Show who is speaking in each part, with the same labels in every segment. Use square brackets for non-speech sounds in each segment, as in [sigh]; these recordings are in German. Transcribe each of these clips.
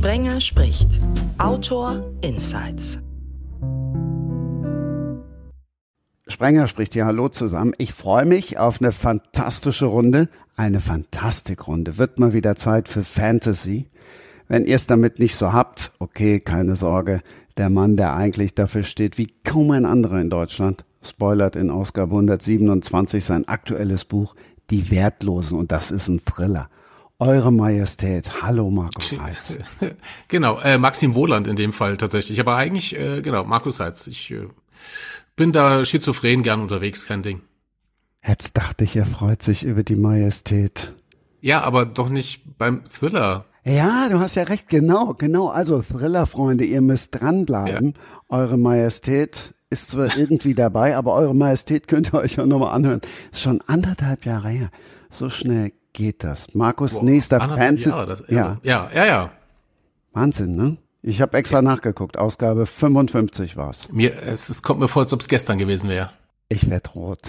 Speaker 1: Sprenger spricht. Autor Insights.
Speaker 2: Sprenger spricht ja Hallo zusammen. Ich freue mich auf eine fantastische Runde. Eine Fantastikrunde. Wird mal wieder Zeit für Fantasy. Wenn ihr es damit nicht so habt, okay, keine Sorge. Der Mann, der eigentlich dafür steht, wie kaum ein anderer in Deutschland, spoilert in Ausgabe 127 sein aktuelles Buch Die Wertlosen und das ist ein Thriller. Eure Majestät, hallo Markus Heitz. [laughs]
Speaker 3: genau, äh, Maxim Wohland in dem Fall tatsächlich, aber eigentlich, äh, genau, Markus Heitz. Ich äh, bin da schizophren gern unterwegs, kein Ding.
Speaker 2: Jetzt dachte ich, er freut sich über die Majestät.
Speaker 3: Ja, aber doch nicht beim Thriller.
Speaker 2: Ja, du hast ja recht, genau, genau. Also Thriller-Freunde, ihr müsst dranbleiben. Ja. Eure Majestät ist zwar irgendwie dabei, aber Eure Majestät könnt ihr euch auch nochmal anhören. Ist schon anderthalb Jahre her. So schnell geht das. Markus, Boah, nächster Fantasy.
Speaker 3: Ja. ja, ja, ja.
Speaker 2: Wahnsinn, ne? Ich habe extra ja. nachgeguckt. Ausgabe 55 war's.
Speaker 3: Mir, es, es kommt mir vor, als ob es gestern gewesen wäre.
Speaker 2: Ich werd rot.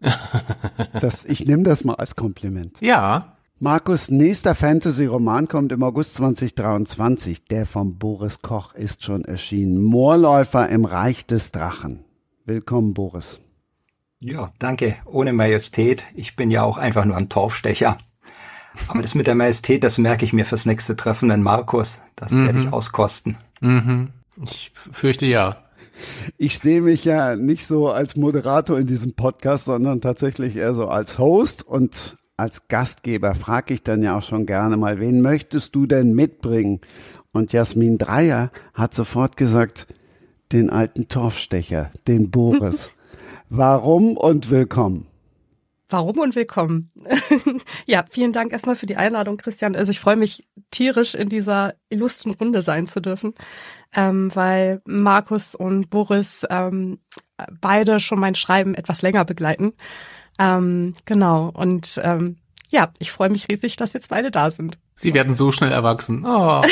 Speaker 2: [laughs] das, ich nehme das mal als Kompliment.
Speaker 3: Ja.
Speaker 2: Markus nächster Fantasy-Roman kommt im August 2023. Der von Boris Koch ist schon erschienen. Moorläufer im Reich des Drachen. Willkommen, Boris.
Speaker 4: Ja, danke. Ohne Majestät. Ich bin ja auch einfach nur ein Torfstecher. Aber das mit der Majestät, das merke ich mir fürs nächste Treffen in Markus. Das mhm. werde ich auskosten.
Speaker 3: Mhm. Ich fürchte ja.
Speaker 2: Ich sehe mich ja nicht so als Moderator in diesem Podcast, sondern tatsächlich eher so als Host und als Gastgeber frage ich dann ja auch schon gerne mal, wen möchtest du denn mitbringen? Und Jasmin Dreier hat sofort gesagt, den alten Torfstecher, den Boris. [laughs] Warum und willkommen?
Speaker 5: Warum und willkommen. [laughs] ja, vielen Dank erstmal für die Einladung, Christian. Also ich freue mich tierisch in dieser illustren Runde sein zu dürfen, ähm, weil Markus und Boris ähm, beide schon mein Schreiben etwas länger begleiten. Ähm, genau. Und ähm, ja, ich freue mich riesig, dass jetzt beide da sind.
Speaker 3: Sie werden so schnell erwachsen. Oh.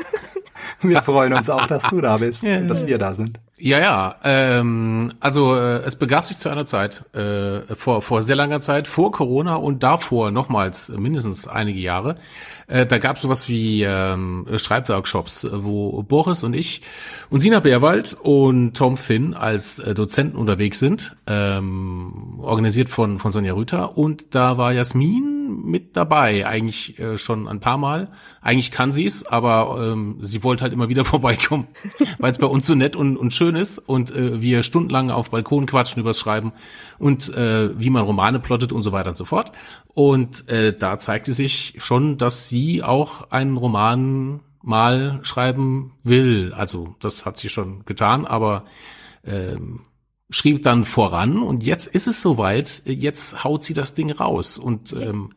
Speaker 3: [laughs]
Speaker 4: Wir freuen uns auch, dass du da bist ja. und dass wir da sind.
Speaker 3: Ja, ja. Ähm, also äh, es begab sich zu einer Zeit, äh, vor, vor sehr langer Zeit, vor Corona und davor nochmals mindestens einige Jahre. Äh, da gab es sowas wie ähm, Schreibworkshops, wo Boris und ich und Sina Beerwald und Tom Finn als äh, Dozenten unterwegs sind, ähm, organisiert von, von Sonja Rüther. Und da war Jasmin mit dabei, eigentlich äh, schon ein paar Mal. Eigentlich kann sie es, aber ähm, sie wollte halt immer wieder [laughs] vorbeikommen, weil es bei uns so nett und, und schön ist und äh, wir stundenlang auf Balkon quatschen übers Schreiben und äh, wie man Romane plottet und so weiter und so fort. Und äh, da zeigte sich schon, dass sie auch einen Roman mal schreiben will. Also das hat sie schon getan, aber ähm, schrieb dann voran und jetzt ist es soweit, jetzt haut sie das Ding raus und ähm,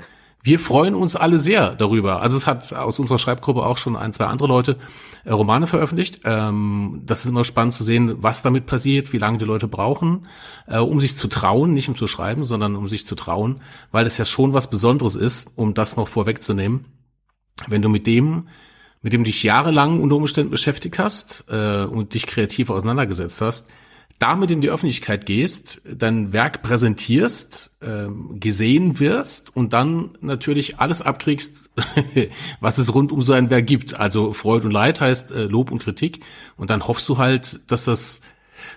Speaker 3: wir freuen uns alle sehr darüber. Also es hat aus unserer Schreibgruppe auch schon ein, zwei andere Leute äh, Romane veröffentlicht. Ähm, das ist immer spannend zu sehen, was damit passiert, wie lange die Leute brauchen, äh, um sich zu trauen, nicht um zu schreiben, sondern um sich zu trauen, weil es ja schon was Besonderes ist, um das noch vorwegzunehmen. Wenn du mit dem, mit dem dich jahrelang unter Umständen beschäftigt hast äh, und dich kreativ auseinandergesetzt hast, damit in die Öffentlichkeit gehst, dein Werk präsentierst, ähm, gesehen wirst und dann natürlich alles abkriegst, [laughs] was es rund um so ein Werk gibt. Also Freude und Leid heißt äh, Lob und Kritik. Und dann hoffst du halt, dass das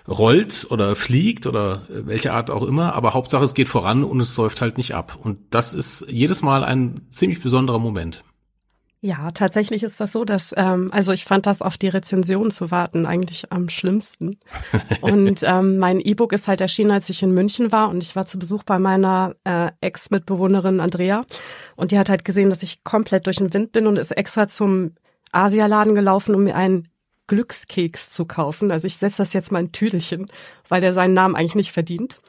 Speaker 3: rollt oder fliegt oder äh, welche Art auch immer, aber Hauptsache es geht voran und es säuft halt nicht ab. Und das ist jedes Mal ein ziemlich besonderer Moment.
Speaker 5: Ja, tatsächlich ist das so, dass, ähm, also ich fand das auf die Rezension zu warten eigentlich am schlimmsten. [laughs] Und ähm, mein E-Book ist halt erschienen, als ich in München war und ich war zu Besuch bei meiner äh, Ex-Mitbewohnerin Andrea und die hat halt gesehen, dass ich komplett durch den Wind bin und ist extra zum Asialaden gelaufen, um mir einen Glückskeks zu kaufen. Also ich setze das jetzt mal in Tüdelchen, weil der seinen Namen eigentlich nicht verdient.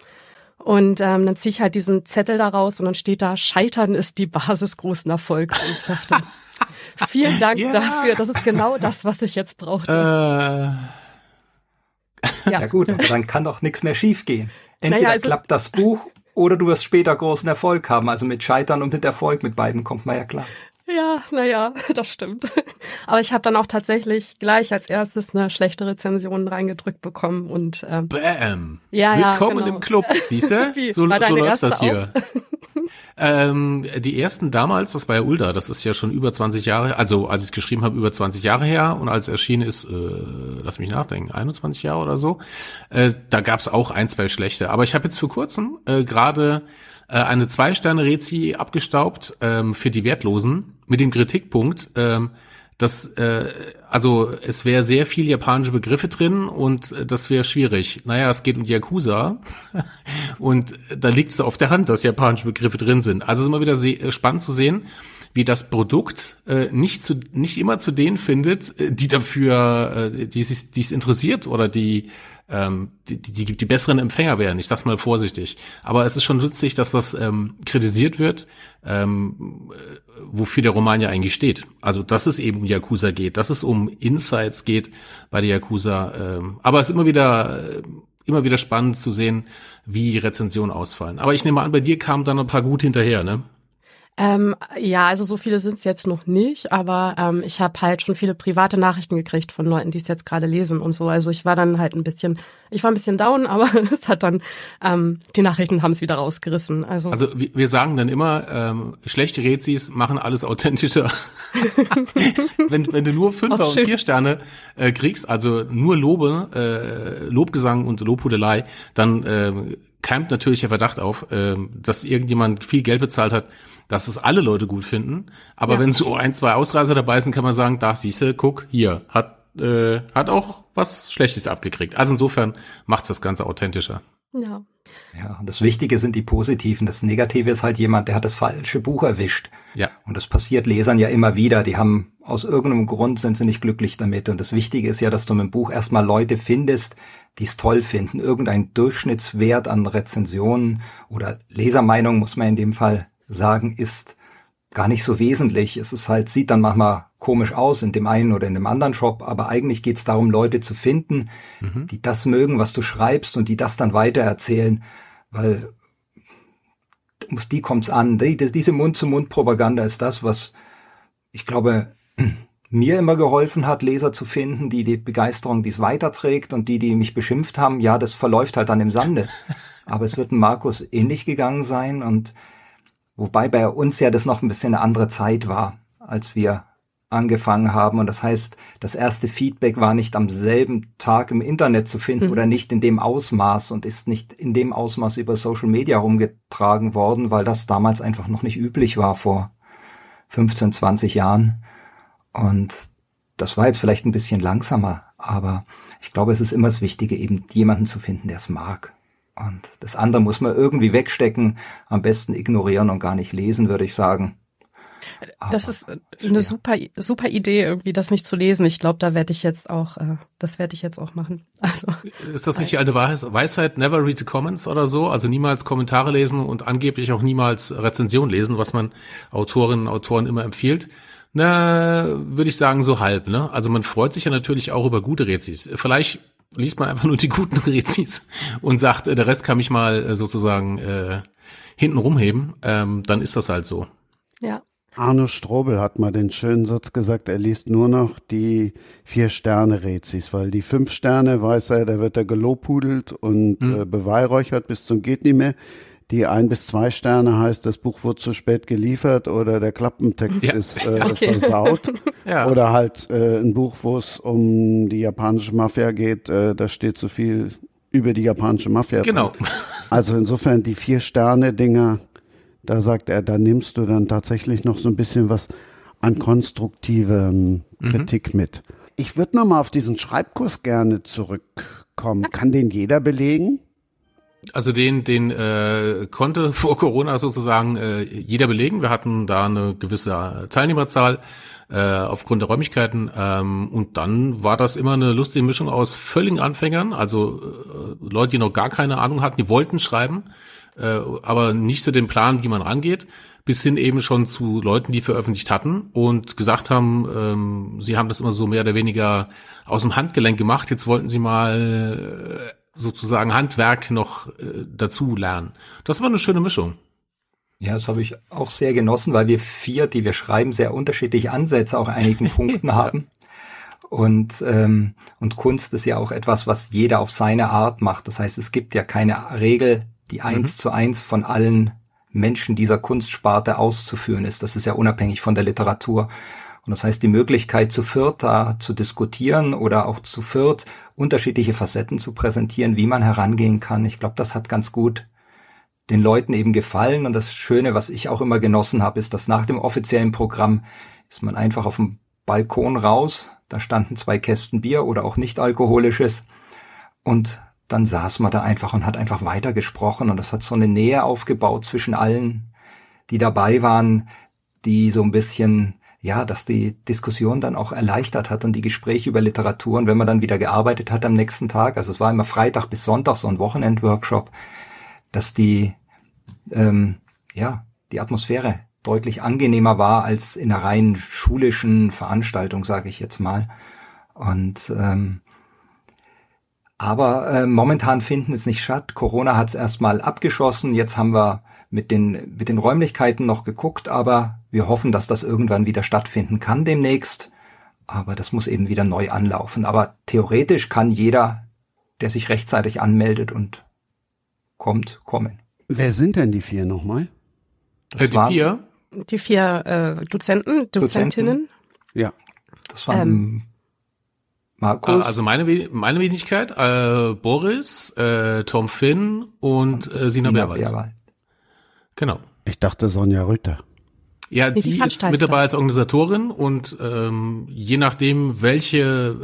Speaker 5: Und ähm, dann ziehe ich halt diesen Zettel da raus und dann steht da, Scheitern ist die Basis großen Erfolgs. Und ich dachte, [laughs] Vielen Dank ja. dafür. Das ist genau das, was ich jetzt brauchte.
Speaker 4: Äh. Ja. ja. gut, aber dann kann doch nichts mehr schiefgehen. Entweder naja, also, klappt das Buch oder du wirst später großen Erfolg haben. Also mit Scheitern und mit Erfolg, mit beiden kommt man ja klar.
Speaker 5: Ja, naja, [laughs] das stimmt. Aber ich habe dann auch tatsächlich gleich als erstes eine schlechte Rezension reingedrückt bekommen und
Speaker 3: ähm, Bam!
Speaker 5: Ja,
Speaker 3: Willkommen ja, genau. im Club, siehst du? [laughs]
Speaker 5: so, so läuft das hier. [laughs]
Speaker 3: Ähm, die ersten damals, das war ja Ulda, das ist ja schon über 20 Jahre, also als ich es geschrieben habe, über 20 Jahre her und als es erschienen ist, äh, lass mich nachdenken, 21 Jahre oder so, äh, da gab es auch ein, zwei schlechte. Aber ich habe jetzt vor kurzem äh, gerade äh, eine Zwei-Sterne-Rezi abgestaubt ähm, für die Wertlosen mit dem Kritikpunkt, ähm, dass äh, also es wäre sehr viel japanische Begriffe drin und äh, das wäre schwierig. Naja, es geht um die Yakuza [laughs] und da liegt es auf der Hand, dass japanische Begriffe drin sind. Also es ist immer wieder äh, spannend zu sehen, wie das Produkt äh, nicht zu nicht immer zu denen findet, äh, die dafür, äh, die es die es interessiert oder die ähm, die, die, die besseren Empfänger wären. Ich sag's mal vorsichtig. Aber es ist schon nützlich, dass was ähm, kritisiert wird, ähm, äh, wofür der Roman ja eigentlich steht. Also dass es eben um Yakuza geht, dass es um Insights geht bei der Yakuza. Ähm, aber es ist immer wieder äh, immer wieder spannend zu sehen, wie Rezensionen ausfallen. Aber ich nehme an, bei dir kamen dann ein paar gut hinterher, ne?
Speaker 5: Ähm, ja, also so viele sind es jetzt noch nicht, aber ähm, ich habe halt schon viele private Nachrichten gekriegt von Leuten, die es jetzt gerade lesen und so. Also ich war dann halt ein bisschen, ich war ein bisschen down, [laughs] aber es hat dann, ähm, die Nachrichten haben es wieder rausgerissen. Also,
Speaker 3: also wir sagen dann immer, ähm, schlechte Rezis machen alles authentischer. [laughs] wenn, wenn du nur Fünfer und vier Sterne äh, kriegst, also nur Lobe, äh, Lobgesang und Lobhudelei, dann äh, keimt natürlich der Verdacht auf, äh, dass irgendjemand viel Geld bezahlt hat, dass es alle Leute gut finden. Aber ja. wenn so ein, zwei Ausreißer dabei sind, kann man sagen, da siehste, guck, hier, hat, äh, hat auch was Schlechtes abgekriegt. Also insofern macht das Ganze authentischer.
Speaker 4: Ja. Ja, und das Wichtige sind die Positiven. Das Negative ist halt jemand, der hat das falsche Buch erwischt.
Speaker 3: Ja.
Speaker 4: Und das passiert Lesern ja immer wieder. Die haben aus irgendeinem Grund sind sie nicht glücklich damit. Und das Wichtige ist ja, dass du mit dem Buch erstmal Leute findest, die es toll finden. Irgendein Durchschnittswert an Rezensionen oder Lesermeinung, muss man in dem Fall sagen, ist gar nicht so wesentlich. Es ist halt, sieht dann manchmal komisch aus in dem einen oder in dem anderen Shop, aber eigentlich geht es darum, Leute zu finden, mhm. die das mögen, was du schreibst und die das dann weitererzählen, weil auf die kommt's an. Die, diese Mund-zu-Mund-Propaganda ist das, was ich glaube, [clears throat] mir immer geholfen hat, Leser zu finden, die die Begeisterung, die es weiterträgt und die, die mich beschimpft haben, ja, das verläuft halt dann im Sande. [laughs] Aber es wird Markus ähnlich gegangen sein und wobei bei uns ja das noch ein bisschen eine andere Zeit war, als wir angefangen haben. Und das heißt, das erste Feedback war nicht am selben Tag im Internet zu finden mhm. oder nicht in dem Ausmaß und ist nicht in dem Ausmaß über Social Media rumgetragen worden, weil das damals einfach noch nicht üblich war vor 15, 20 Jahren. Und das war jetzt vielleicht ein bisschen langsamer, aber ich glaube, es ist immer das Wichtige, eben jemanden zu finden, der es mag. Und das andere muss man irgendwie wegstecken, am besten ignorieren und gar nicht lesen, würde ich sagen.
Speaker 5: Aber das ist eine super, super Idee, irgendwie das nicht zu lesen. Ich glaube, da werde ich jetzt auch, äh, das werde ich jetzt auch machen. [laughs] Also,
Speaker 3: ist das nicht die alte Weisheit, never read the comments oder so? Also niemals Kommentare lesen und angeblich auch niemals Rezension lesen, was man Autorinnen und Autoren immer empfiehlt. Na, würde ich sagen, so halb, ne? Also man freut sich ja natürlich auch über gute Rezis. Vielleicht liest man einfach nur die guten [laughs] Rezis und sagt, äh, der Rest kann mich mal äh, sozusagen äh, hinten rumheben. Ähm, dann ist das halt so.
Speaker 5: Ja.
Speaker 2: Arno Strobel hat mal den schönen Satz gesagt, er liest nur noch die Vier-Sterne-Rezis, weil die fünf Sterne weiß er, da wird er gelobhudelt und hm. äh, beweihräuchert bis zum geht nicht mehr die ein bis zwei Sterne heißt, das Buch wurde zu spät geliefert oder der Klappentext ja. ist äh, [laughs] okay. versaut. [laughs] ja. Oder halt äh, ein Buch, wo es um die japanische Mafia geht, äh, da steht zu viel über die japanische Mafia.
Speaker 3: Genau.
Speaker 2: Drin. [laughs] Also insofern die vier Sterne Dinger, da sagt er, da nimmst du dann tatsächlich noch so ein bisschen was an konstruktive mhm. Kritik mit. Ich würde noch mal auf diesen Schreibkurs gerne zurückkommen. Kann den jeder belegen?
Speaker 3: Also den, den äh, konnte [laughs] vor Corona sozusagen äh, jeder belegen. Wir hatten da eine gewisse Teilnehmerzahl äh, aufgrund der Räumlichkeiten. Ähm, und dann war das immer eine lustige Mischung aus völligen Anfängern, also äh, Leute, die noch gar keine Ahnung hatten, die wollten schreiben, äh, aber nicht zu dem Plan, wie man rangeht, bis hin eben schon zu Leuten, die veröffentlicht hatten und gesagt haben, ähm, sie haben das immer so mehr oder weniger aus dem Handgelenk gemacht. Jetzt wollten sie mal äh, sozusagen Handwerk noch äh, dazu lernen. Das war eine schöne Mischung.
Speaker 4: Ja, das habe ich auch sehr genossen, weil wir vier, die wir schreiben, sehr unterschiedliche Ansätze auch einigen [laughs] Punkten haben. Und, ähm, und Kunst ist ja auch etwas, was jeder auf seine Art macht. Das heißt, es gibt ja keine Regel, die eins mhm. zu eins von allen Menschen dieser Kunstsparte auszuführen ist. Das ist ja unabhängig von der Literatur. Und das heißt, die Möglichkeit zu viert da zu diskutieren oder auch zu viert unterschiedliche Facetten zu präsentieren, wie man herangehen kann. Ich glaube, das hat ganz gut den Leuten eben gefallen. Und das Schöne, was ich auch immer genossen habe, ist, dass nach dem offiziellen Programm ist man einfach auf dem Balkon raus. Da standen zwei Kästen Bier oder auch nicht alkoholisches. Und dann saß man da einfach und hat einfach weiter gesprochen. Und das hat so eine Nähe aufgebaut zwischen allen, die dabei waren, die so ein bisschen ja, dass die Diskussion dann auch erleichtert hat und die Gespräche über Literatur und wenn man dann wieder gearbeitet hat am nächsten Tag, also es war immer Freitag bis Sonntag so ein Wochenendworkshop, dass die ähm, ja die Atmosphäre deutlich angenehmer war als in einer rein schulischen Veranstaltung, sage ich jetzt mal. Und ähm, aber äh, momentan finden es nicht statt. Corona hat es erstmal abgeschossen. Jetzt haben wir mit den, mit den Räumlichkeiten noch geguckt, aber wir hoffen, dass das irgendwann wieder stattfinden kann demnächst. Aber das muss eben wieder neu anlaufen. Aber theoretisch kann jeder, der sich rechtzeitig anmeldet und kommt, kommen.
Speaker 2: Wer sind denn die vier nochmal?
Speaker 3: Das die waren, vier?
Speaker 5: Die vier äh, Dozenten, Dozentinnen.
Speaker 2: Ja.
Speaker 4: Das waren ähm, Markus.
Speaker 3: Also meine, meine Wenigkeit, äh, Boris, äh, Tom Finn und, und äh, Sina, Sina Berwald. Berwald. Genau.
Speaker 2: Ich dachte Sonja Rütter.
Speaker 3: Ja, die, die ist mit dabei als Organisatorin und ähm, je nachdem, welche,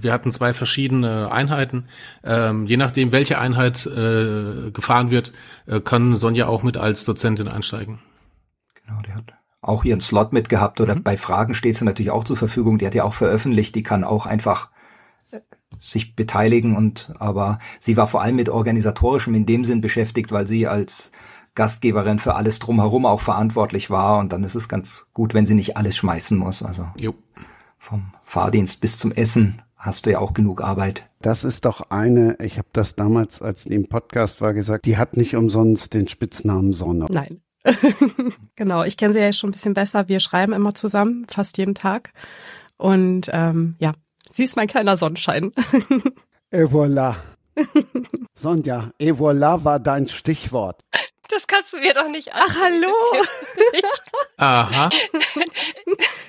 Speaker 3: wir hatten zwei verschiedene Einheiten, ähm, je nachdem, welche Einheit äh, gefahren wird, äh, kann Sonja auch mit als Dozentin einsteigen.
Speaker 4: Genau, die hat auch ihren Slot mitgehabt oder mhm. bei Fragen steht sie natürlich auch zur Verfügung. Die hat ja auch veröffentlicht, die kann auch einfach äh, sich beteiligen und aber sie war vor allem mit organisatorischem in dem Sinn beschäftigt, weil sie als Gastgeberin für alles drumherum auch verantwortlich war und dann ist es ganz gut, wenn sie nicht alles schmeißen muss. Also jo. vom Fahrdienst bis zum Essen hast du ja auch genug Arbeit.
Speaker 2: Das ist doch eine, ich habe das damals, als die im Podcast war, gesagt, die hat nicht umsonst den Spitznamen Sonne.
Speaker 5: Nein. [laughs] genau, ich kenne sie ja schon ein bisschen besser. Wir schreiben immer zusammen, fast jeden Tag. Und ähm, ja, sie ist mein kleiner Sonnenschein. [laughs]
Speaker 2: et voilà. [laughs] Sonja, et voilà war dein Stichwort.
Speaker 6: Das kannst du mir doch nicht
Speaker 5: an. Ach, hallo.
Speaker 3: Aha.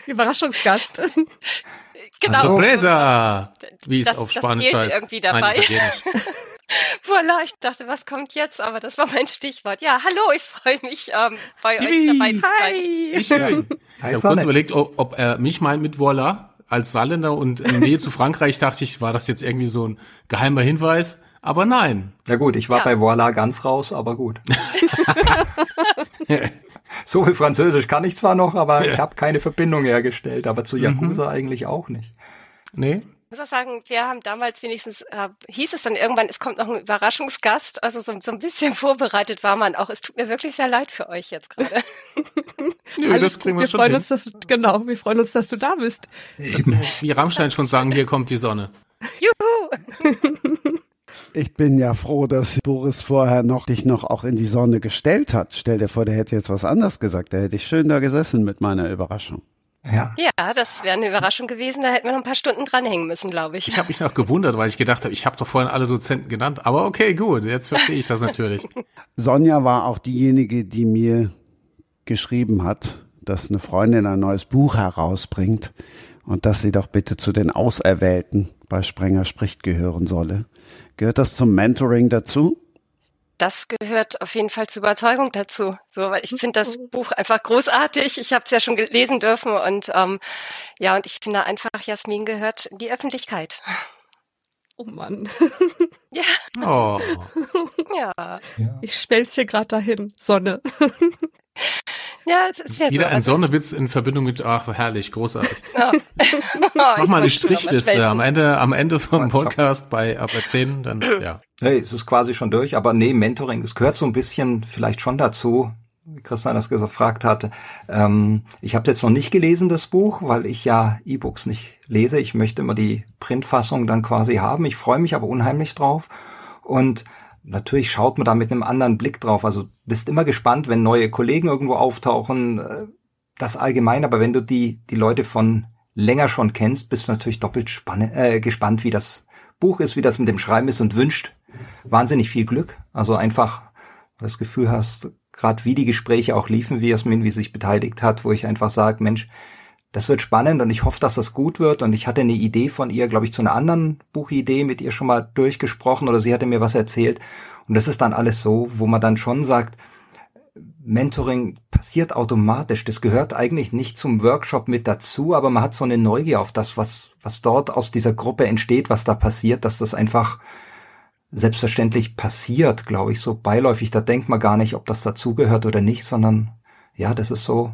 Speaker 5: Überraschungsgast. [laughs]
Speaker 3: Genau. Sorpresa, wie es auf Spanisch
Speaker 6: das heißt. irgendwie dabei. Nein, [laughs] voilà, ich dachte, was kommt jetzt? Aber das war mein Stichwort. Ja, hallo, ich freue mich, ähm, bei Yippie. euch dabei zu sein.
Speaker 3: Ich, ich habe kurz überlegt, ob, ob er mich meint mit Voilà als Saarländer und in Nähe zu Frankreich dachte ich, war das jetzt irgendwie so ein geheimer Hinweis? Aber nein.
Speaker 4: Ja gut, ich war ja. bei Voila ganz raus, aber gut. [laughs] so viel Französisch kann ich zwar noch, aber ja. ich habe keine Verbindung hergestellt, aber zu Yakuza mhm. eigentlich auch nicht.
Speaker 3: Nee.
Speaker 6: Ich muss auch sagen, wir haben damals wenigstens, äh, hieß es dann irgendwann, es kommt noch ein Überraschungsgast, also so, so ein bisschen [laughs] vorbereitet war man auch. Es tut mir wirklich sehr leid für euch jetzt gerade. [laughs]
Speaker 3: Nö, das kriegen wir,
Speaker 5: wir
Speaker 3: schon
Speaker 5: freuen
Speaker 3: hin.
Speaker 5: uns, dass, genau, wir freuen uns, dass du da bist.
Speaker 3: Eben. Wie Rammstein schon sagen, hier kommt die Sonne.
Speaker 6: Juhu! [laughs]
Speaker 2: Ich bin ja froh, dass Boris vorher noch dich noch auch in die Sonne gestellt hat. Stell dir vor, der hätte jetzt was anderes gesagt. Da hätte ich schön da gesessen mit meiner Überraschung.
Speaker 6: Ja. ja, das wäre eine Überraschung gewesen. Da hätten wir noch ein paar Stunden dranhängen müssen, glaube ich.
Speaker 3: Ich habe mich noch gewundert, weil ich gedacht habe, ich habe doch vorhin alle Dozenten genannt. Aber okay, gut, jetzt verstehe ich das natürlich. [laughs]
Speaker 2: Sonja war auch diejenige, die mir geschrieben hat, dass eine Freundin ein neues Buch herausbringt und dass sie doch bitte zu den Auserwählten bei Sprenger spricht gehören solle. Gehört das zum Mentoring dazu?
Speaker 6: Das gehört auf jeden Fall zur Überzeugung dazu. So, weil ich finde das Buch einfach großartig. Ich habe es ja schon gelesen dürfen und ähm, ja, und ich finde einfach, Jasmin gehört in die Öffentlichkeit.
Speaker 5: Oh Mann.
Speaker 6: Ja.
Speaker 3: Oh. [laughs]
Speaker 6: Ja.
Speaker 5: Ich stell's hier gerade dahin. Sonne.
Speaker 6: Ja, es ist ja
Speaker 3: Wieder
Speaker 6: so.
Speaker 3: ein
Speaker 6: also
Speaker 3: Sonnewitz in Verbindung mit, ach, herrlich, großartig. [laughs] Ja. [laughs] Mach mal eine Strichliste am Ende, am Ende vom Podcast bei ab 10, dann, [clears throat] ja.
Speaker 4: Hey, es ist quasi schon durch, aber nee, Mentoring, das gehört so ein bisschen vielleicht schon dazu, wie Christian das gefragt hatte. Ähm, ich habe jetzt noch nicht gelesen, das Buch, weil ich ja E-Books nicht lese. Ich möchte immer die Printfassung dann quasi haben. Ich freue mich aber unheimlich drauf. Und natürlich schaut man da mit einem anderen Blick drauf. Also bist immer gespannt, wenn neue Kollegen irgendwo auftauchen, äh, das allgemein, aber wenn du die, die Leute von länger schon kennst, bist du natürlich doppelt spanne, äh, gespannt, wie das Buch ist, wie das mit dem Schreiben ist und wünscht wahnsinnig viel Glück. Also einfach das Gefühl hast, gerade wie die Gespräche auch liefen, wie Jasmin, wie sich beteiligt hat, wo ich einfach sage, Mensch, das wird spannend und ich hoffe, dass das gut wird. Und ich hatte eine Idee von ihr, glaube ich, zu einer anderen Buchidee mit ihr schon mal durchgesprochen oder sie hatte mir was erzählt. Und das ist dann alles so, wo man dann schon sagt, Mentoring passiert automatisch. Das gehört eigentlich nicht zum Workshop mit dazu, aber man hat so eine Neugier auf das, was, was dort aus dieser Gruppe entsteht, was da passiert, dass das einfach selbstverständlich passiert, glaube ich, so beiläufig. Da denkt man gar nicht, ob das dazugehört oder nicht, sondern ja, das ist so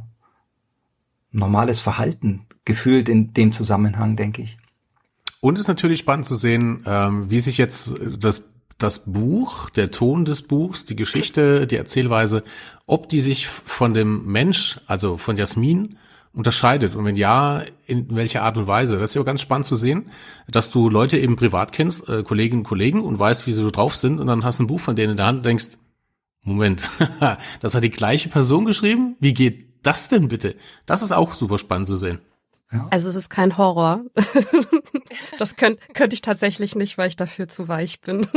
Speaker 4: normales Verhalten gefühlt in dem Zusammenhang, denke ich.
Speaker 3: Und es ist natürlich spannend zu sehen, ähm, wie sich jetzt das, das Buch, der Ton des Buchs, die Geschichte, die Erzählweise, ob die sich von dem Mensch, also von Jasmin, unterscheidet und wenn ja, in welcher Art und Weise. Das ist ja ganz spannend zu sehen, dass du Leute eben privat kennst, äh, Kolleginnen und Kollegen und weißt, wie sie so drauf sind und dann hast du ein Buch von denen in der Hand und denkst, Moment, [laughs] das hat die gleiche Person geschrieben? Wie geht das denn bitte? Das ist auch super spannend zu sehen.
Speaker 5: Ja. Also es ist kein Horror. [laughs] das könnte könnt ich tatsächlich nicht, weil ich dafür zu weich bin.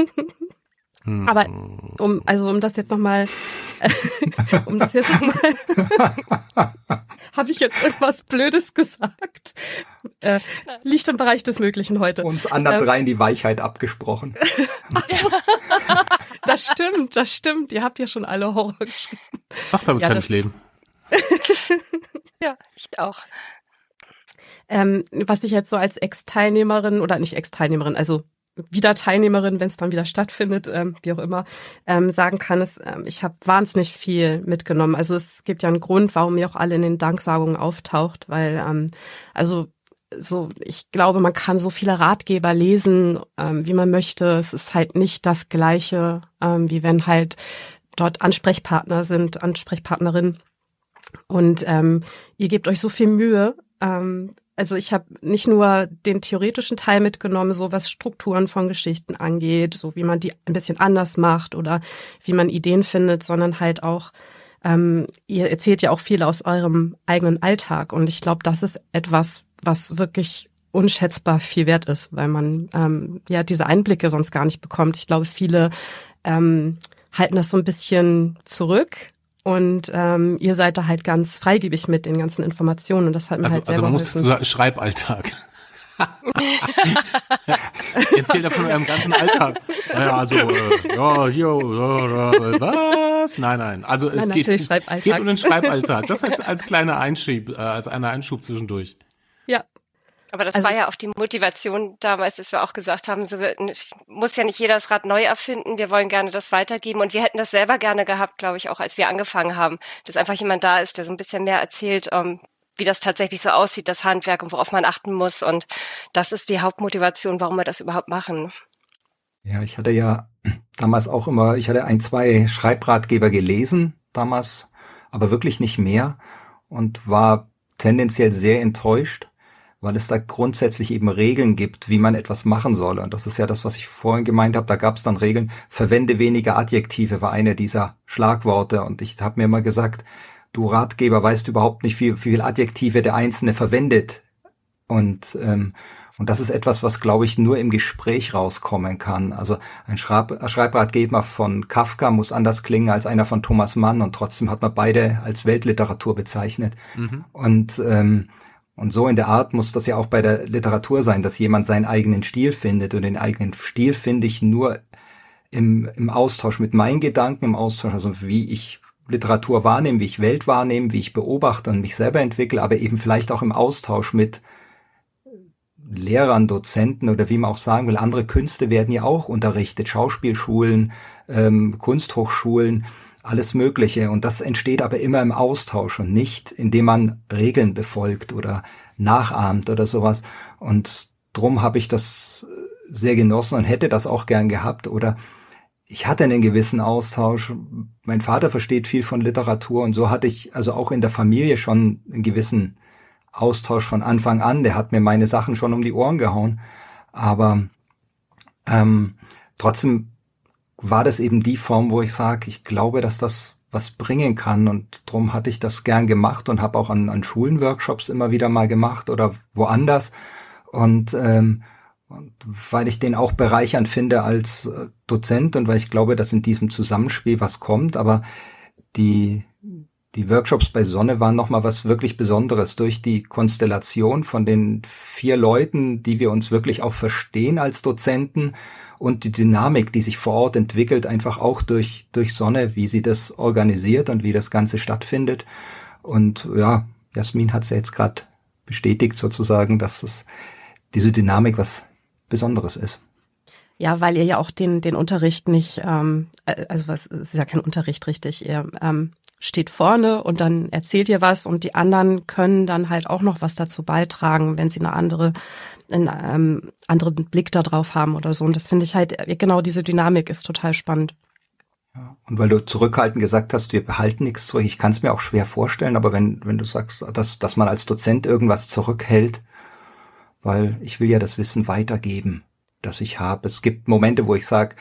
Speaker 5: Hm. Aber um, also um das jetzt nochmal, [laughs] um das jetzt nochmal, [laughs] habe ich jetzt irgendwas Blödes gesagt? Äh, liegt im Bereich des Möglichen heute.
Speaker 4: Uns anderen ähm, dreien die Weichheit abgesprochen.
Speaker 5: das stimmt, das stimmt. Ihr habt ja schon alle Horror geschrieben.
Speaker 3: Ach, damit ja, kann ich leben. [laughs]
Speaker 6: ja, ich auch.
Speaker 5: Ähm, was ich jetzt so als Ex-Teilnehmerin oder nicht Ex-Teilnehmerin, also wieder Teilnehmerin, wenn es dann wieder stattfindet, ähm, wie auch immer, ähm, sagen kann, ist, ähm, ich habe wahnsinnig viel mitgenommen. Also es gibt ja einen Grund, warum ihr auch alle in den Danksagungen auftaucht, weil ähm, also so, ich glaube, man kann so viele Ratgeber lesen, ähm, wie man möchte. Es ist halt nicht das Gleiche, ähm, wie wenn halt dort Ansprechpartner sind, Ansprechpartnerinnen. Und ähm, ihr gebt euch so viel Mühe, ähm, also ich habe nicht nur den theoretischen Teil mitgenommen, so was Strukturen von Geschichten angeht, so wie man die ein bisschen anders macht oder wie man Ideen findet, sondern halt auch, ähm, ihr erzählt ja auch viel aus eurem eigenen Alltag. Und ich glaube, das ist etwas, was wirklich unschätzbar viel wert ist, weil man ähm, ja diese Einblicke sonst gar nicht bekommt. Ich glaube, viele ähm, halten das so ein bisschen zurück, und ähm, ihr seid da halt ganz freigebig mit den ganzen Informationen und das hat mir
Speaker 3: also,
Speaker 5: halt selber
Speaker 3: Also man muss dazu sagen, Schreiballtag. [laughs] Erzählt von eurem ganzen Alltag. Naja, also, äh, ja, hier, äh, was? Nein, nein. Also es nein, geht, es geht um den Schreiballtag. Das als, als kleiner Einschub, äh, als einer Einschub zwischendurch.
Speaker 6: Aber das also, war ja auch die Motivation damals, dass wir auch gesagt haben, so muss ja nicht jeder das Rad neu erfinden, wir wollen gerne das weitergeben. Und wir hätten das selber gerne gehabt, glaube ich, auch als wir angefangen haben, dass einfach jemand da ist, der so ein bisschen mehr erzählt, um, ähm, wie das tatsächlich so aussieht, das Handwerk und worauf man achten muss. Und das ist die Hauptmotivation, warum wir das überhaupt machen.
Speaker 4: Ja, ich hatte ja damals auch immer, ich hatte ein, zwei Schreibratgeber gelesen damals, aber wirklich nicht mehr und war tendenziell sehr enttäuscht weil es da grundsätzlich eben Regeln gibt, wie man etwas machen soll. Und das ist ja das, was ich vorhin gemeint habe. Da gab es dann Regeln, verwende weniger Adjektive, war eine dieser Schlagworte. Und ich habe mir immer gesagt, du Ratgeber weißt überhaupt nicht, wie, wie viel Adjektive der Einzelne verwendet. Und, ähm, und das ist etwas, was, glaube ich, nur im Gespräch rauskommen kann. Also ein Schreib Schreibratgeber von Kafka muss anders klingen als einer von Thomas Mann und trotzdem hat man beide als Weltliteratur bezeichnet. Mhm. Und ähm, und so in der Art muss das ja auch bei der Literatur sein, dass jemand seinen eigenen Stil findet. Und den eigenen Stil finde ich nur im, im Austausch mit meinen Gedanken, im Austausch, also wie ich Literatur wahrnehme, wie ich Welt wahrnehme, wie ich beobachte und mich selber entwickle, aber eben vielleicht auch im Austausch mit Lehrern, Dozenten oder wie man auch sagen will, andere Künste werden ja auch unterrichtet, Schauspielschulen, ähm, Kunsthochschulen alles Mögliche. Und das entsteht aber immer im Austausch und nicht, indem man Regeln befolgt oder nachahmt oder sowas. Und drum habe ich das sehr genossen und hätte das auch gern gehabt. Oder ich hatte einen gewissen Austausch. Mein Vater versteht viel von Literatur und so hatte ich also auch in der Familie schon einen gewissen Austausch von Anfang an. Der hat mir meine Sachen schon um die Ohren gehauen. Aber ähm, trotzdem war das eben die Form, wo ich sage, ich glaube, dass das was bringen kann. Und drum hatte ich das gern gemacht und habe auch an, an Schulen Workshops immer wieder mal gemacht oder woanders. Und, ähm, und weil ich den auch bereichernd finde als äh, Dozent und weil ich glaube, dass in diesem Zusammenspiel was kommt, aber die die Workshops bei Sonne waren nochmal was wirklich Besonderes. Durch die Konstellation von den vier Leuten, die wir uns wirklich auch verstehen als Dozenten und die Dynamik, die sich vor Ort entwickelt, einfach auch durch, durch Sonne, wie sie das organisiert und wie das Ganze stattfindet. Und ja, Jasmin hat es ja jetzt gerade bestätigt sozusagen, dass es diese Dynamik was Besonderes ist.
Speaker 5: Ja, weil ihr ja auch den, den Unterricht nicht, ähm, äh, also was es ist ja kein Unterricht richtig, ihr ähm, steht vorne und dann erzählt ihr was und die anderen können dann halt auch noch was dazu beitragen, wenn sie eine andere, einen ähm, anderen Blick darauf haben oder so. Und das finde ich halt, genau diese Dynamik ist total spannend.
Speaker 4: Und weil du zurückhaltend gesagt hast, wir behalten nichts zurück, ich kann es mir auch schwer vorstellen, aber wenn, wenn du sagst, dass, dass man als Dozent irgendwas zurückhält, weil ich will ja das Wissen weitergeben, das ich habe. Es gibt Momente, wo ich sage,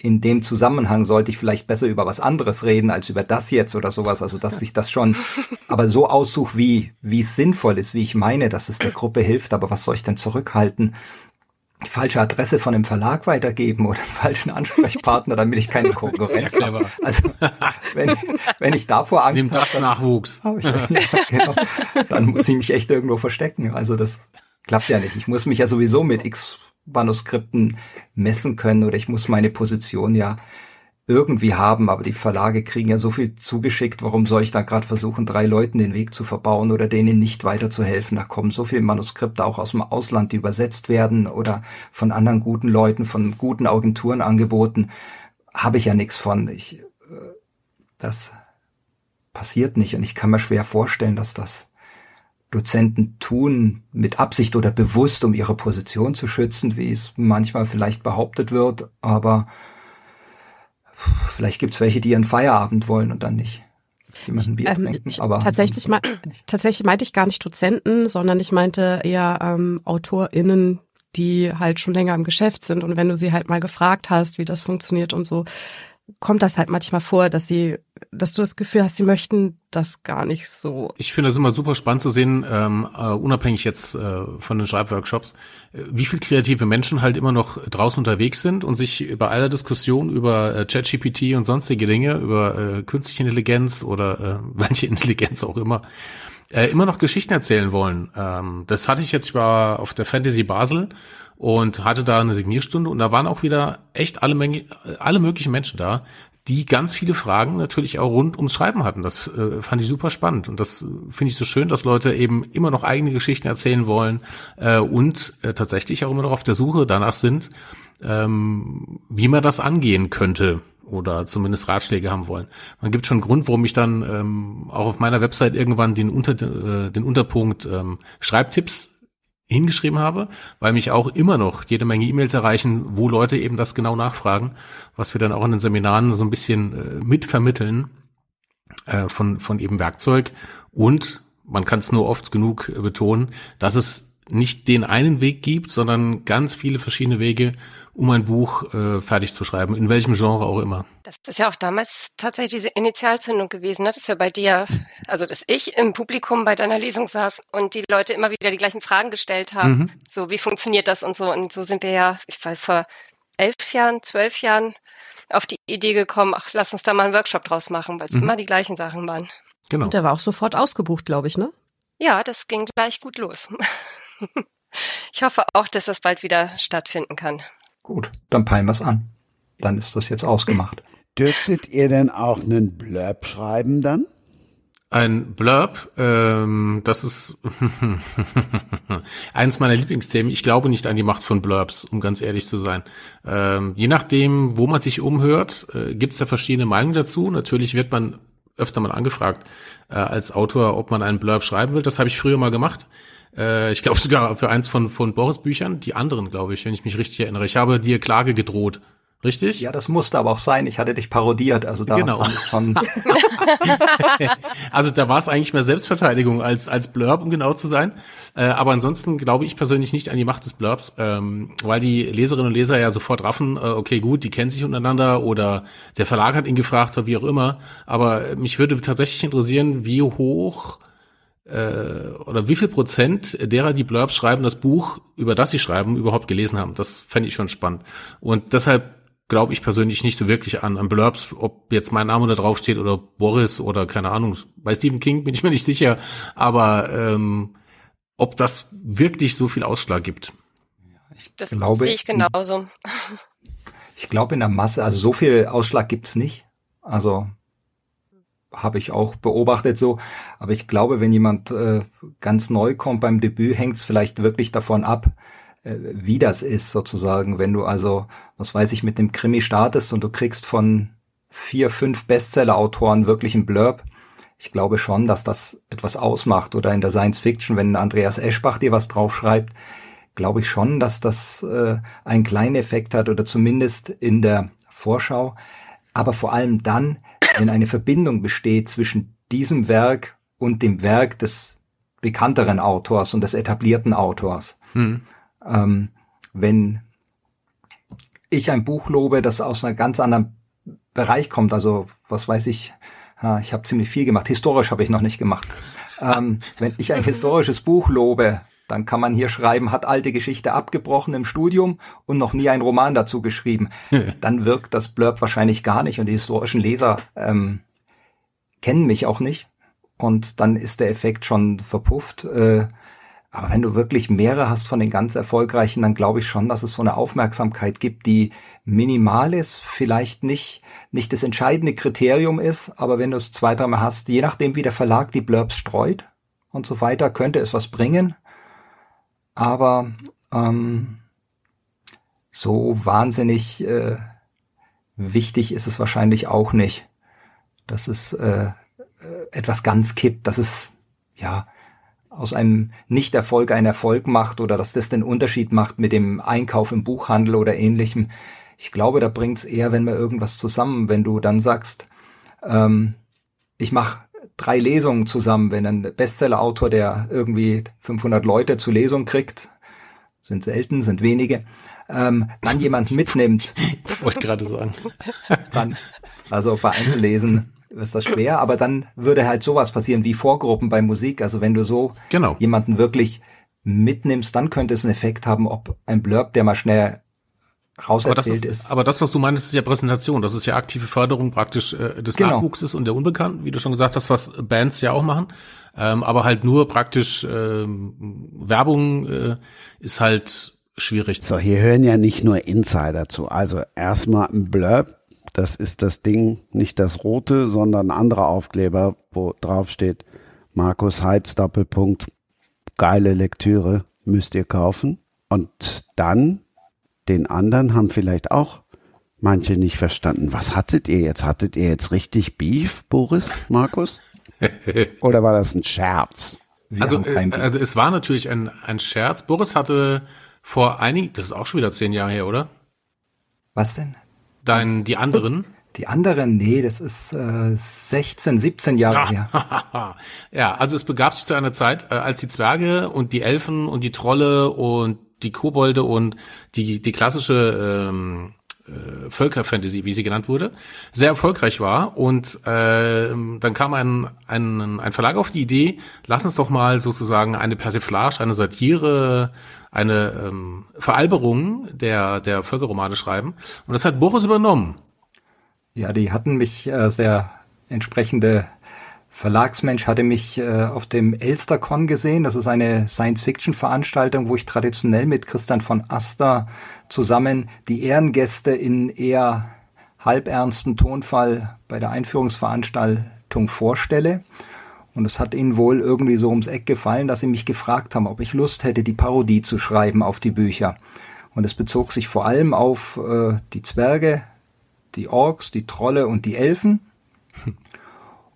Speaker 4: in dem Zusammenhang sollte ich vielleicht besser über was anderes reden als über das jetzt oder sowas. Also dass ich das schon [laughs] aber so aussuche, wie wie es sinnvoll ist, wie ich meine, dass es der Gruppe hilft. Aber was soll ich denn zurückhalten? Die falsche Adresse von einem Verlag weitergeben oder einen falschen Ansprechpartner, damit ich keine Konkurrenz habe. Also wenn, wenn ich davor Angst
Speaker 3: Nimm das
Speaker 4: habe,
Speaker 3: Nachwuchs.
Speaker 4: hab ich, ja, genau, dann muss ich mich echt irgendwo verstecken. Also das klappt ja nicht. Ich muss mich ja sowieso mit X Manuskripten messen können oder ich muss meine Position ja irgendwie haben, aber die Verlage kriegen ja so viel zugeschickt, warum soll ich da gerade versuchen, drei Leuten den Weg zu verbauen oder denen nicht weiterzuhelfen? Da kommen so viele Manuskripte auch aus dem Ausland, die übersetzt werden oder von anderen guten Leuten, von guten Agenturen angeboten. Habe ich ja nichts von. Ich, äh, das passiert nicht und ich kann mir schwer vorstellen, dass das Dozenten tun, mit Absicht oder bewusst, um ihre Position zu schützen, wie es manchmal vielleicht behauptet wird, aber vielleicht gibt's welche, die ihren Feierabend wollen und dann nicht jemanden Bier ähm, trinken. Aber
Speaker 5: tatsächlich, me tatsächlich meinte ich gar nicht Dozenten, sondern ich meinte eher ähm, AutorInnen, die halt schon länger im Geschäft sind. Und wenn du sie halt mal gefragt hast, wie das funktioniert und so, kommt das halt manchmal vor, dass sie, dass du das Gefühl hast, sie möchten das gar nicht so.
Speaker 3: Ich finde das immer super spannend zu sehen, ähm, uh, unabhängig jetzt äh, von den Schreibworkshops, äh, wie viel kreative Menschen halt immer noch draußen unterwegs sind und sich bei aller Diskussion über äh, ChatGPT und sonstige Dinge, über äh, künstliche Intelligenz oder äh, [laughs] welche Intelligenz auch immer, äh, immer noch Geschichten erzählen wollen. Ähm, das hatte ich jetzt war auf der Fantasy Basel und hatte da eine Signierstunde und da waren auch wieder echt alle Menge, alle möglichen Menschen da, die ganz viele Fragen natürlich auch rund ums Schreiben hatten. Das äh, fand ich super spannend und das finde ich so schön, dass Leute eben immer noch eigene Geschichten erzählen wollen äh, und äh, tatsächlich auch immer noch auf der Suche danach sind, ähm, wie man das angehen könnte oder zumindest Ratschläge haben wollen. Man gibt schon einen Grund, warum ich dann ähm, auch auf meiner Website irgendwann den, Unter, äh, den Unterpunkt ähm, Schreibtipps hingeschrieben habe, weil mich auch immer noch jede Menge E-Mails erreichen, wo Leute eben das genau nachfragen, was wir dann auch in den Seminaren so ein bisschen äh, mitvermitteln äh, von, von eben Werkzeug. Und man kann es nur oft genug äh, betonen, dass es nicht den einen Weg gibt, sondern ganz viele verschiedene Wege, um ein Buch äh, fertig zu schreiben, in welchem Genre auch immer.
Speaker 6: Das ist ja auch damals tatsächlich diese Initialzündung gewesen, ne? dass wir bei dir, also dass ich im Publikum bei deiner Lesung saß und die Leute immer wieder die gleichen Fragen gestellt haben. Mhm. So, wie funktioniert das und so. Und so sind wir ja, ich war vor elf Jahren, zwölf Jahren auf die Idee gekommen, ach, lass uns da mal einen Workshop draus machen, weil es mhm. immer die gleichen Sachen waren.
Speaker 5: Genau. Und der war auch sofort ausgebucht, glaube ich, ne?
Speaker 6: Ja, das ging gleich gut los. [laughs] ich hoffe auch, dass das bald wieder stattfinden kann.
Speaker 4: Gut, dann peilen wir es an. Dann ist das jetzt ausgemacht.
Speaker 2: Dürftet ihr denn auch einen Blurb schreiben dann?
Speaker 3: Ein Blurb, ähm, das ist [laughs] eines meiner Lieblingsthemen. Ich glaube nicht an die Macht von Blurbs, um ganz ehrlich zu sein. Ähm, je nachdem, wo man sich umhört, äh, gibt es da verschiedene Meinungen dazu. Natürlich wird man öfter mal angefragt äh, als Autor, ob man einen Blurb schreiben will. Das habe ich früher mal gemacht. Äh, ich glaube sogar für eins von, von Boris Büchern, die anderen, glaube ich, wenn ich mich richtig erinnere. Ich habe dir Klage gedroht. Richtig?
Speaker 4: Ja, das musste aber auch sein. Ich hatte dich parodiert, also da
Speaker 3: genau.
Speaker 4: schon. [laughs] [laughs]
Speaker 3: also da war es eigentlich mehr Selbstverteidigung als als Blurb, um genau zu sein. Äh, aber ansonsten glaube ich persönlich nicht an die Macht des Blurbs, ähm, weil die Leserinnen und Leser ja sofort raffen, äh, okay, gut, die kennen sich untereinander oder der Verlag hat ihn gefragt oder wie auch immer. Aber mich würde tatsächlich interessieren, wie hoch äh, oder wie viel Prozent derer, die Blurbs schreiben, das Buch, über das sie schreiben, überhaupt gelesen haben. Das fände ich schon spannend. Und deshalb glaube ich persönlich nicht so wirklich an, an Blurbs, ob jetzt mein Name da drauf steht oder Boris oder keine Ahnung. Bei Stephen King bin ich mir nicht sicher, aber ähm, ob das wirklich so viel Ausschlag gibt.
Speaker 6: Ich das glaube, sehe ich genauso.
Speaker 4: Ich glaube in der Masse, also so viel Ausschlag gibt's nicht. Also habe ich auch beobachtet so. Aber ich glaube, wenn jemand äh, ganz neu kommt beim Debüt, hängt's vielleicht wirklich davon ab, äh, wie das ist sozusagen. Wenn du also, was weiß ich, mit dem Krimi startest und du kriegst von vier, fünf Bestseller-Autoren wirklich einen Blurb, ich glaube schon, dass das etwas ausmacht. Oder in der Science Fiction, wenn Andreas Eschbach dir was draufschreibt, glaube ich schon, dass das äh, einen kleinen Effekt hat oder zumindest in der Vorschau. Aber vor allem dann, wenn eine Verbindung besteht zwischen diesem Werk und dem Werk des bekannteren Autors und des etablierten Autors. Hm. Ähm, wenn ich ein Buch lobe, das aus einem ganz anderen Bereich kommt, also was weiß ich, ich habe ziemlich viel gemacht, historisch habe ich noch nicht gemacht. Ähm, wenn ich ein [laughs] historisches Buch lobe, dann kann man hier schreiben, hat alte Geschichte abgebrochen im Studium und noch nie einen Roman dazu geschrieben. dann wirkt das Blurb wahrscheinlich gar nicht und die historischen Leser ähm, kennen mich auch nicht. Und dann ist der Effekt schon verpufft. Äh, aber wenn du wirklich mehrere hast von den ganz erfolgreichen, dann glaube ich schon, dass es so eine Aufmerksamkeit gibt, die minimal ist, vielleicht nicht, nicht das entscheidende Kriterium ist, aber wenn du es zwei, dreimal hast, je nachdem wie der Verlag die Blurbs streut und so weiter, könnte es was bringen. Aber ähm, so wahnsinnig äh, wichtig ist es wahrscheinlich auch nicht, dass es äh, äh etwas ganz kippt, dass es ja aus einem Nichterfolg einen Erfolg macht oder dass das den Unterschied macht mit dem Einkauf im Buchhandel oder ähnlichem. Ich glaube, da bringt's eher, wenn wir irgendwas zusammen, wenn du dann sagst, ähm, ich mache drei Lesungen zusammen, wenn ein Bestseller-Autor, der irgendwie 500 Leute zur Lesung kriegt, sind selten, sind wenige, ähm, dann jemand mitnimmt. [laughs]
Speaker 3: Wollte gerade sagen.
Speaker 4: dann, also bei Einzellesen ist das schwer, aber dann würde halt sowas passieren wie Vorgruppen bei Musik. Also wenn du so
Speaker 3: genau.
Speaker 4: jemanden wirklich mitnimmst, dann könnte es einen Effekt haben, ob ein Blurb, der mal schnell rauserzählt
Speaker 3: ist,
Speaker 4: ist.
Speaker 3: Aber das, was du meinst, ist ja Präsentation. Das ist ja aktive Förderung praktisch äh, des genau. Nachwuchses und der Unbekannten, wie du schon gesagt hast, was Bands ja auch machen. Ähm, aber halt nur praktisch ähm, Werbung äh, ist halt schwierig.
Speaker 2: So, hier hören ja nicht nur Insider zu. Also erstmal ein Blurb das ist das Ding, nicht das rote, sondern ein anderer Aufkleber, wo drauf steht, Markus Heitz Doppelpunkt, geile Lektüre, müsst ihr kaufen. Und dann, den anderen haben vielleicht auch manche nicht verstanden. Was hattet ihr jetzt? Hattet ihr jetzt richtig Beef, Boris, Markus? [laughs] Oder war das ein Scherz?
Speaker 3: Wir also, äh, also es war natürlich ein, ein Scherz. Boris hatte vor einigen, das ist auch schon wieder zehn Jahre her, oder?
Speaker 4: Was denn?
Speaker 3: Dein, die anderen?
Speaker 4: Die anderen, nee, das ist äh, 16, 17 Jahre ja.
Speaker 3: her. [laughs] ja, also es begab sich zu einer Zeit, äh, als die Zwerge und die Elfen und die Trolle und die Kobolde und die, die klassische ähm, äh, Völkerfantasy, wie sie genannt wurde, sehr erfolgreich war. Und äh, dann kam ein, ein, ein Verlag auf die Idee, lass uns doch mal sozusagen eine Persiflage, eine Satire eine ähm, Veralberung der, der Völkerromane schreiben. Und das hat Boris übernommen.
Speaker 4: Ja, die hatten mich äh, sehr entsprechende Verlagsmensch hatte mich äh, auf dem Elstercon gesehen. Das ist eine Science-Fiction-Veranstaltung, wo ich traditionell mit Christian von Aster zusammen die Ehrengäste in eher halbernsten Tonfall bei der Einführungsveranstaltung vorstelle. Und es hat ihnen wohl irgendwie so ums Eck gefallen, dass sie mich gefragt haben, ob ich Lust hätte, die Parodie zu schreiben auf die Bücher. Und es bezog sich vor allem auf äh, die Zwerge, die Orks, die Trolle und die Elfen. [laughs]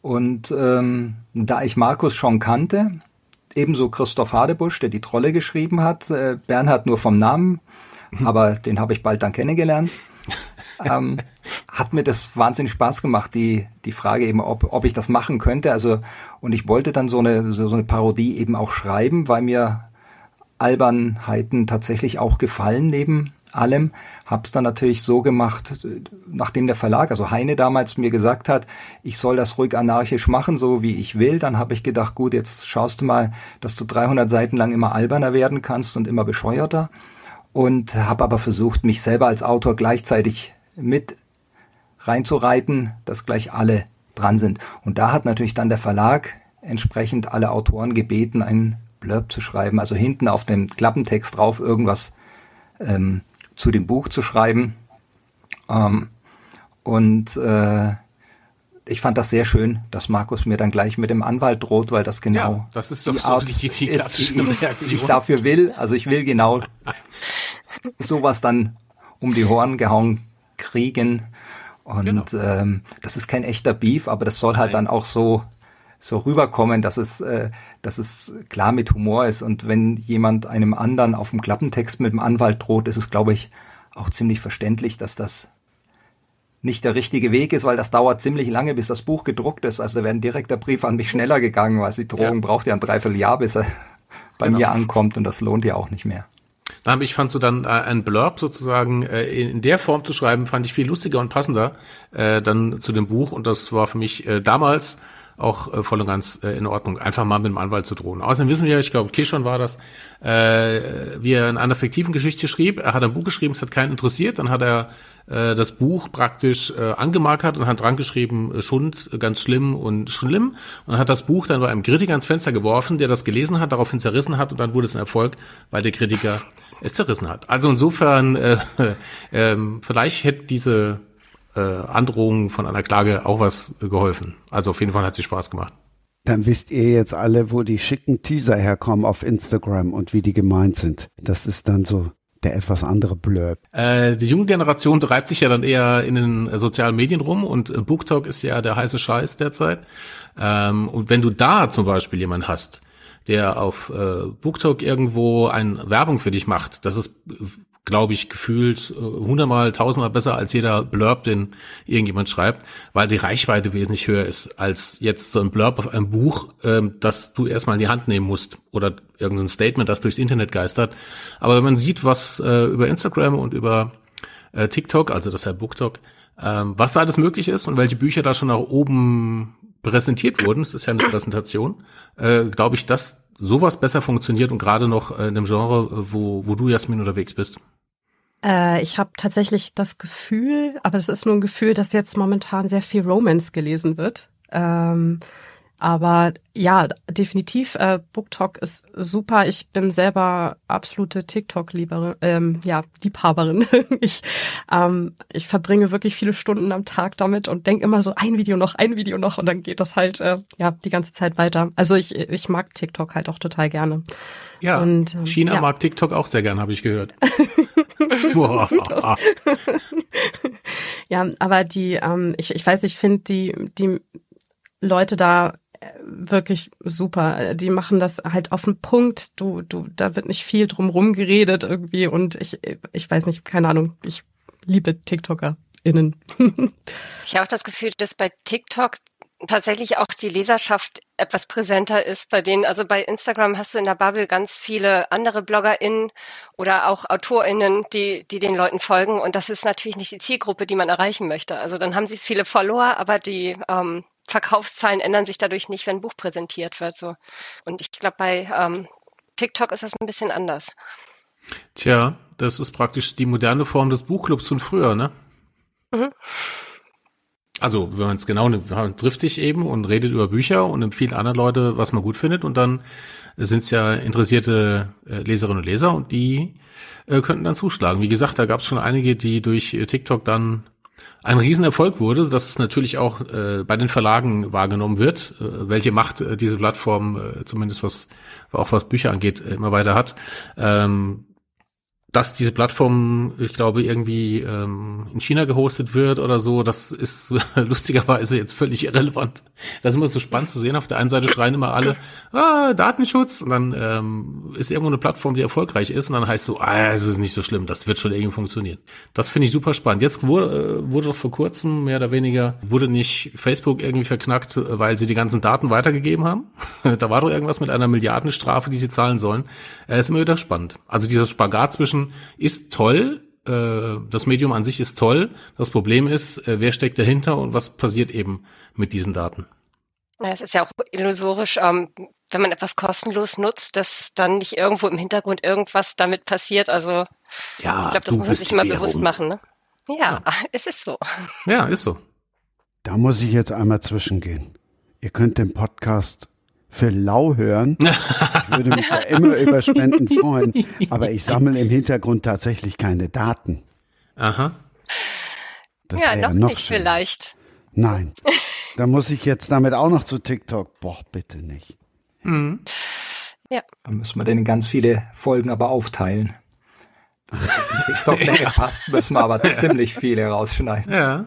Speaker 4: Und ähm, da ich Markus schon kannte, ebenso Christoph Hadebusch, der die Trolle geschrieben hat, äh, Bernhard nur vom Namen, aber den habe ich bald dann kennengelernt [laughs] ähm, hat mir das wahnsinnig Spaß gemacht, die, die Frage eben, ob, ob ich das machen könnte. Also, und ich wollte dann so eine, so, so eine Parodie eben auch schreiben, weil mir Albernheiten tatsächlich auch gefallen neben allem. Hab's dann natürlich so gemacht, nachdem der Verlag, also Heine damals mir gesagt hat, ich soll das ruhig anarchisch machen, so wie ich will, dann habe ich gedacht, gut, jetzt schaust du mal, dass du 300 Seiten lang immer alberner werden kannst und immer bescheuerter und habe aber versucht, mich selber als Autor gleichzeitig mit reinzureiten, dass gleich alle dran sind. Und da hat natürlich dann der Verlag entsprechend alle Autoren gebeten, einen Blurb zu schreiben, also hinten auf dem Klappentext drauf irgendwas ähm, zu dem Buch zu schreiben. Ähm, und äh, ich fand das sehr schön, dass Markus mir dann gleich mit dem Anwalt droht, weil das genau
Speaker 3: ja, das ist doch die so Art die, die
Speaker 4: klassische ist, Reaktion. Ich dafür will, also ich will genau [laughs] sowas dann um die Ohren gehauen kriegen. Und genau. ähm, das ist kein echter Beef, aber das soll halt Nein. dann auch so so rüberkommen, dass es, äh, dass es klar mit Humor ist. Und wenn jemand einem anderen auf dem Klappentext mit dem Anwalt droht, ist es, glaube ich, auch ziemlich verständlich, dass das nicht der richtige Weg ist, weil das dauert ziemlich lange, bis das Buch gedruckt ist. Also da wäre ein direkter Brief an mich schneller gegangen, weil die Drohung ja. braucht ja ein Dreivierteljahr, bis er bei genau. mir ankommt und das lohnt ja auch nicht mehr.
Speaker 3: Ich fand so dann äh, ein Blurb sozusagen äh, in der Form zu schreiben, fand ich viel lustiger und passender äh, dann zu dem Buch und das war für mich äh, damals auch äh, voll und ganz äh, in Ordnung, einfach mal mit dem Anwalt zu drohen. Außerdem wissen wir, ich glaube, Kishon war das, äh, wie er in einer fiktiven Geschichte schrieb, er hat ein Buch geschrieben, es hat keinen interessiert, dann hat er äh, das Buch praktisch äh, angemarkert und hat dran geschrieben, äh, Schund, ganz schlimm und schlimm und hat das Buch dann bei einem Kritiker ins Fenster geworfen, der das gelesen hat, daraufhin zerrissen hat und dann wurde es ein Erfolg, weil der Kritiker es zerrissen hat. Also insofern, äh, [laughs] äh, vielleicht hätte diese äh, Androhung von einer Klage auch was geholfen. Also auf jeden Fall hat sie Spaß gemacht.
Speaker 2: Dann wisst ihr jetzt alle, wo die schicken Teaser herkommen auf Instagram und wie die gemeint sind. Das ist dann so der etwas andere Blurb.
Speaker 3: Äh, die junge Generation treibt sich ja dann eher in den sozialen Medien rum und äh, BookTok ist ja der heiße Scheiß derzeit. Ähm, und wenn du da zum Beispiel jemanden hast, der auf äh, BookTok irgendwo eine Werbung für dich macht, das ist glaube ich, gefühlt äh, hundertmal, tausendmal besser als jeder Blurb, den irgendjemand schreibt, weil die Reichweite wesentlich höher ist als jetzt so ein Blurb auf einem Buch, ähm, das du erstmal in die Hand nehmen musst oder irgendein Statement, das durchs Internet geistert. Aber wenn man sieht, was äh, über Instagram und über äh, TikTok, also das Herr BookTok, ähm, was da alles möglich ist und welche Bücher da schon nach oben präsentiert wurden, das ist ja eine Präsentation, äh, glaube ich, dass sowas besser funktioniert und gerade noch in dem Genre, wo, wo du, Jasmin, unterwegs bist.
Speaker 5: Äh, ich habe tatsächlich das Gefühl, aber das ist nur ein Gefühl, dass jetzt momentan sehr viel Romance gelesen wird. Ähm, aber ja, definitiv, äh, BookTok ist super. Ich bin selber absolute TikTok-Lieberin, ähm, ja, Liebhaberin. [laughs] ich, ähm, ich verbringe wirklich viele Stunden am Tag damit und denke immer so, ein Video noch, ein Video noch und dann geht das halt, äh, ja, die ganze Zeit weiter. Also ich, ich mag TikTok halt auch total gerne.
Speaker 3: Ja, und, ähm, China ja. mag TikTok auch sehr gern, habe ich gehört. [laughs] [laughs]
Speaker 5: ja, aber die, ähm, ich, ich weiß, ich finde die, die Leute da wirklich super. Die machen das halt auf den Punkt. Du, du, da wird nicht viel drum geredet irgendwie und ich, ich weiß nicht, keine Ahnung. Ich liebe TikTokerInnen. [laughs]
Speaker 6: ich habe auch das Gefühl, dass bei TikTok tatsächlich auch die Leserschaft etwas präsenter ist bei denen. Also bei Instagram hast du in der Bubble ganz viele andere BloggerInnen oder auch AutorInnen, die, die den Leuten folgen. Und das ist natürlich nicht die Zielgruppe, die man erreichen möchte. Also dann haben sie viele Follower, aber die, ähm, Verkaufszahlen ändern sich dadurch nicht, wenn ein Buch präsentiert wird. So. Und ich glaube, bei ähm, TikTok ist das ein bisschen anders.
Speaker 3: Tja, das ist praktisch die moderne Form des Buchclubs von früher, ne? Mhm. Also, wenn man es genau nimmt, man trifft sich eben und redet über Bücher und empfiehlt anderen Leute, was man gut findet und dann sind es ja interessierte äh, Leserinnen und Leser und die äh, könnten dann zuschlagen. Wie gesagt, da gab es schon einige, die durch äh, TikTok dann ein Riesenerfolg wurde, dass es natürlich auch äh, bei den Verlagen wahrgenommen wird, äh, welche Macht äh, diese Plattform, äh, zumindest was auch was Bücher angeht, äh, immer weiter hat. Ähm, dass diese Plattform, ich glaube, irgendwie ähm, in China gehostet wird oder so, das ist [laughs] lustigerweise jetzt völlig irrelevant. Das ist immer so spannend zu sehen. Auf der einen Seite schreien immer alle, [laughs] ah, Datenschutz, und dann ähm, ist irgendwo eine Plattform, die erfolgreich ist, und dann heißt so, ah, es ist nicht so schlimm, das wird schon irgendwie funktionieren. Das finde ich super spannend. Jetzt wurde, äh, wurde doch vor kurzem, mehr oder weniger, wurde nicht Facebook irgendwie verknackt, weil sie die ganzen Daten weitergegeben haben. [laughs] da war doch irgendwas mit einer Milliardenstrafe, die sie zahlen sollen. Äh, ist immer wieder spannend. Also dieser Spagat zwischen ist toll. Äh, das Medium an sich ist toll. Das Problem ist, äh, wer steckt dahinter und was passiert eben mit diesen Daten?
Speaker 6: Ja, es ist ja auch illusorisch, ähm, wenn man etwas kostenlos nutzt, dass dann nicht irgendwo im Hintergrund irgendwas damit passiert. Also
Speaker 3: ja,
Speaker 6: ich glaube, das muss man sich immer bewusst machen. Ne? Ja, ja, [laughs] es ist so.
Speaker 3: Ja, ist so.
Speaker 2: Da muss ich jetzt einmal zwischengehen. Ihr könnt den Podcast für lau hören. Ich würde mich ja immer [laughs] über Spenden freuen, aber ich sammle im Hintergrund tatsächlich keine Daten.
Speaker 3: Aha.
Speaker 6: Das ja, noch, ja noch nicht schöner. vielleicht.
Speaker 2: Nein. [laughs] Da muss ich jetzt damit auch noch zu TikTok. Boah, bitte nicht. Mhm.
Speaker 4: Ja. Dann müssen wir denn ganz viele Folgen aber aufteilen. TikTok-Länge [laughs] passt, müssen wir aber ziemlich viele rausschneiden.
Speaker 3: Ja.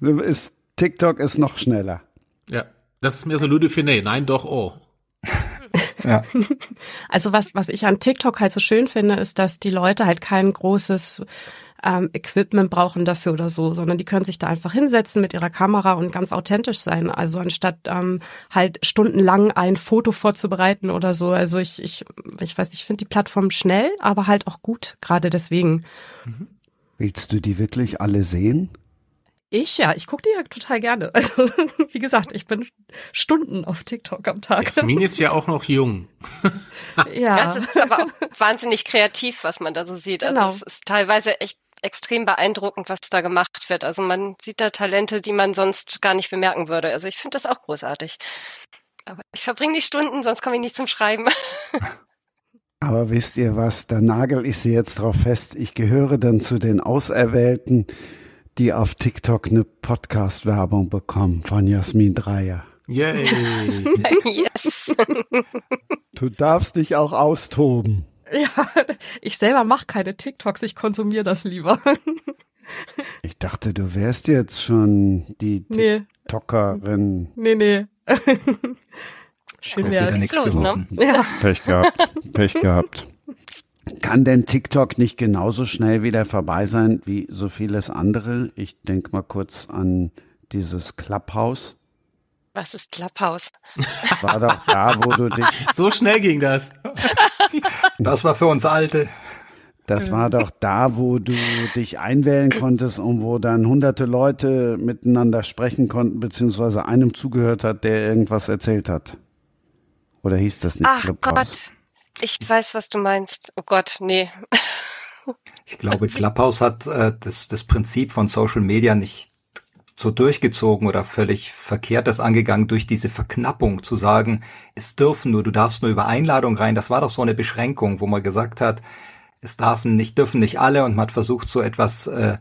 Speaker 2: Ist, TikTok ist noch schneller.
Speaker 3: Ja. Das ist mehr so Ludefine. Nein, doch, oh. [laughs]
Speaker 5: ja. [laughs] Also was, was ich an TikTok halt so schön finde, ist, dass die Leute halt kein großes ähm, Equipment brauchen dafür oder so, sondern die können sich da einfach hinsetzen mit ihrer Kamera und ganz authentisch sein. Also anstatt ähm, halt stundenlang ein Foto vorzubereiten oder so. Also ich, ich, ich weiß, ich finde die Plattform schnell, aber halt auch gut, gerade deswegen.
Speaker 2: Willst du die wirklich alle sehen?
Speaker 5: Ich ja, ich gucke die ja total gerne. [laughs] Also wie gesagt, ich bin Stunden auf TikTok am Tag.
Speaker 3: Jasmin ist ja auch noch jung. [laughs]
Speaker 6: ja. Das ist aber auch wahnsinnig kreativ, was man da so sieht. Also genau. es ist teilweise echt extrem beeindruckend, was da gemacht wird. Also man sieht da Talente, die man sonst gar nicht bemerken würde. Also ich finde das auch großartig. Aber ich verbringe die Stunden, sonst komme ich nicht zum Schreiben. [laughs]
Speaker 2: Aber wisst ihr was, da nagel ich sie jetzt drauf fest. Ich gehöre dann zu den Auserwählten, die auf TikTok eine Podcast-Werbung bekommen von Jasmin Dreier.
Speaker 3: Yay! [laughs]
Speaker 6: yes!
Speaker 2: Du darfst dich auch austoben.
Speaker 5: Ja, ich selber mache keine TikToks, ich konsumiere das lieber.
Speaker 2: Ich dachte, du wärst jetzt schon die nee. TikTokerin.
Speaker 5: Nee, nee. Schön wär's.
Speaker 4: Nichts los, ne?
Speaker 2: Ja. Pech gehabt. Pech gehabt. Kann denn TikTok nicht genauso schnell wieder vorbei sein wie so vieles andere? Ich denke mal kurz an dieses Clubhouse.
Speaker 6: Was ist Clubhouse? [laughs]
Speaker 2: War doch da, wo du dich. [laughs]
Speaker 3: So schnell ging das. [laughs]
Speaker 4: Das war für uns Alte.
Speaker 2: Das war doch da, wo du dich einwählen konntest und wo dann hunderte Leute miteinander sprechen konnten, beziehungsweise einem zugehört hat, der irgendwas erzählt hat. Oder hieß das nicht
Speaker 6: Ach Clubhouse? Gott, ich weiß, was du meinst. Oh Gott, nee. [laughs]
Speaker 4: Ich glaube, Clubhouse hat äh, das, das Prinzip von Social Media nicht so durchgezogen oder völlig verkehrt das angegangen durch diese Verknappung zu sagen, es dürfen nur, du darfst nur über Einladung rein. Das war doch so eine Beschränkung, wo man gesagt hat, es dürfen nicht, dürfen nicht alle und man hat versucht, so etwas äh,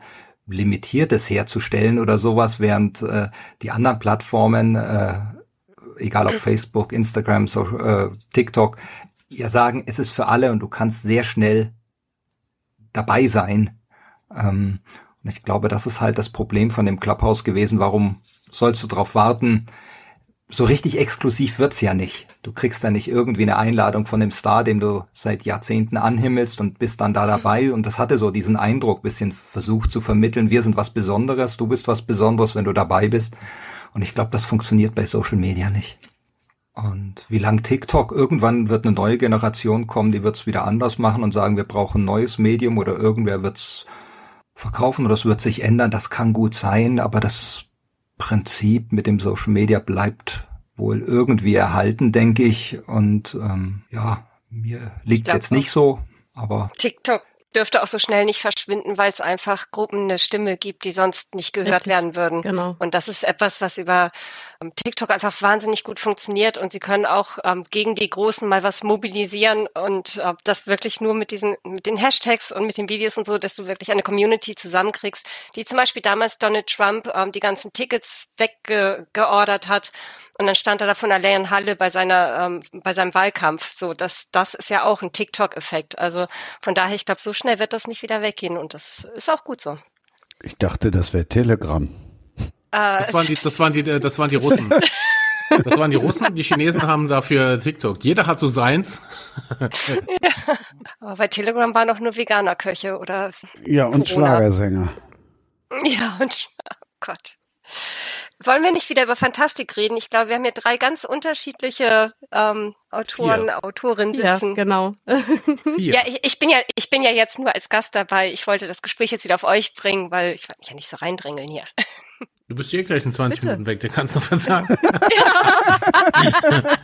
Speaker 4: Limitiertes herzustellen oder sowas, während äh, die anderen Plattformen, äh, egal ob Facebook, Instagram, so, äh, TikTok, ja sagen, es ist für alle und du kannst sehr schnell dabei sein. Ähm, und ich glaube, das ist halt das Problem von dem Clubhouse gewesen. Warum sollst du drauf warten? So richtig exklusiv wird's ja nicht. Du kriegst da nicht irgendwie eine Einladung von dem Star, dem du seit Jahrzehnten anhimmelst und bist dann da dabei. Und das hatte so diesen Eindruck, bisschen versucht zu vermitteln, wir sind was Besonderes, du bist was Besonderes, wenn du dabei bist. Und ich glaube, das funktioniert bei Social Media nicht. Und wie lang TikTok, irgendwann wird eine neue Generation kommen, die wird es wieder anders machen und sagen, wir brauchen ein neues Medium oder irgendwer wird es verkaufen oder es wird sich ändern. Das kann gut sein, aber das Prinzip mit dem Social Media bleibt wohl irgendwie erhalten, denke ich. Und ähm, ja, mir liegt jetzt nicht so, aber
Speaker 6: TikTok dürfte auch so schnell nicht verschwinden, weil es einfach Gruppen eine Stimme gibt, die sonst nicht gehört Richtig. werden würden.
Speaker 5: Genau.
Speaker 6: Und das ist etwas, was über TikTok einfach wahnsinnig gut funktioniert und sie können auch ähm, gegen die Großen mal was mobilisieren und äh, das wirklich nur mit diesen, mit den Hashtags und mit den Videos und so, dass du wirklich eine Community zusammenkriegst, die zum Beispiel damals Donald Trump ähm, die ganzen Tickets weggeordert hat und dann stand er da von der leeren Halle bei seiner, ähm, bei seinem Wahlkampf. So, das, das ist ja auch ein TikTok-Effekt. Also von daher, ich glaube, so schnell wird das nicht wieder weggehen und das ist auch gut so.
Speaker 2: Ich dachte, das wäre Telegram.
Speaker 3: Äh, das waren die, das waren die, das waren die Russen. [laughs] Das waren die Russen, die Chinesen haben dafür TikTok. Jeder hat so seins.
Speaker 6: ja. Aber bei Telegram waren auch nur Veganer-Köche oder.
Speaker 2: Ja, und Corona. Schlagersänger.
Speaker 6: Ja, und oh Gott. Wollen wir nicht wieder über Fantastik reden? Ich glaube, wir haben hier drei ganz unterschiedliche ähm, Autoren, Vier. Autorinnen sitzen.
Speaker 5: Ja, genau. [laughs]
Speaker 6: ja, ich, ich, bin ja, ich bin ja jetzt nur als Gast dabei. Ich wollte das Gespräch jetzt wieder auf euch bringen, weil ich wollte mich ja nicht so reindrängeln hier.
Speaker 3: Du bist hier gleich in 20 Bitte. Minuten weg, der kannst noch was sagen. [laughs]
Speaker 6: ja,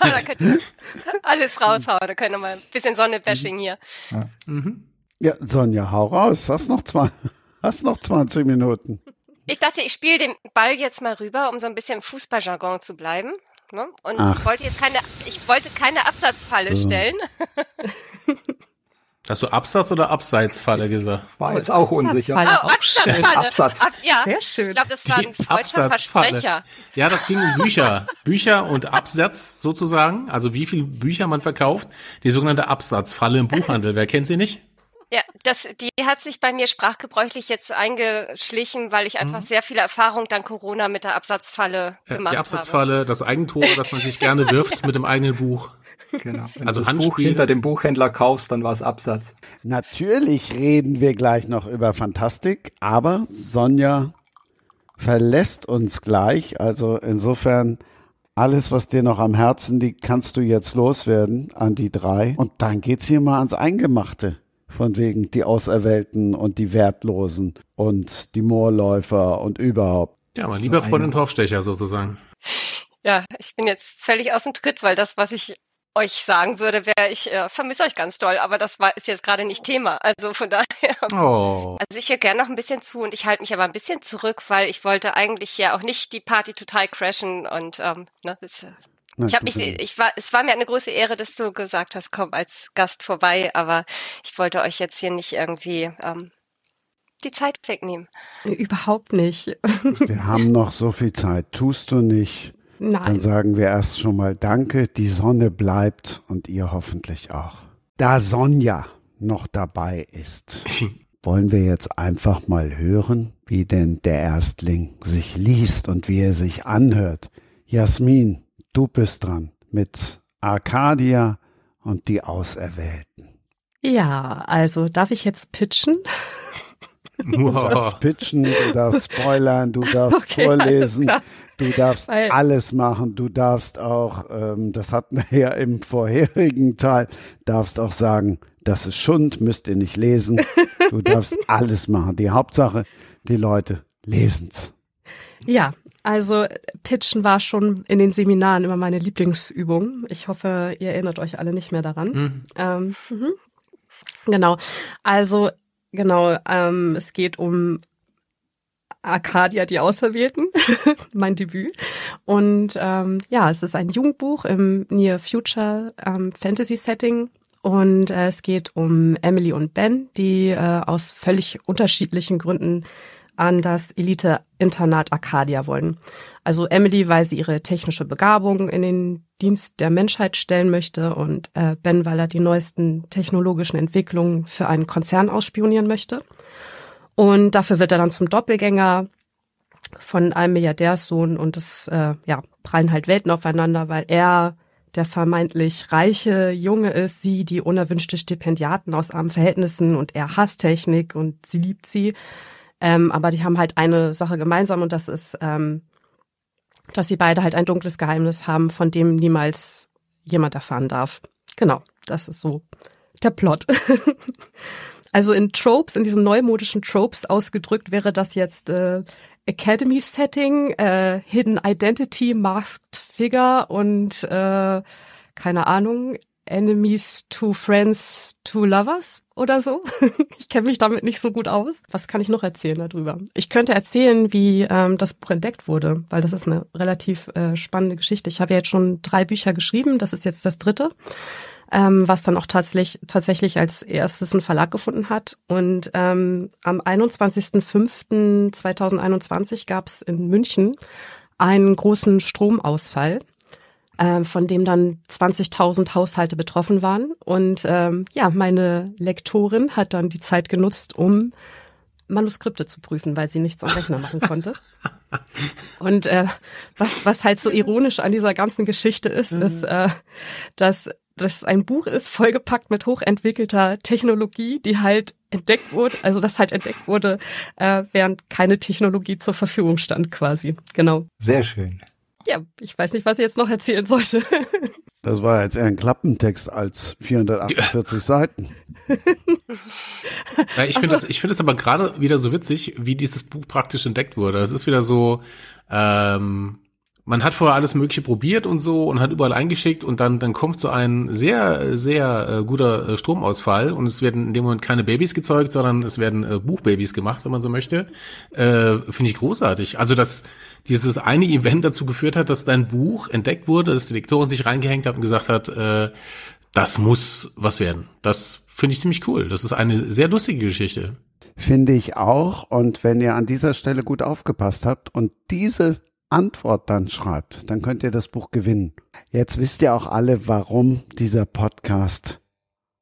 Speaker 6: da könnt ihr alles raushauen, da können wir mal ein bisschen Sonnebashing hier.
Speaker 3: Ja. Mhm.
Speaker 2: Ja, Sonja, hau raus. Hast noch, zwei, hast noch 20 Minuten.
Speaker 6: Ich dachte, ich spiele den Ball jetzt mal rüber, um so ein bisschen im Fußballjargon zu bleiben. Ne? Und
Speaker 2: Ach,
Speaker 6: wollte jetzt keine, ich wollte keine Absatzfalle
Speaker 2: so.
Speaker 6: stellen. [laughs]
Speaker 3: Hast du Absatz oder Abseitsfalle gesagt?
Speaker 4: War jetzt auch unsicher.
Speaker 5: Absatzfalle.
Speaker 6: Oh, Absatzfalle.
Speaker 4: Absatz.
Speaker 6: Ab, ja,
Speaker 5: Sehr schön.
Speaker 6: ich glaube, das war ein freudscher
Speaker 3: Absatzfalle.
Speaker 6: Versprecher.
Speaker 3: Ja, das ging um Bücher. Bücher und Absatz sozusagen. Also wie viel Bücher man verkauft. Die sogenannte Absatzfalle im Buchhandel. Wer kennt sie nicht?
Speaker 6: Ja, das, die hat sich bei mir sprachgebräuchlich jetzt eingeschlichen, weil ich
Speaker 3: Mhm.
Speaker 6: einfach sehr viele Erfahrung dank Corona mit der Absatzfalle
Speaker 3: Äh,
Speaker 6: gemacht
Speaker 3: Die Absatzfalle, das Eigentor, das man sich gerne wirft [laughs] mit dem eigenen Buch.
Speaker 4: Genau. Wenn
Speaker 3: Also
Speaker 4: du das Buch hinter dem Buchhändler kaufst, dann war es Absatz.
Speaker 2: Natürlich reden wir gleich noch über Fantastik, aber Sonja verlässt uns gleich. Also insofern, alles, was dir noch am Herzen liegt, kannst du jetzt loswerden an die drei. Und dann geht's hier mal ans Eingemachte. Von wegen die Auserwählten und die Wertlosen und die Moorläufer und überhaupt.
Speaker 3: Ja, mein lieber Freund und Torfstecher sozusagen.
Speaker 6: Ja, ich bin jetzt völlig aus dem Tritt, weil das, was ich euch sagen würde, wäre, ich äh, vermisse euch ganz doll, aber das war ist jetzt gerade nicht Thema. Also von [laughs] daher.
Speaker 3: Oh.
Speaker 6: Also ich höre gerne noch ein bisschen zu und ich halte mich aber ein bisschen zurück, weil ich wollte eigentlich ja auch nicht die Party total crashen und ähm, ne, das, äh,
Speaker 2: Na,
Speaker 6: ich habe mich, ich war, es war mir eine große Ehre, dass du gesagt hast, komm als Gast vorbei, aber ich wollte euch jetzt hier nicht irgendwie ähm, die Zeit wegnehmen.
Speaker 5: Überhaupt nicht.
Speaker 2: Wir haben noch so viel Zeit. Tust du nicht? Dann
Speaker 5: Nein.
Speaker 2: sagen wir erst schon mal Danke, die Sonne bleibt und ihr hoffentlich auch. Da Sonja noch dabei ist, [laughs] wollen wir jetzt einfach mal hören, wie denn der Erstling sich liest und wie er sich anhört. Jasmin, du bist dran mit Arcadia und die Auserwählten.
Speaker 5: Ja, also darf ich jetzt pitchen?
Speaker 2: Du darfst pitchen, du darfst [laughs] spoilern, du darfst
Speaker 5: Okay,
Speaker 2: vorlesen, du darfst
Speaker 5: Weil-
Speaker 2: alles machen, du darfst auch, ähm, das hatten wir [laughs] ja im vorherigen Teil, darfst auch sagen, das ist Schund, müsst ihr nicht lesen. Du [laughs] darfst alles machen. Die Hauptsache, die Leute lesen's.
Speaker 5: Ja, also Pitchen war schon in den Seminaren immer meine Lieblingsübung. Ich hoffe, ihr erinnert euch alle nicht mehr daran.
Speaker 3: Hm.
Speaker 5: Ähm, mhm. Genau. Also, genau, ähm, es geht um Arcadia, die Auserwählten, [laughs] mein Debüt. Und ähm, ja, es ist ein Jugendbuch im Near Future ähm, Fantasy Setting. Und äh, es geht um Emily und Ben, die äh, aus völlig unterschiedlichen Gründen an das Elite-Internat Arcadia wollen. Also Emily, weil sie ihre technische Begabung in den Dienst der Menschheit stellen möchte und äh, Ben, weil er die neuesten technologischen Entwicklungen für einen Konzern ausspionieren möchte. Und dafür wird er dann zum Doppelgänger von einem Milliardärssohn und es äh, ja, prallen halt Welten aufeinander, weil er der vermeintlich reiche Junge ist, sie die unerwünschte Stipendiaten aus armen Verhältnissen und er hasst Technik und sie liebt sie. Ähm, aber die haben halt eine Sache gemeinsam und das ist, ähm, dass sie beide halt ein dunkles Geheimnis haben, von dem niemals jemand erfahren darf. Genau, das ist so der Plot. [laughs] also in Tropes, in diesen neumodischen Tropes ausgedrückt, wäre das jetzt äh, Academy Setting, äh, Hidden Identity, Masked Figure und äh, keine Ahnung, Enemies to Friends to Lovers oder so. [laughs] ich kenne mich damit nicht so gut aus. Was kann ich noch erzählen darüber? Ich könnte erzählen, wie ähm, das Buch entdeckt wurde, weil das ist eine relativ äh, spannende Geschichte. Ich habe ja jetzt schon drei Bücher geschrieben, das ist jetzt das dritte, ähm, was dann auch tatsächlich, tatsächlich als erstes einen Verlag gefunden hat. Und ähm, am 21.05.2021 gab es in München einen großen Stromausfall ähm, von dem dann 20.000 Haushalte betroffen waren. Und ähm, ja, meine Lektorin hat dann die Zeit genutzt, um Manuskripte zu prüfen, weil sie nichts am Rechner machen konnte. [laughs] Und äh, was, was halt so ironisch an dieser ganzen Geschichte ist, ist, äh, dass das ein Buch ist, vollgepackt mit hochentwickelter Technologie, die halt entdeckt wurde, also das halt entdeckt wurde, äh, während keine Technologie zur Verfügung stand quasi. Genau.
Speaker 4: Sehr schön.
Speaker 5: Ja, ich weiß nicht, was ich jetzt noch erzählen sollte. [laughs]
Speaker 2: Das war jetzt eher ein Klappentext als 448 [laughs] Seiten.
Speaker 3: Ja, ich finde das, ich finde es aber gerade wieder so witzig, wie dieses Buch praktisch entdeckt wurde. Es ist wieder so, ähm, man hat vorher alles Mögliche probiert und so und hat überall eingeschickt und dann, dann kommt so ein sehr, sehr äh, guter äh, Stromausfall und es werden in dem Moment keine Babys gezeugt, sondern es werden äh, Buchbabys gemacht, wenn man so möchte. Äh, Finde ich großartig. Also, dass dieses eine Event dazu geführt hat, dass dein Buch entdeckt wurde, dass die Lektorin sich reingehängt hat und gesagt hat, äh, das muss was werden. Das finde ich ziemlich cool. Das ist eine sehr lustige Geschichte.
Speaker 2: Finde ich auch. Und wenn ihr an dieser Stelle gut aufgepasst habt und diese Antwort dann schreibt, dann könnt ihr das Buch gewinnen. Jetzt wisst ihr auch alle, warum dieser Podcast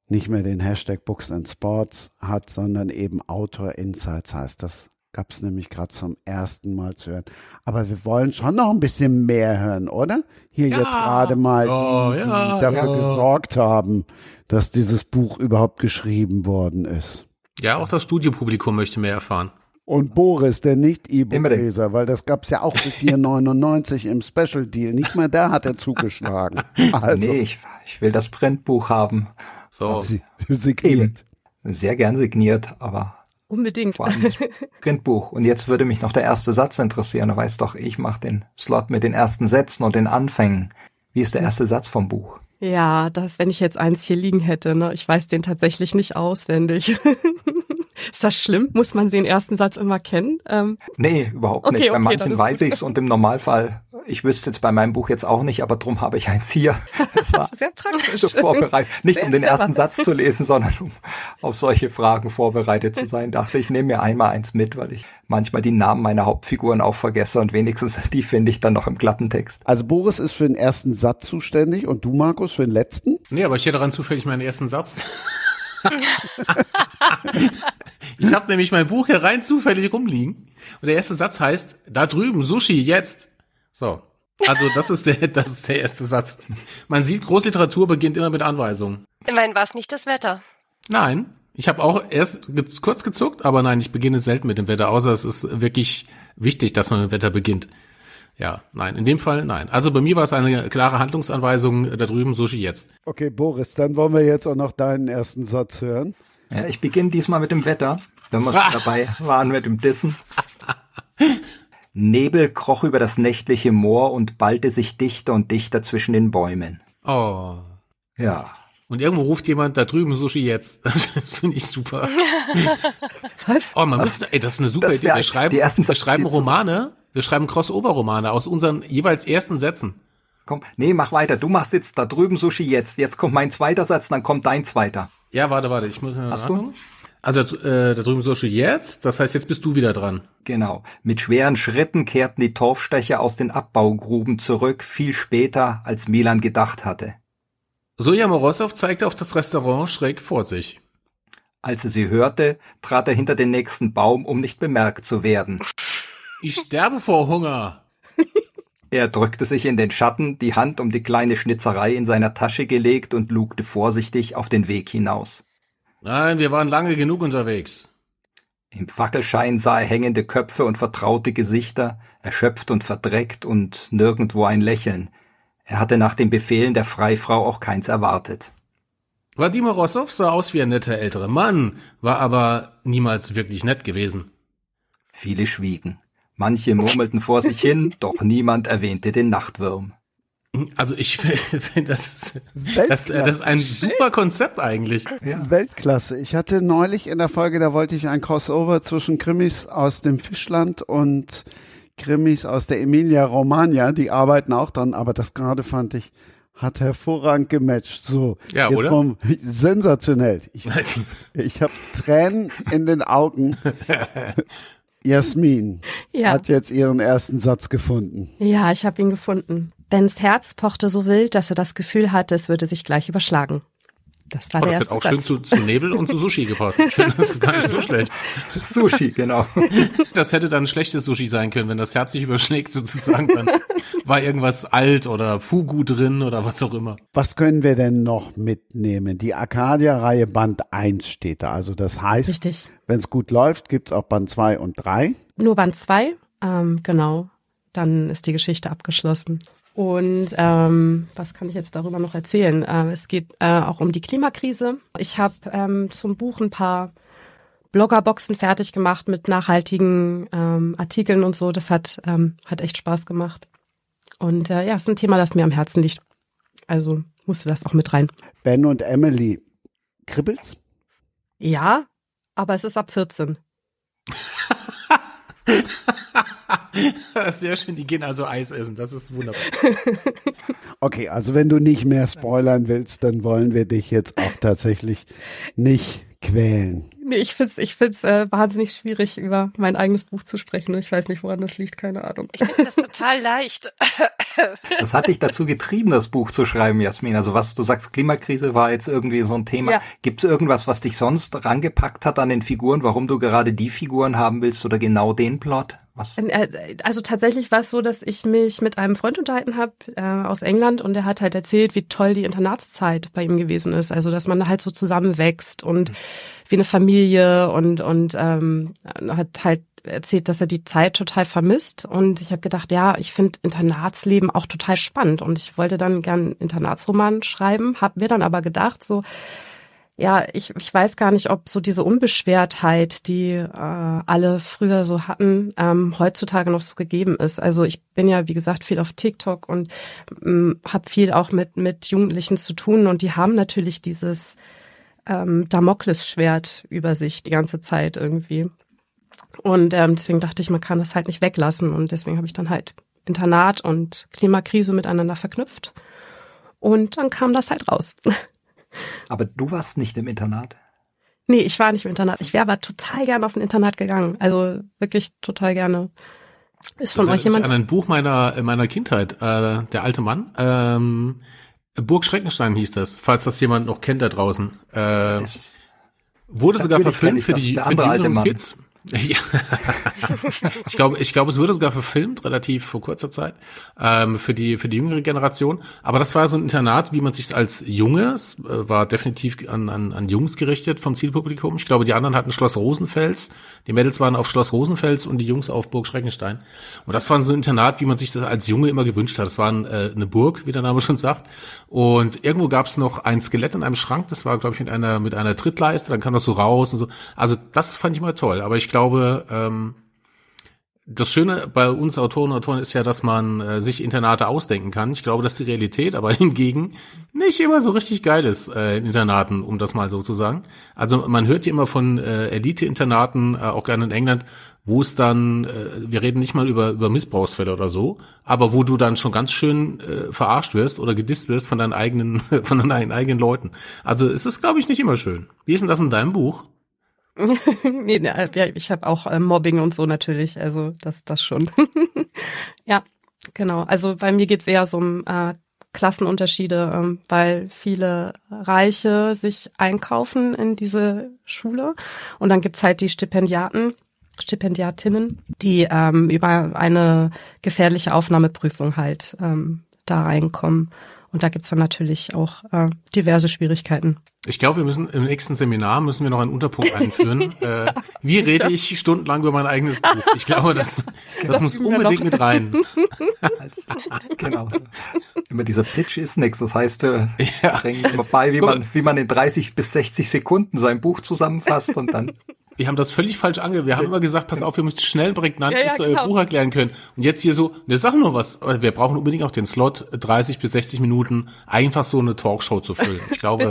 Speaker 2: nicht mehr den Hashtag Books and Sports hat, sondern eben Autor Insights heißt. Das gab es nämlich gerade zum ersten Mal zu hören. Aber wir wollen schon noch ein bisschen mehr hören, oder? Hier
Speaker 3: Ja.
Speaker 2: jetzt gerade mal die,
Speaker 3: Oh,
Speaker 2: die
Speaker 3: ja,
Speaker 2: dafür
Speaker 3: ja.
Speaker 2: gesorgt haben, dass dieses Buch überhaupt geschrieben worden ist.
Speaker 3: Ja, auch das Studiopublikum möchte mehr erfahren.
Speaker 2: Und Boris, der nicht
Speaker 4: Unbedingt.
Speaker 2: E-Book-Leser, weil das gab's ja auch für 4,99 im Special Deal. Nicht mal da hat er zugeschlagen. [laughs] Also,
Speaker 4: nee, ich, ich will das Printbuch haben.
Speaker 3: So.
Speaker 2: sie- signiert.
Speaker 4: Sehr gern signiert, aber
Speaker 5: Unbedingt.
Speaker 4: vor allem das [laughs] Printbuch. Und jetzt würde mich noch der erste Satz interessieren. Du weißt doch, ich mache den Slot mit den ersten Sätzen und den Anfängen. Wie ist der erste Satz vom Buch?
Speaker 5: Ja, das, wenn ich jetzt eins hier liegen hätte, ne? Ich weiß den tatsächlich nicht auswendig. [laughs] Ist das schlimm? Muss man den ersten Satz immer kennen? Ähm,
Speaker 4: Nee, überhaupt
Speaker 5: Okay,
Speaker 4: nicht. Bei
Speaker 5: okay,
Speaker 4: manchen weiß
Speaker 5: gut.
Speaker 4: ich's und im Normalfall, ich wüsste jetzt bei meinem Buch jetzt auch nicht, aber drum habe ich eins hier. [laughs] Das war
Speaker 5: sehr praktisch. [laughs]
Speaker 4: so vorbereitet. Nicht
Speaker 5: Sehr
Speaker 4: um den ersten Satz zu lesen, sondern um auf solche Fragen vorbereitet zu sein. Dachte ich, nehme mir einmal eins mit, weil ich manchmal die Namen meiner Hauptfiguren auch vergesse und wenigstens [laughs] die finde ich dann noch im Klappentext.
Speaker 2: Also Boris ist für den ersten Satz zuständig und du, Markus, für den letzten?
Speaker 3: Nee, aber ich hätte daran zufällig meinen ersten Satz. [laughs] ich habe nämlich mein Buch hier rein zufällig rumliegen. Und der erste Satz heißt, da drüben, Sushi, jetzt. So. Also das ist der, [laughs] das ist der erste Satz. Man sieht, Großliteratur beginnt immer mit Anweisungen.
Speaker 6: Immerhin war es nicht das Wetter.
Speaker 3: Nein, ich habe auch erst ge kurz gezuckt, aber nein, ich beginne selten mit dem Wetter, außer es ist wirklich wichtig, dass man mit dem Wetter beginnt. Ja, nein, in dem Fall nein. Also bei mir war es eine klare Handlungsanweisung, da drüben Sushi jetzt.
Speaker 2: Okay, Boris, dann wollen wir jetzt auch noch deinen ersten Satz hören.
Speaker 4: Ja, ich beginne diesmal mit dem Wetter, wenn wir schon dabei waren mit dem Dissen. Nebel kroch über das nächtliche Moor und ballte sich dichter und dichter zwischen den Bäumen.
Speaker 3: Oh.
Speaker 4: Ja,
Speaker 3: Und irgendwo ruft jemand, da drüben Sushi jetzt. [laughs] Das finde ich super. [laughs]
Speaker 5: Was?
Speaker 3: Oh, man müsste, ey, das ist eine super
Speaker 4: Das
Speaker 3: Idee. Wir schreiben,
Speaker 4: die ersten
Speaker 3: wir schreiben Romane, wir schreiben Crossover-Romane aus unseren jeweils ersten Sätzen.
Speaker 4: komm, nee, mach weiter. Du machst jetzt da drüben Sushi jetzt. Jetzt kommt mein zweiter Satz, dann kommt dein zweiter.
Speaker 3: Ja, warte, warte, ich muss
Speaker 4: Hast du?
Speaker 3: Also äh, da drüben Sushi jetzt, das heißt, jetzt bist du wieder dran.
Speaker 4: Genau. Mit schweren Schritten kehrten die Torfstecher aus den Abbaugruben zurück, viel später, als Milan gedacht hatte.
Speaker 3: Soja Morozov zeigte auf das Restaurant schräg vor sich.
Speaker 4: Als er sie hörte, trat er hinter den nächsten Baum, um nicht bemerkt zu werden.
Speaker 3: Ich sterbe vor Hunger.
Speaker 4: Er drückte sich in den Schatten, die Hand um die kleine Schnitzerei in seiner Tasche gelegt und lugte vorsichtig auf den Weg hinaus.
Speaker 3: Nein, wir waren lange genug unterwegs.
Speaker 4: Im Fackelschein sah er hängende Köpfe und vertraute Gesichter, erschöpft und verdreckt und nirgendwo ein Lächeln. Er hatte nach den Befehlen der Freifrau auch keins erwartet.
Speaker 3: Wladimir Rossow sah aus wie ein netter älterer Mann, war aber niemals wirklich nett gewesen.
Speaker 4: Viele schwiegen. Manche murmelten vor sich hin, [laughs] doch niemand erwähnte den Nachtwurm.
Speaker 3: Also ich finde, [laughs] das, das, das ist ein super Konzept eigentlich.
Speaker 2: Weltklasse. Ich hatte neulich in der Folge, da wollte ich ein Crossover zwischen Krimis aus dem Fischland und Krimis aus der Emilia Romagna. Die arbeiten auch dran, aber das gerade fand ich, hat hervorragend gematcht. So,
Speaker 3: Ja,
Speaker 2: jetzt
Speaker 3: oder?
Speaker 2: Vom, [laughs] sensationell. Ich, ich habe Tränen in den Augen. Jasmin
Speaker 5: Ja.
Speaker 2: hat jetzt ihren ersten Satz gefunden.
Speaker 5: Ja, ich habe ihn gefunden. Bens Herz pochte so wild, dass er das Gefühl hatte, es würde sich gleich überschlagen. Das war
Speaker 3: Oh,
Speaker 5: der
Speaker 3: das
Speaker 5: erste
Speaker 3: hat auch schön
Speaker 5: Satz.
Speaker 3: zu, zu Nebel und zu Sushi gepasst. Ich finde, Das ist gar nicht so schlecht.
Speaker 4: Sushi, genau. [laughs]
Speaker 3: Das hätte dann schlechtes Sushi sein können, wenn das Herz sich überschlägt sozusagen. Dann war irgendwas alt oder Fugu drin oder was auch immer.
Speaker 2: Was können wir denn noch mitnehmen? Die Arcadia-Reihe Band 1 steht da. Also das heißt,
Speaker 5: Richtig.
Speaker 2: wenn es gut läuft, gibt's auch Band 2 und 3.
Speaker 5: Nur Band 2, ähm, genau. Dann ist die Geschichte abgeschlossen. Und ähm, was kann ich jetzt darüber noch erzählen? Äh, es geht äh, auch um die Klimakrise. Ich habe ähm, zum Buch ein paar Bloggerboxen fertig gemacht mit nachhaltigen ähm, Artikeln und so. Das hat, ähm, hat echt Spaß gemacht. Und äh, ja, es ist ein Thema, das mir am Herzen liegt. Also musste das auch mit rein.
Speaker 2: Ben und Emily, kribbelt's?
Speaker 5: Ja, aber es ist ab 14. [laughs] [laughs]
Speaker 3: Sehr schön, die gehen also Eis essen, das ist wunderbar. [laughs]
Speaker 2: Okay, also wenn du nicht mehr spoilern willst, dann wollen wir dich jetzt auch tatsächlich nicht quälen.
Speaker 5: Nee, ich find's, ich find's äh, wahnsinnig schwierig, über mein eigenes Buch zu sprechen. Ich weiß nicht, woran das liegt, keine Ahnung.
Speaker 6: Ich finde das total leicht. [laughs]
Speaker 4: Was hat dich dazu getrieben, das Buch zu schreiben, Jasmin? Also was du sagst, Klimakrise war jetzt irgendwie so ein Thema.
Speaker 5: Ja.
Speaker 4: Gibt es irgendwas, was dich sonst rangepackt hat an den Figuren, warum du gerade die Figuren haben willst oder genau den Plot? Was?
Speaker 5: Äh, Also tatsächlich war es so, dass ich mich mit einem Freund unterhalten habe äh, aus England und der hat halt erzählt, wie toll die Internatszeit bei ihm gewesen ist. Also dass man halt so zusammenwächst und wie eine Familie und und ähm, hat halt erzählt, dass er die Zeit total vermisst und ich habe gedacht, ja, ich finde Internatsleben auch total spannend und ich wollte dann gern einen Internatsroman schreiben, habe mir dann aber gedacht, so ja, ich, ich weiß gar nicht, ob so diese Unbeschwertheit, die äh, alle früher so hatten, ähm, heutzutage noch so gegeben ist. Also ich bin ja, wie gesagt, viel auf TikTok und ähm, habe viel auch mit, mit Jugendlichen zu tun und die haben natürlich dieses ähm, Damoklesschwert über sich die ganze Zeit irgendwie. Und ähm, deswegen dachte ich, man kann das halt nicht weglassen und deswegen habe ich dann halt Internat und Klimakrise miteinander verknüpft. Und dann kam das halt raus. [laughs]
Speaker 4: Aber du warst nicht im Internat.
Speaker 5: Nee, ich war nicht im Internat. Ich wäre aber total gerne auf ein Internat gegangen. Also wirklich total gerne. Ist von
Speaker 3: Das
Speaker 5: euch jemand?
Speaker 3: an ein Buch meiner meiner Kindheit, äh, der alte Mann. Ähm, Burg Schreckenstein hieß das, falls das jemand noch kennt da draußen. Äh, wurde sogar verfilmt für die,
Speaker 4: der
Speaker 3: für die
Speaker 4: andere alte
Speaker 3: jüngeren
Speaker 4: Mann.
Speaker 3: Kids. Ja. ich glaube, ich glaube, es wurde sogar verfilmt, relativ vor kurzer Zeit, ähm, für die für die jüngere Generation. Aber das war so ein Internat, wie man sich als Junge, es äh, war definitiv an, an, an Jungs gerichtet vom Zielpublikum. Ich glaube, die anderen hatten Schloss Rosenfels, die Mädels waren auf Schloss Rosenfels und die Jungs auf Burg Schreckenstein. Und das war so ein Internat, wie man sich das als Junge immer gewünscht hat. Das war ein, äh, eine Burg, wie der Name schon sagt. Und irgendwo gab es noch ein Skelett in einem Schrank. Das war, glaube ich, mit einer mit einer Trittleiste. Dann kam das so raus und so. Also das fand ich mal toll. Aber ich glaube, ähm, das Schöne bei uns Autoren und Autoren ist ja, dass man äh, sich Internate ausdenken kann. Ich glaube, dass die Realität aber [laughs] hingegen nicht immer so richtig geil ist äh, in Internaten, um das mal so zu sagen. Also man hört ja immer von äh, Elite-Internaten, äh, auch gerne in England, wo es dann, äh, wir reden nicht mal über, über Missbrauchsfälle oder so, aber wo du dann schon ganz schön äh, verarscht wirst oder gedisst wirst von deinen eigenen, [laughs] von deinen eigenen Leuten. Also es ist, glaube ich, nicht immer schön. Wie ist denn das in deinem Buch? [laughs]
Speaker 5: nee, ja, ich habe auch äh, Mobbing und so natürlich, also das, das schon. [laughs] ja, genau. Also bei mir geht's eher so um äh, Klassenunterschiede, ähm, weil viele Reiche sich einkaufen in diese Schule und dann gibt's halt die Stipendiaten, Stipendiatinnen, die ähm, über eine gefährliche Aufnahmeprüfung halt ähm, da reinkommen. Und da gibt's dann natürlich auch äh, diverse Schwierigkeiten.
Speaker 3: Ich glaube, wir müssen im nächsten Seminar müssen wir noch einen Unterpunkt einführen. [laughs] äh, wie rede ich stundenlang über mein eigenes Buch? [laughs] Ich glaube, das, das muss unbedingt mit rein. [laughs]
Speaker 4: Als, genau. Immer dieser Pitch ist nichts. Das heißt, wir
Speaker 3: Ja.
Speaker 4: bringen immer bei, wie man, wie man in 30 bis 60 Sekunden sein Buch zusammenfasst und dann
Speaker 3: Wir haben das völlig falsch ange. Wir haben immer gesagt, pass auf, wir müssen schnell prägnant
Speaker 5: Ja, ja,
Speaker 3: müsst ihr euer
Speaker 5: genau.
Speaker 3: Buch erklären können. Und jetzt hier so, wir sagen nur was. Wir brauchen unbedingt auch den Slot, 30 bis 60 Minuten, einfach so eine Talkshow zu füllen. Ich glaube,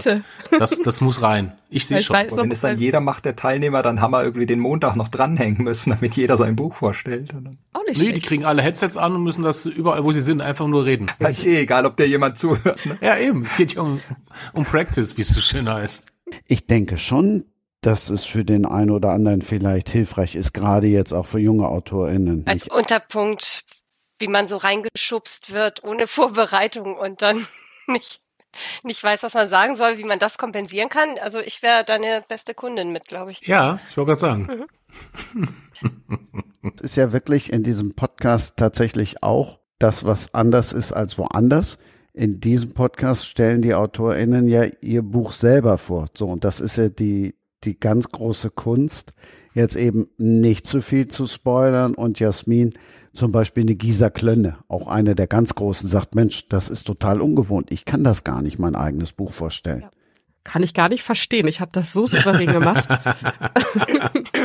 Speaker 3: das, das muss rein. Ich sehe schon.
Speaker 5: weiß-
Speaker 4: Und wenn es dann jeder macht, der Teilnehmer, dann haben wir irgendwie den Montag noch dranhängen müssen, damit jeder sein Buch vorstellt.
Speaker 5: Auch nicht
Speaker 3: Nee, die kriegen alle Headsets an und müssen das überall, wo sie sind, einfach nur reden.
Speaker 4: ja, eh, egal, ob der jemand zuhört. Ne?
Speaker 3: Ja, eben. Es geht ja um, um Practice, wie es so schön heißt.
Speaker 2: Ich denke schon, dass es für den einen oder anderen vielleicht hilfreich ist, gerade jetzt auch für junge AutorInnen.
Speaker 6: Als Unterpunkt, wie man so reingeschubst wird ohne [laughs] Vorbereitung und dann [laughs] nicht, nicht weiß, was man sagen soll, wie man das kompensieren kann. Also ich wäre deine beste Kundin mit, glaube ich.
Speaker 3: Ja, ich wollte gerade sagen.
Speaker 2: Es ist ja wirklich in diesem Podcast tatsächlich auch das, was anders ist als woanders. In diesem Podcast stellen die AutorInnen ja ihr Buch selber vor. So, und das ist ja die, die ganz große Kunst, jetzt eben nicht zu viel zu spoilern und Jasmin zum Beispiel eine Gisa Klönne, auch eine der ganz großen, sagt, Mensch, das ist total ungewohnt. Ich kann das gar nicht mein eigenes Buch vorstellen.
Speaker 5: Ja. kann ich gar nicht verstehen. Ich habe das so souverän gemacht. [laughs]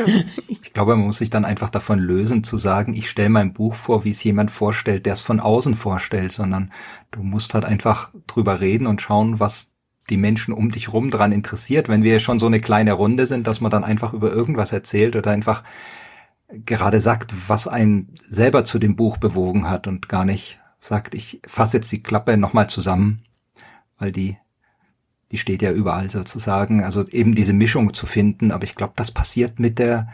Speaker 5: [laughs]
Speaker 4: ich glaube, man muss sich dann einfach davon lösen, zu sagen, ich stelle mein Buch vor, wie es jemand vorstellt, der es von außen vorstellt, sondern du musst halt einfach drüber reden und schauen, was die Menschen um dich rum dran interessiert. Wenn wir schon so eine kleine Runde sind, dass man dann einfach über irgendwas erzählt oder einfach gerade sagt, was einen selber zu dem Buch bewogen hat und gar nicht sagt, ich fasse jetzt die Klappe nochmal zusammen, weil die, die steht ja überall sozusagen. Also eben diese Mischung zu finden, aber ich glaube, das passiert mit der,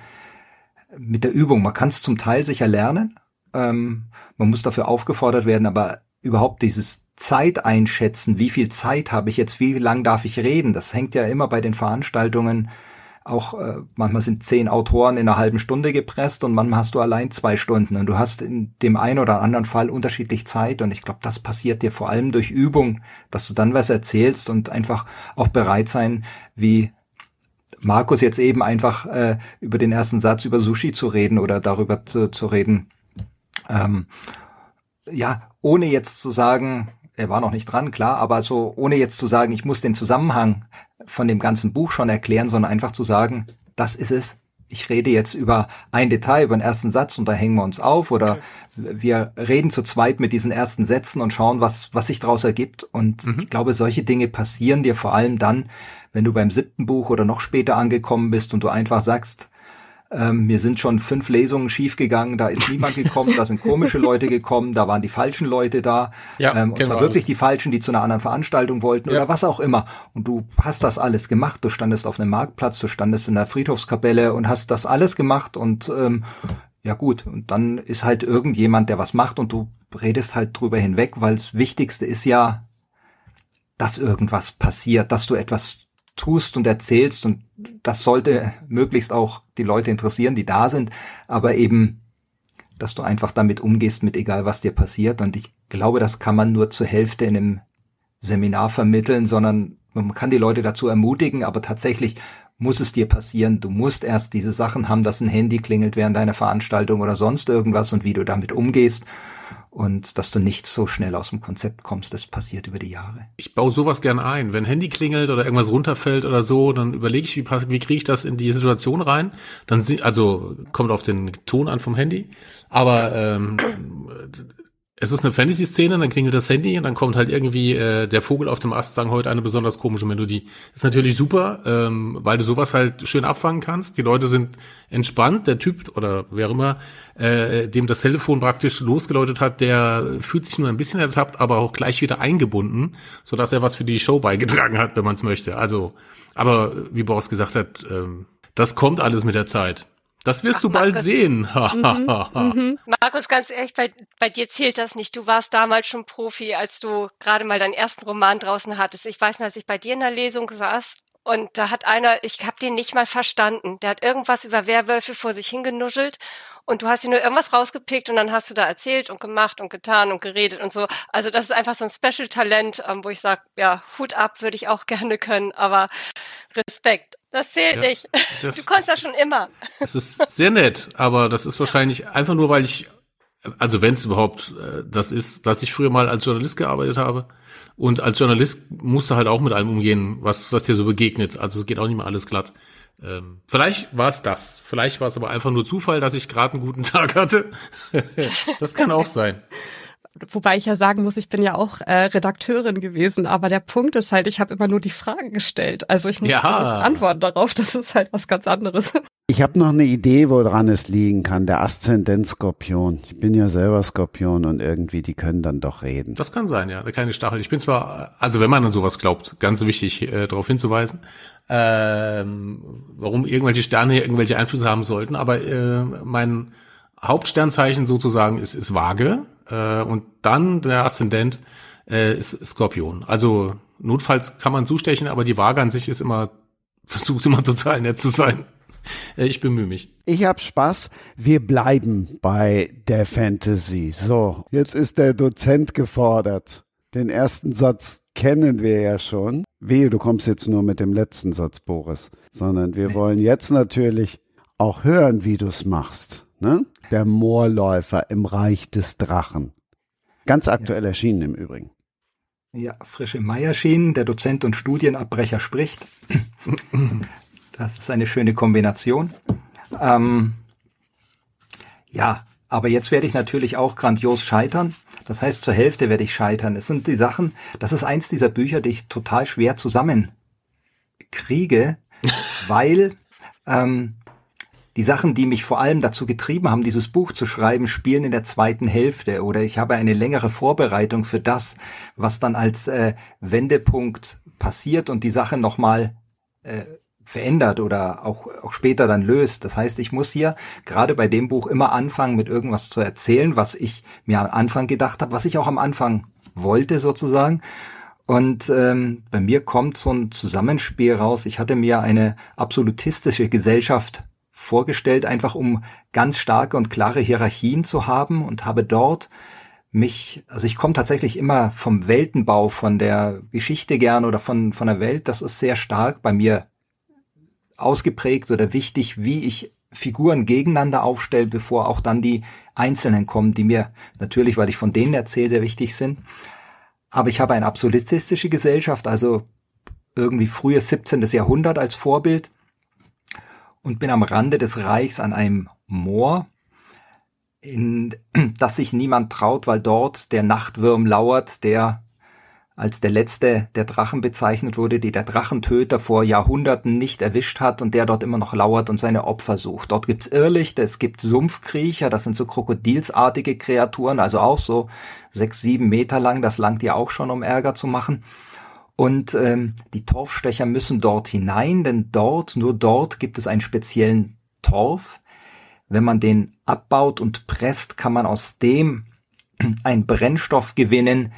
Speaker 4: mit der Übung. Man kann es zum Teil sicher lernen, ähm, man muss dafür aufgefordert werden, aber überhaupt dieses Zeit einschätzen, wie viel Zeit habe ich jetzt, wie lang darf ich reden, das hängt ja immer bei den Veranstaltungen. Auch äh, manchmal sind zehn Autoren in einer halben Stunde gepresst und manchmal hast du allein zwei Stunden. Und du hast in dem einen oder anderen Fall unterschiedlich Zeit. Und ich glaube, das passiert dir vor allem durch Übung, dass du dann was erzählst und einfach auch bereit sein, wie Markus jetzt eben einfach äh, über den ersten Satz über Sushi zu reden oder darüber zu, zu reden. Ähm, ja, ohne jetzt zu sagen, er war noch nicht dran, klar, aber so ohne jetzt zu sagen, ich muss den Zusammenhang von dem ganzen Buch schon erklären, sondern einfach zu sagen, das ist es. Ich rede jetzt über ein Detail, über den ersten Satz und da hängen wir uns auf oder wir reden zu zweit mit diesen ersten Sätzen und schauen, was, was sich daraus ergibt. Und mhm. ich glaube, solche Dinge passieren dir vor allem dann, wenn du beim siebten Buch oder noch später angekommen bist und du einfach sagst, ähm, mir sind schon fünf Lesungen schiefgegangen, da ist niemand gekommen, da sind komische Leute [laughs] gekommen, da waren die falschen Leute da. Ja, ähm, und zwar wirklich alles. die falschen, die zu einer anderen Veranstaltung wollten ja. oder was auch immer. Und du hast das alles gemacht. Du standest auf einem Marktplatz, du standest in der Friedhofskapelle und hast das alles gemacht und ähm, ja gut, und dann ist halt irgendjemand, der was macht und du redest halt drüber hinweg, weil das Wichtigste ist ja, dass irgendwas passiert, dass du etwas tust und erzählst und das sollte möglichst auch die Leute interessieren, die da sind, aber eben, dass du einfach damit umgehst, mit egal was dir passiert und ich glaube, das kann man nur zur Hälfte in einem Seminar vermitteln, sondern man kann die Leute dazu ermutigen, aber tatsächlich muss es dir passieren. Du musst erst diese Sachen haben, dass ein Handy klingelt während deiner Veranstaltung oder sonst irgendwas und wie du damit umgehst und dass du nicht so schnell aus dem Konzept kommst. Das passiert über die Jahre.
Speaker 3: Ich baue sowas gerne ein. Wenn Handy klingelt oder irgendwas runterfällt oder so, dann überlege ich, wie, wie kriege ich das in die Situation rein. Dann also kommt auf den Ton an vom Handy. Aber ähm, es ist eine Fantasy-Szene, dann klingelt das Handy und dann kommt halt irgendwie äh, der Vogel auf dem Ast sagen heute eine besonders komische Melodie. ist natürlich super, ähm, weil du sowas halt schön abfangen kannst. Die Leute sind entspannt. Der Typ oder wer immer, äh, dem das Telefon praktisch losgeläutet hat, der fühlt sich nur ein bisschen ertappt, aber auch gleich wieder eingebunden, so dass er was für die Show beigetragen hat, wenn man es möchte. Also, aber wie Boris gesagt hat, ähm, das kommt alles mit der Zeit. Das wirst Ach, du bald Markus, sehen. [laughs] mhm,
Speaker 6: mhm. Markus, ganz ehrlich, bei, bei dir zählt das nicht. Du warst damals schon Profi, als du gerade mal deinen ersten Roman draußen hattest. Ich weiß noch, als ich bei dir in der Lesung saß und da hat einer, ich habe den nicht mal verstanden. Der hat irgendwas über Werwölfe vor sich hingenuschelt und du hast dir nur irgendwas rausgepickt und dann hast du da erzählt und gemacht und getan und geredet und so. Also das ist einfach so ein Special-Talent, ähm, wo ich sage, ja, Hut ab würde ich auch [laughs] gerne können, aber Respekt. Das zählt ja, nicht. Das, du konntest das schon immer.
Speaker 3: Das ist sehr nett, aber das ist wahrscheinlich einfach nur, weil ich, also wenn es überhaupt äh, das ist, dass ich früher mal als Journalist gearbeitet habe. Und als Journalist musst du halt auch mit allem umgehen, was, was dir so begegnet. Also es geht auch nicht mehr alles glatt. Ähm, vielleicht war es das. Vielleicht war es aber einfach nur Zufall, dass ich gerade einen guten [laughs] Tag hatte. das kann auch sein.
Speaker 5: Wobei ich ja sagen muss, ich bin ja auch äh, Redakteurin gewesen, aber der Punkt ist halt, ich habe immer nur die Fragen gestellt. Also ich muss ja. nicht antworten darauf, [laughs] das ist halt was ganz anderes.
Speaker 2: Ich habe noch eine Idee, woran es liegen kann. Der Aszendent Skorpion. Ich bin ja selber Skorpion und irgendwie, die können dann doch reden.
Speaker 3: Das kann sein, ja. Der kleine Stachel. Ich bin zwar, also wenn man an sowas glaubt, ganz wichtig äh, darauf hinzuweisen, ähm, warum irgendwelche Sterne hier irgendwelche Einflüsse haben sollten, aber äh, mein Hauptsternzeichen sozusagen ist, ist Waage äh, und dann der Aszendent äh, ist Skorpion. Also notfalls kann man zustechen, aber die Waage an sich ist immer, [laughs] versucht immer total nett zu sein. Äh, ich bemühe mich.
Speaker 2: Ich hab Spaß. Wir bleiben bei der Fantasy. So, jetzt ist der Dozent gefordert. Den ersten Satz kennen wir ja schon. Wehe, du kommst jetzt nur mit dem letzten Satz, Boris. Sondern wir wollen jetzt natürlich auch hören, wie du es machst. Ne? Der Moorläufer im Reich des Drachen. Ganz aktuell ja. erschienen im Übrigen.
Speaker 4: Ja, frische Meierschienen, der Dozent und Studienabbrecher spricht. [laughs] Das ist eine schöne Kombination. Ähm, ja, aber jetzt werde ich natürlich auch grandios scheitern. Das heißt, zur Hälfte werde ich scheitern. Es sind die Sachen, das ist eins dieser Bücher, die ich total schwer zusammenkriege, [laughs] weil ähm, die Sachen, die mich vor allem dazu getrieben haben, dieses Buch zu schreiben, spielen in der zweiten Hälfte oder ich habe eine längere Vorbereitung für das, was dann als äh, Wendepunkt passiert und die Sache nochmal äh, verändert oder auch, auch später dann löst. Das heißt, ich muss hier gerade bei dem Buch immer anfangen, mit irgendwas zu erzählen, was ich mir am Anfang gedacht habe, was ich auch am Anfang wollte sozusagen. Und ähm, bei mir kommt so ein Zusammenspiel raus. Ich hatte mir eine absolutistische Gesellschaft vorgestellt, einfach um ganz starke und klare Hierarchien zu haben und habe dort mich, also ich komme tatsächlich immer vom Weltenbau, von der Geschichte gern oder von, von der Welt, das ist sehr stark bei mir ausgeprägt oder wichtig, wie ich Figuren gegeneinander aufstelle, bevor auch dann die Einzelnen kommen, die mir natürlich, weil ich von denen erzähle, sehr wichtig sind. Aber ich habe eine absolutistische Gesellschaft, also irgendwie frühes 17. Jahrhundert als Vorbild und bin am Rande des Reichs an einem Moor, in [clears throat] das sich niemand traut, weil dort der Nachtwurm lauert, der als der letzte der Drachen bezeichnet wurde, die der Drachentöter vor Jahrhunderten nicht erwischt hat und der dort immer noch lauert und seine Opfer sucht. Dort gibt's Irrlichter, es gibt Sumpfkriecher, das sind so krokodilsartige Kreaturen, also auch so sechs, sieben Meter lang, das langt ja auch schon, um Ärger zu machen. Und ähm, die Torfstecher müssen dort hinein, denn dort, nur dort gibt es einen speziellen Torf. Wenn man den abbaut und presst, kann man aus dem [clears throat] einen Brennstoff gewinnen,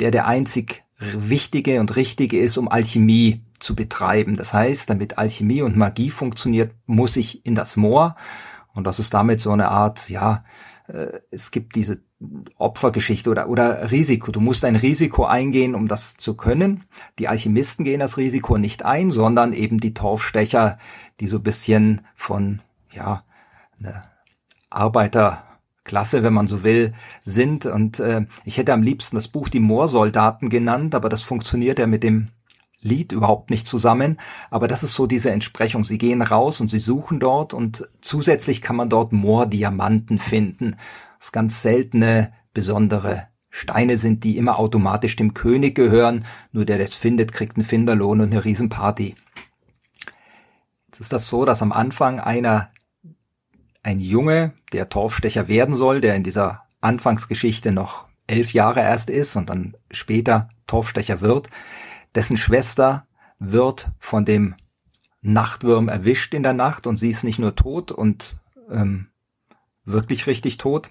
Speaker 4: der der einzig wichtige und richtige ist, um Alchemie zu betreiben. Das heißt, damit Alchemie und Magie funktioniert, muss ich in das Moor. Und das ist damit so eine Art, ja, äh, es gibt diese Opfergeschichte oder, oder Risiko. Du musst ein Risiko eingehen, um das zu können. Die Alchemisten gehen das Risiko nicht ein, sondern eben die Torfstecher, die so bisschen von, ja, eine Arbeiter, Klasse, wenn man so will, sind. Und äh, ich hätte am liebsten das Buch Die Moorsoldaten genannt, aber das funktioniert ja mit dem Lied überhaupt nicht zusammen. Aber das ist so diese Entsprechung. Sie gehen raus und sie suchen dort und zusätzlich kann man dort Moordiamanten finden. Das ganz seltene, besondere Steine sind, die immer automatisch dem König gehören. Nur der, der es findet, kriegt einen Finderlohn und eine Riesenparty. Jetzt ist das so, dass am Anfang einer ein Junge, der Torfstecher werden soll, der in dieser Anfangsgeschichte noch elf Jahre erst ist und dann später Torfstecher wird, dessen Schwester wird von dem Nachtwurm erwischt in der Nacht und sie ist nicht nur tot und ähm, wirklich richtig tot,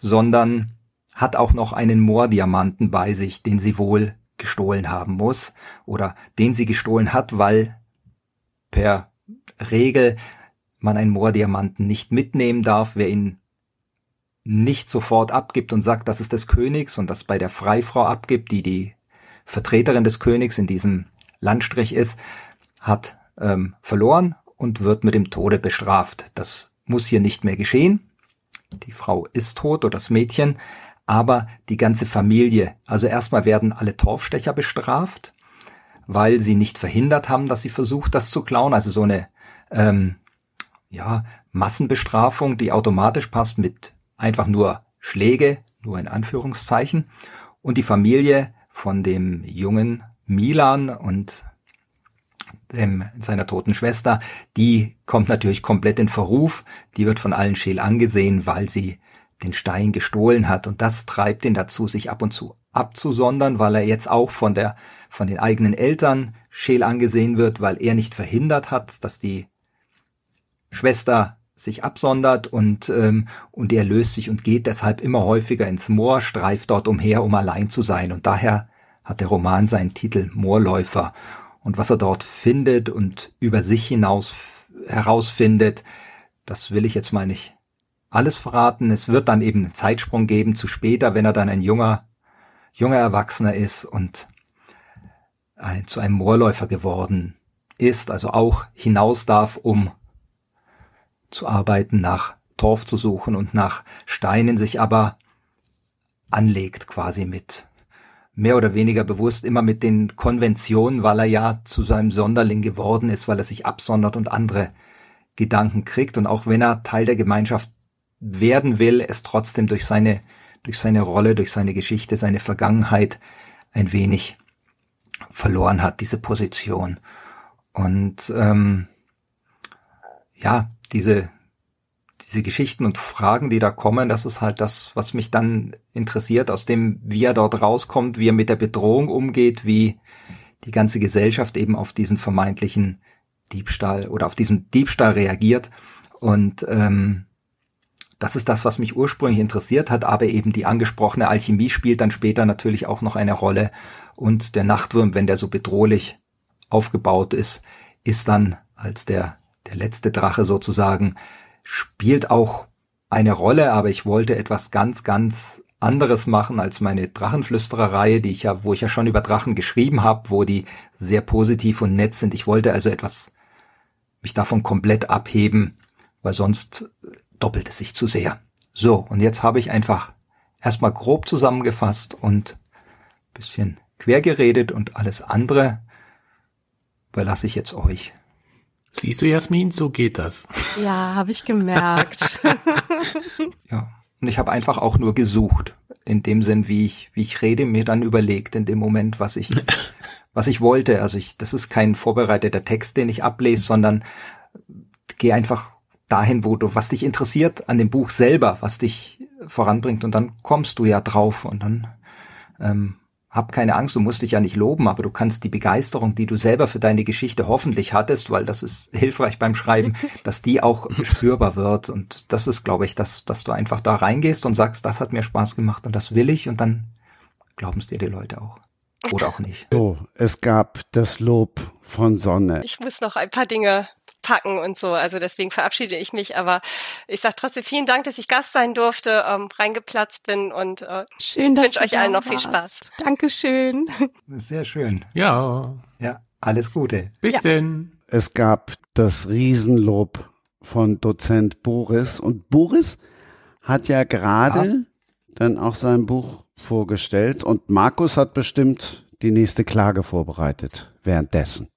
Speaker 4: sondern hat auch noch einen Moordiamanten bei sich, den sie wohl gestohlen haben muss oder den sie gestohlen hat, weil per Regel man einen Moordiamanten nicht mitnehmen darf, wer ihn nicht sofort abgibt und sagt, das ist des Königs und das bei der Freifrau abgibt, die die Vertreterin des Königs in diesem Landstrich ist, hat ähm, verloren und wird mit dem Tode bestraft. Das muss hier nicht mehr geschehen. Die Frau ist tot oder das Mädchen, aber die ganze Familie. Also erstmal werden alle Torfstecher bestraft, weil sie nicht verhindert haben, dass sie versucht, das zu klauen. Also so eine ähm, ja, Massenbestrafung, die automatisch passt mit einfach nur Schläge, nur in Anführungszeichen. Und die Familie von dem jungen Milan und dem, seiner toten Schwester, die kommt natürlich komplett in Verruf. Die wird von allen Scheel angesehen, weil sie den Stein gestohlen hat. Und das treibt ihn dazu, sich ab und zu abzusondern, weil er jetzt auch von der, von den eigenen Eltern Scheel angesehen wird, weil er nicht verhindert hat, dass die Schwester sich absondert und, ähm, und er löst sich und geht deshalb immer häufiger ins Moor, streift dort umher, um allein zu sein. Und daher hat der Roman seinen Titel Moorläufer. Und was er dort findet und über sich hinaus herausfindet, das will ich jetzt mal nicht alles verraten. Es wird dann eben einen Zeitsprung geben zu später, wenn er dann ein junger, junger Erwachsener ist und ein, zu einem Moorläufer geworden ist, also auch hinaus darf, um zu arbeiten, nach Torf zu suchen und nach Steinen sich aber anlegt quasi mit, mehr oder weniger bewusst immer mit den Konventionen, weil er ja zu seinem Sonderling geworden ist, weil er sich absondert und andere Gedanken kriegt und auch wenn er Teil der Gemeinschaft werden will, es trotzdem durch seine durch seine Rolle, durch seine Geschichte, seine Vergangenheit ein wenig verloren hat, diese Position. Und ähm, ja, diese diese Geschichten und Fragen, die da kommen, das ist halt das, was mich dann interessiert, aus dem, wie er dort rauskommt, wie er mit der Bedrohung umgeht, wie die ganze Gesellschaft eben auf diesen vermeintlichen Diebstahl oder auf diesen Diebstahl reagiert. Und ähm, das ist das, was mich ursprünglich interessiert hat, aber eben die angesprochene Alchemie spielt dann später natürlich auch noch eine Rolle. Und der Nachtwurm, wenn der so bedrohlich aufgebaut ist, ist dann als der, der letzte Drache sozusagen spielt auch eine Rolle, aber ich wollte etwas ganz, ganz anderes machen als meine Drachenflüstererreihe, die ich ja, wo ich ja schon über Drachen geschrieben habe, wo die sehr positiv und nett sind. Ich wollte also etwas mich davon komplett abheben, weil sonst doppelt es sich zu sehr. So, und jetzt habe ich einfach erstmal grob zusammengefasst und bisschen quer geredet und alles andere überlasse ich jetzt euch.
Speaker 3: Siehst du, Jasmin, so geht das.
Speaker 5: Ja, habe ich gemerkt. [laughs]
Speaker 4: ja, und ich habe einfach auch nur gesucht. In dem Sinn, wie ich, wie ich rede, mir dann überlegt in dem Moment, was ich, [laughs] was ich wollte. Also ich, das ist kein vorbereiteter Text, den ich ablese, sondern gehe einfach dahin, wo du, was dich interessiert an dem Buch selber, was dich voranbringt und dann kommst du ja drauf und dann ähm, hab keine Angst, du musst dich ja nicht loben, aber du kannst die Begeisterung, die du selber für deine Geschichte hoffentlich hattest, weil das ist [laughs] hilfreich beim Schreiben, [laughs] dass die auch spürbar wird. Und das ist, glaube ich, dass, dass du einfach da reingehst und sagst, das hat mir Spaß gemacht und das will ich und dann glauben es dir die Leute auch. Oder auch nicht.
Speaker 2: So, es gab das Lob von Sonne.
Speaker 6: Ich muss noch ein paar Dinge packen und so. Also deswegen verabschiede ich mich. Aber ich sage trotzdem vielen Dank, dass ich Gast sein durfte, ähm, reingeplatzt bin und äh,
Speaker 5: schön, dass
Speaker 6: wünsche euch allen noch viel Spaß.
Speaker 5: Dankeschön.
Speaker 4: Sehr schön.
Speaker 3: Ja.
Speaker 4: Ja, alles Gute.
Speaker 3: Bis
Speaker 5: Ja.
Speaker 3: denn.
Speaker 2: Es gab das Riesenlob von Dozent Boris. Und Boris hat ja gerade dann auch sein Buch vorgestellt und Markus hat bestimmt die nächste Klage vorbereitet währenddessen.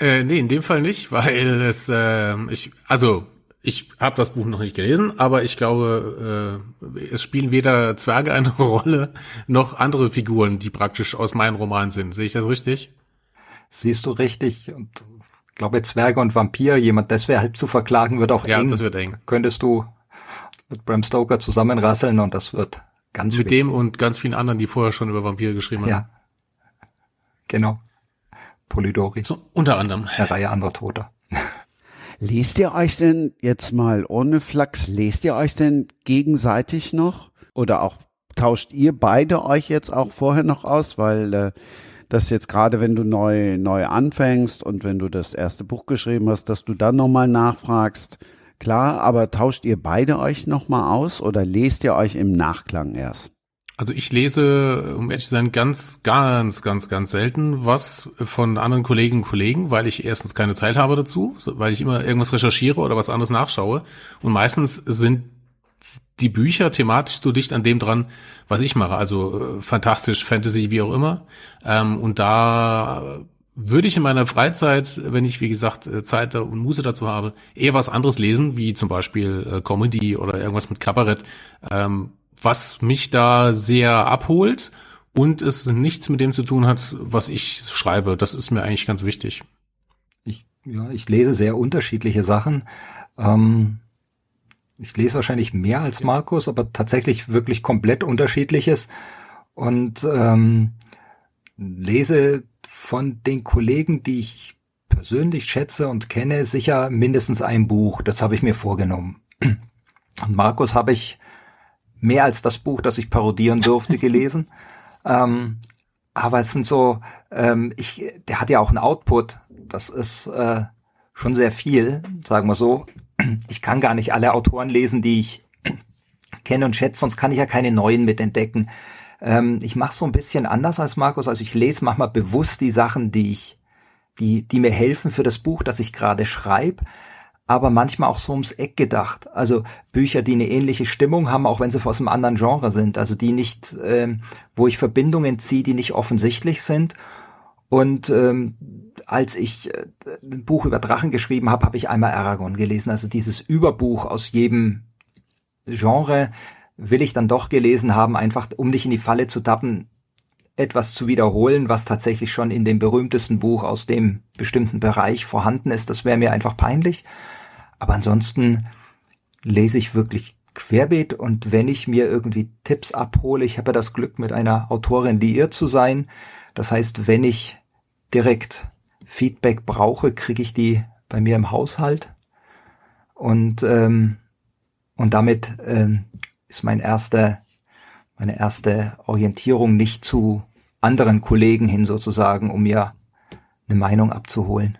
Speaker 3: Äh, nee, in dem Fall nicht, weil es, äh, ich, also ich habe das Buch noch nicht gelesen, aber ich glaube, äh, es spielen weder Zwerge eine [laughs] Rolle noch andere Figuren, die praktisch aus meinem Roman sind. Sehe ich das richtig?
Speaker 4: Siehst du richtig und ich glaube Zwerge und Vampir, jemand deshalb zu verklagen, wird auch
Speaker 3: Ja,
Speaker 4: eng.
Speaker 3: das wird eng.
Speaker 4: Könntest du mit Bram Stoker zusammenrasseln und das wird ganz
Speaker 3: Mit
Speaker 4: schwer.
Speaker 3: dem und ganz vielen anderen, die vorher schon über Vampire geschrieben haben.
Speaker 4: Ja. Genau. Polidori.
Speaker 3: So, unter anderem.
Speaker 4: Eine Reihe anderer Toter. [laughs]
Speaker 2: Lest ihr euch denn jetzt mal ohne Flachs, lest ihr euch denn gegenseitig noch? Oder auch tauscht ihr beide euch jetzt auch vorher noch aus? Weil äh, das jetzt gerade, wenn du neu, neu anfängst und wenn du das erste Buch geschrieben hast, dass du dann nochmal nachfragst. Klar, aber tauscht ihr beide euch nochmal aus oder lest ihr euch im Nachklang erst?
Speaker 3: Also ich lese, um ehrlich zu sein, ganz, ganz, ganz, ganz selten was von anderen Kolleginnen und Kollegen, weil ich erstens keine Zeit habe dazu, weil ich immer irgendwas recherchiere oder was anderes nachschaue. Und meistens sind die Bücher thematisch so dicht an dem dran, was ich mache. Also äh, fantastisch, Fantasy, wie auch immer. Ähm, und da würde ich in meiner Freizeit, wenn ich, wie gesagt, äh, Zeit und Muße dazu habe, eher was anderes lesen, wie zum Beispiel äh, Comedy oder irgendwas mit Kabarett, ähm, was mich da sehr abholt und es nichts mit dem zu tun hat, was ich schreibe. Das ist mir eigentlich ganz wichtig.
Speaker 4: Ich, ja, ich lese sehr unterschiedliche Sachen. Ähm, ich lese wahrscheinlich mehr als Markus, aber tatsächlich wirklich komplett unterschiedliches. Und ähm, lese von den Kollegen, die ich persönlich schätze und kenne, sicher mindestens ein Buch. Das habe ich mir vorgenommen. [clears throat] Und Markus habe ich mehr als das Buch, das ich parodieren durfte, [laughs] gelesen. Ähm, aber es sind so, ähm, ich, der hat ja auch einen Output. Das ist äh, schon sehr viel, sagen wir so. Ich kann gar nicht alle Autoren lesen, die ich [clears throat] kenne und schätze, sonst kann ich ja keine neuen mitentdecken. Ähm, ich mache so ein bisschen anders als Markus. Also ich lese manchmal bewusst die Sachen, die ich, die, die mir helfen für das Buch, das ich gerade schreibe. Aber manchmal auch so ums Eck gedacht. Also Bücher, die eine ähnliche Stimmung haben, auch wenn sie aus einem anderen Genre sind. Also die nicht, ähm, wo ich Verbindungen ziehe, die nicht offensichtlich sind. Und ähm, als ich äh, ein Buch über Drachen geschrieben habe, habe ich einmal Aragon gelesen. Also dieses Überbuch aus jedem Genre will ich dann doch gelesen haben, einfach um nicht in die Falle zu tappen, etwas zu wiederholen, was tatsächlich schon in dem berühmtesten Buch aus dem bestimmten Bereich vorhanden ist. Das wäre mir einfach peinlich. Aber ansonsten lese ich wirklich querbeet und wenn ich mir irgendwie Tipps abhole, ich habe ja das Glück, mit einer Autorin liiert zu sein. Das heißt, wenn ich direkt Feedback brauche, kriege ich die bei mir im Haushalt. Und, ähm, und damit ähm, ist mein erster, meine erste Orientierung nicht zu anderen Kollegen hin sozusagen, um mir eine Meinung abzuholen.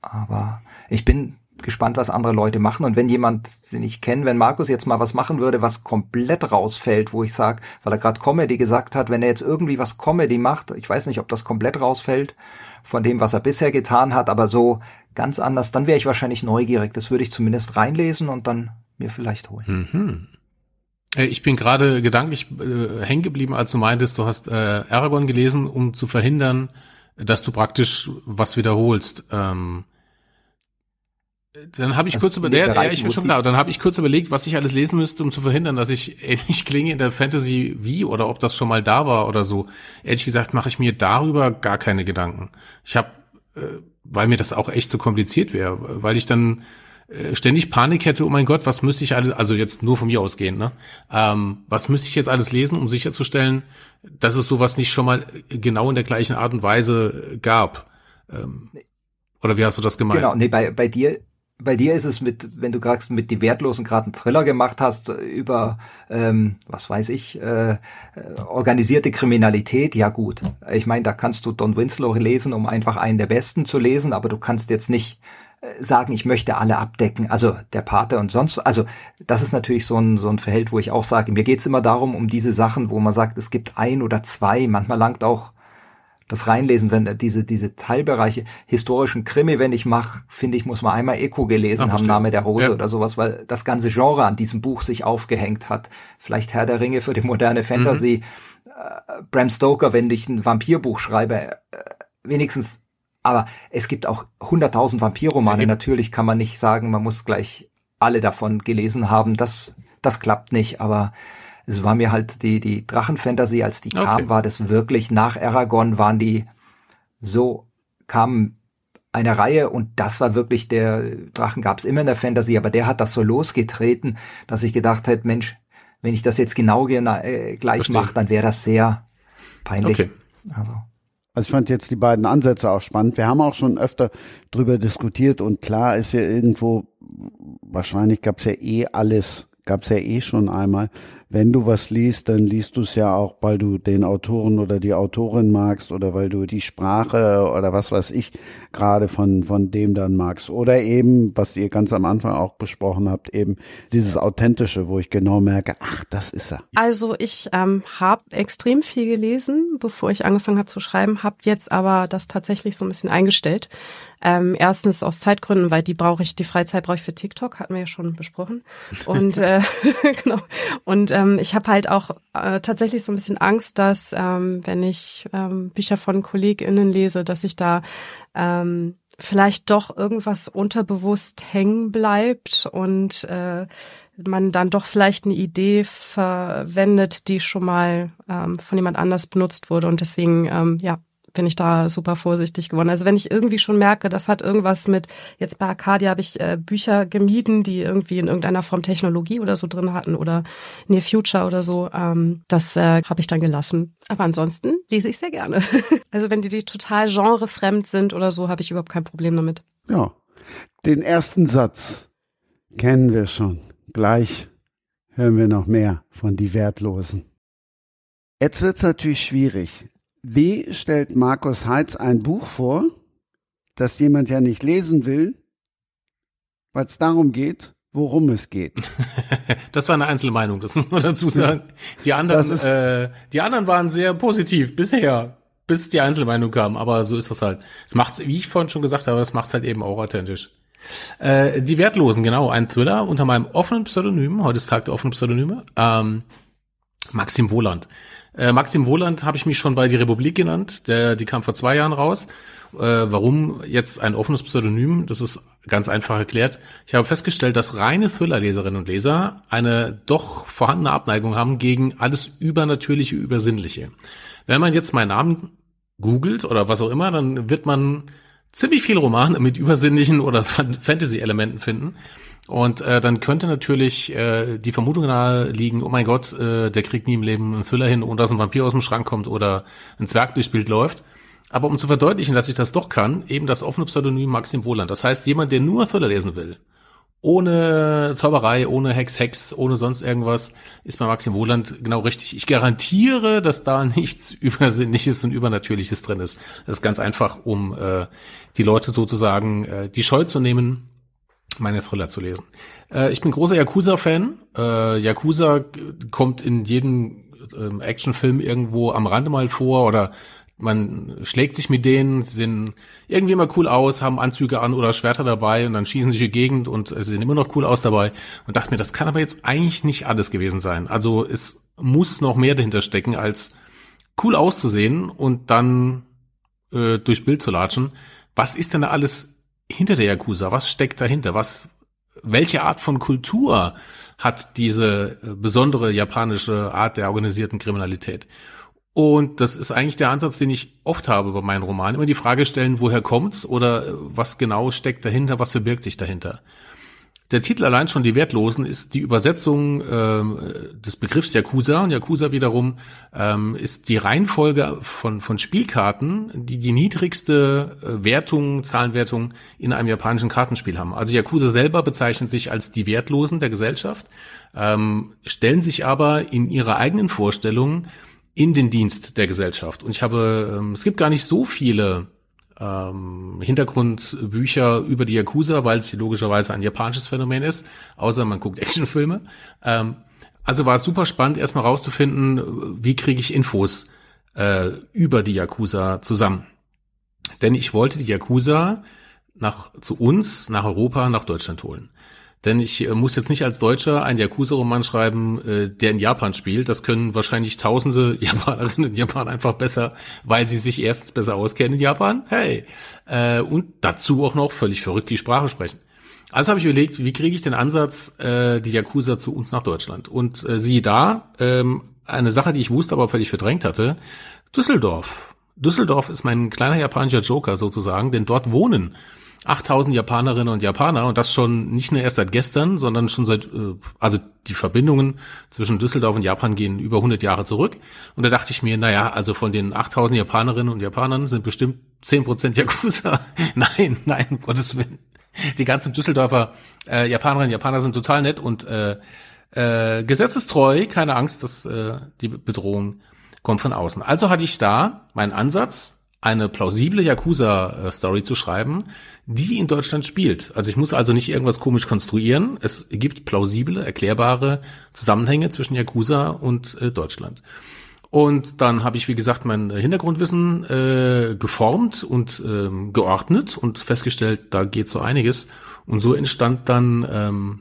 Speaker 4: Aber ich bin gespannt, was andere Leute machen. Und wenn jemand, den ich kenne, wenn Markus jetzt mal was machen würde, was komplett rausfällt, wo ich sage, weil er gerade Comedy gesagt hat, wenn er jetzt irgendwie was Comedy macht, ich weiß nicht, ob das komplett rausfällt von dem, was er bisher getan hat, aber so ganz anders, dann wäre ich wahrscheinlich neugierig. Das würde ich zumindest reinlesen und dann mir vielleicht holen.
Speaker 3: Mhm. Äh, ich bin gerade gedanklich äh, hängen geblieben, als du meintest, du hast äh, Aragon gelesen, um zu verhindern, dass du praktisch was wiederholst. Ähm, dann habe ich also kurz überlegt, ja, ich bin schon klar, dann habe ich kurz überlegt, was ich alles lesen müsste, um zu verhindern, dass ich [laughs] ähnlich klinge in der Fantasy wie oder ob das schon mal da war oder so. Ehrlich gesagt mache ich mir darüber gar keine Gedanken. Ich habe, äh, weil mir das auch echt zu so kompliziert wäre, weil ich dann äh, ständig Panik hätte, oh mein Gott, was müsste ich alles, also jetzt nur von mir ausgehen, ne? Ähm, was müsste ich jetzt alles lesen, um sicherzustellen, dass es sowas nicht schon mal genau in der gleichen Art und Weise gab? Ähm, oder wie hast du das gemeint?
Speaker 4: Genau, nee, bei, bei dir bei dir ist es mit, wenn du gerade mit die Wertlosen gerade einen Thriller gemacht hast über, ähm, was weiß ich, äh, äh, organisierte Kriminalität, ja gut. Ich meine, da kannst du Don Winslow lesen, um einfach einen der Besten zu lesen, aber du kannst jetzt nicht äh, sagen, ich möchte alle abdecken, also der Pate und sonst, also das ist natürlich so ein, so ein Verhältnis, wo ich auch sage, mir geht's immer darum, um diese Sachen, wo man sagt, es gibt ein oder zwei, manchmal langt auch das reinlesen, wenn diese, diese Teilbereiche historischen Krimi, wenn ich mache, finde ich, muss man einmal Eco gelesen Ach, haben, Name der Rose ja. oder sowas, weil das ganze Genre an diesem Buch sich aufgehängt hat. Vielleicht Herr der Ringe für die moderne Fantasy. Mhm. Äh, Bram Stoker, wenn ich ein Vampirbuch schreibe, äh, wenigstens, aber es gibt auch hunderttausend Vampirromane. Ja, Natürlich kann man nicht sagen, man muss gleich alle davon gelesen haben. Das, das klappt nicht, aber es war mir halt die, die Drachenfantasy, als die okay. kam, war das wirklich nach Aragon waren die so, kamen eine Reihe und das war wirklich der Drachen gab es immer in der Fantasy, aber der hat das so losgetreten, dass ich gedacht hätte, Mensch, wenn ich das jetzt genau äh, gleich mache, dann wäre das sehr peinlich. Okay.
Speaker 2: Also. Also ich fand jetzt die beiden Ansätze auch spannend. Wir haben auch schon öfter drüber diskutiert und klar ist ja irgendwo, wahrscheinlich gab es ja eh alles gab's ja eh schon einmal. Wenn du was liest, dann liest du es ja auch, weil du den Autoren oder die Autorin magst oder weil du die Sprache oder was weiß ich gerade von, von dem dann magst. Oder eben, was ihr ganz am Anfang auch besprochen habt, eben dieses Authentische, wo ich genau merke, ach, das ist er.
Speaker 5: Also ich ähm, habe extrem viel gelesen, bevor ich angefangen habe zu schreiben, habe jetzt aber das tatsächlich so ein bisschen eingestellt ähm, erstens aus Zeitgründen, weil die brauche ich, die Freizeit brauche ich für TikTok, hatten wir ja schon besprochen. Und äh, [laughs] genau. Und ähm, ich habe halt auch äh, tatsächlich so ein bisschen Angst, dass ähm, wenn ich ähm, Bücher von KollegInnen lese, dass ich da ähm, vielleicht doch irgendwas unterbewusst hängen bleibt und äh, man dann doch vielleicht eine Idee verwendet, die schon mal ähm, von jemand anders benutzt wurde. Und deswegen, ähm, ja, bin ich da super vorsichtig geworden. Also wenn ich irgendwie schon merke, das hat irgendwas mit, jetzt bei Arcadia habe ich äh, Bücher gemieden, die irgendwie in irgendeiner Form Technologie oder so drin hatten oder Near Future oder so, ähm, das äh, habe ich dann gelassen. Aber ansonsten lese ich sehr gerne. [laughs] also wenn die, die total genrefremd sind oder so, habe ich überhaupt kein Problem damit.
Speaker 2: Ja, den ersten Satz kennen wir schon. Gleich hören wir noch mehr von die Wertlosen. Jetzt wird's natürlich schwierig. Wie stellt Markus Heitz ein Buch vor, das jemand ja nicht lesen will, weil es darum geht, worum es geht. [laughs]
Speaker 3: das war eine Einzelmeinung, das muss man dazu sagen. Die anderen, äh, die anderen waren sehr positiv bisher, bis die Einzelmeinung kam. Aber so ist das halt. Es macht's, wie ich vorhin schon gesagt habe, es macht's halt eben auch authentisch. Äh, die Wertlosen, genau, ein Thriller unter meinem offenen Pseudonym, heute ist Tag der offenen Pseudonyme, ähm, Maxim Wohland. Äh, Maxim Wohland habe ich mich schon bei Die Republik genannt, der, die kam vor zwei Jahren raus. Äh, warum jetzt ein offenes Pseudonym? Das ist ganz einfach erklärt. Ich habe festgestellt, dass reine Thriller-Leserinnen und Leser eine doch vorhandene Abneigung haben gegen alles Übernatürliche, Übersinnliche. Wenn man jetzt meinen Namen googelt oder was auch immer, dann wird man ziemlich viel Romane mit übersinnlichen oder Fantasy-Elementen finden. Und äh, dann könnte natürlich äh, die Vermutung nahe liegen, oh mein Gott, äh, der kriegt nie im Leben einen Thriller hin und dass ein Vampir aus dem Schrank kommt oder ein Zwerg durchs Bild läuft. Aber um zu verdeutlichen, dass ich das doch kann, eben das offene Pseudonym Maxim Wohland. Das heißt, jemand, der nur Thriller lesen will, ohne Zauberei, ohne Hex, Hex, ohne sonst irgendwas, ist bei Maxim Wohland genau richtig. Ich garantiere, dass da nichts [laughs] Übersinnliches und Übernatürliches drin ist. Das ist ganz einfach, um äh, die Leute sozusagen äh, die Scheu zu nehmen, meine Thriller zu lesen. Äh, ich bin großer Yakuza-Fan. Äh, Yakuza kommt in jedem äh, Actionfilm irgendwo am Rande mal vor oder man schlägt sich mit denen, sehen irgendwie immer cool aus, haben Anzüge an oder Schwerter dabei und dann schießen sie die Gegend und sie sehen immer noch cool aus dabei und dachte mir, das kann aber jetzt eigentlich nicht alles gewesen sein. Also es muss noch mehr dahinter stecken, als cool auszusehen und dann äh, durchs Bild zu latschen. Was ist denn da alles hinter der Yakuza? Was steckt dahinter? Was, welche Art von Kultur hat diese äh, besondere japanische Art der organisierten Kriminalität? Und das ist eigentlich der Ansatz, den ich oft habe bei meinen Romanen. Immer die Frage stellen, woher kommt's oder äh, was genau steckt dahinter, was verbirgt sich dahinter. Der Titel allein schon die Wertlosen ist die Übersetzung ähm, des Begriffs Yakuza und Yakuza wiederum ähm, ist die Reihenfolge von, von Spielkarten, die die niedrigste äh, Wertung, Zahlenwertung in einem japanischen Kartenspiel haben. Also Yakuza selber bezeichnet sich als die Wertlosen der Gesellschaft, ähm, stellen sich aber in ihrer eigenen Vorstellung in den Dienst der Gesellschaft. Und ich habe, ähm, es gibt gar nicht so viele ähm, Hintergrundbücher über die Yakuza, weil es logischerweise ein japanisches Phänomen ist, außer man guckt [laughs] Actionfilme. Ähm, also war es super spannend, erstmal rauszufinden, wie kriege ich Infos äh, über die Yakuza zusammen. Denn ich wollte die Yakuza nach, zu uns, nach Europa, nach Deutschland holen. Denn ich äh, muss jetzt nicht als Deutscher einen Yakuza-Roman schreiben, äh, der in Japan spielt. Das können wahrscheinlich tausende [laughs] Japanerinnen und Japaner einfach besser, weil sie sich erst besser auskennen in Japan. Hey. Äh, und dazu auch noch völlig verrückt die Sprache sprechen. Also habe ich überlegt, wie kriege ich den Ansatz, äh, die Yakuza zu uns nach Deutschland? Und äh, siehe da, ähm, eine Sache, die ich wusste, aber völlig verdrängt hatte, Düsseldorf. Düsseldorf ist mein kleiner japanischer Joker sozusagen, denn dort wohnen 8000 Japanerinnen und Japaner und das schon nicht nur erst seit gestern, sondern schon seit, äh, also die Verbindungen zwischen Düsseldorf und Japan gehen über 100 Jahre zurück. Und da dachte ich mir, naja, also von den 8000 Japanerinnen und Japanern sind bestimmt 10% Yakuza. [laughs] nein, nein, um Gottes Willen. Die ganzen Düsseldorfer äh, Japanerinnen und Japaner sind total nett und äh, äh, gesetzestreu, keine Angst, dass äh, die Bedrohung kommt von außen. Also hatte ich da meinen Ansatz, eine plausible Yakuza-Story zu schreiben, die in Deutschland spielt. Also ich muss also nicht irgendwas komisch konstruieren. Es gibt plausible, erklärbare Zusammenhänge zwischen Yakuza und äh, Deutschland. Und dann habe ich, wie gesagt, mein Hintergrundwissen äh, geformt und ähm, geordnet und festgestellt, da geht so einiges. Und so entstand dann ähm,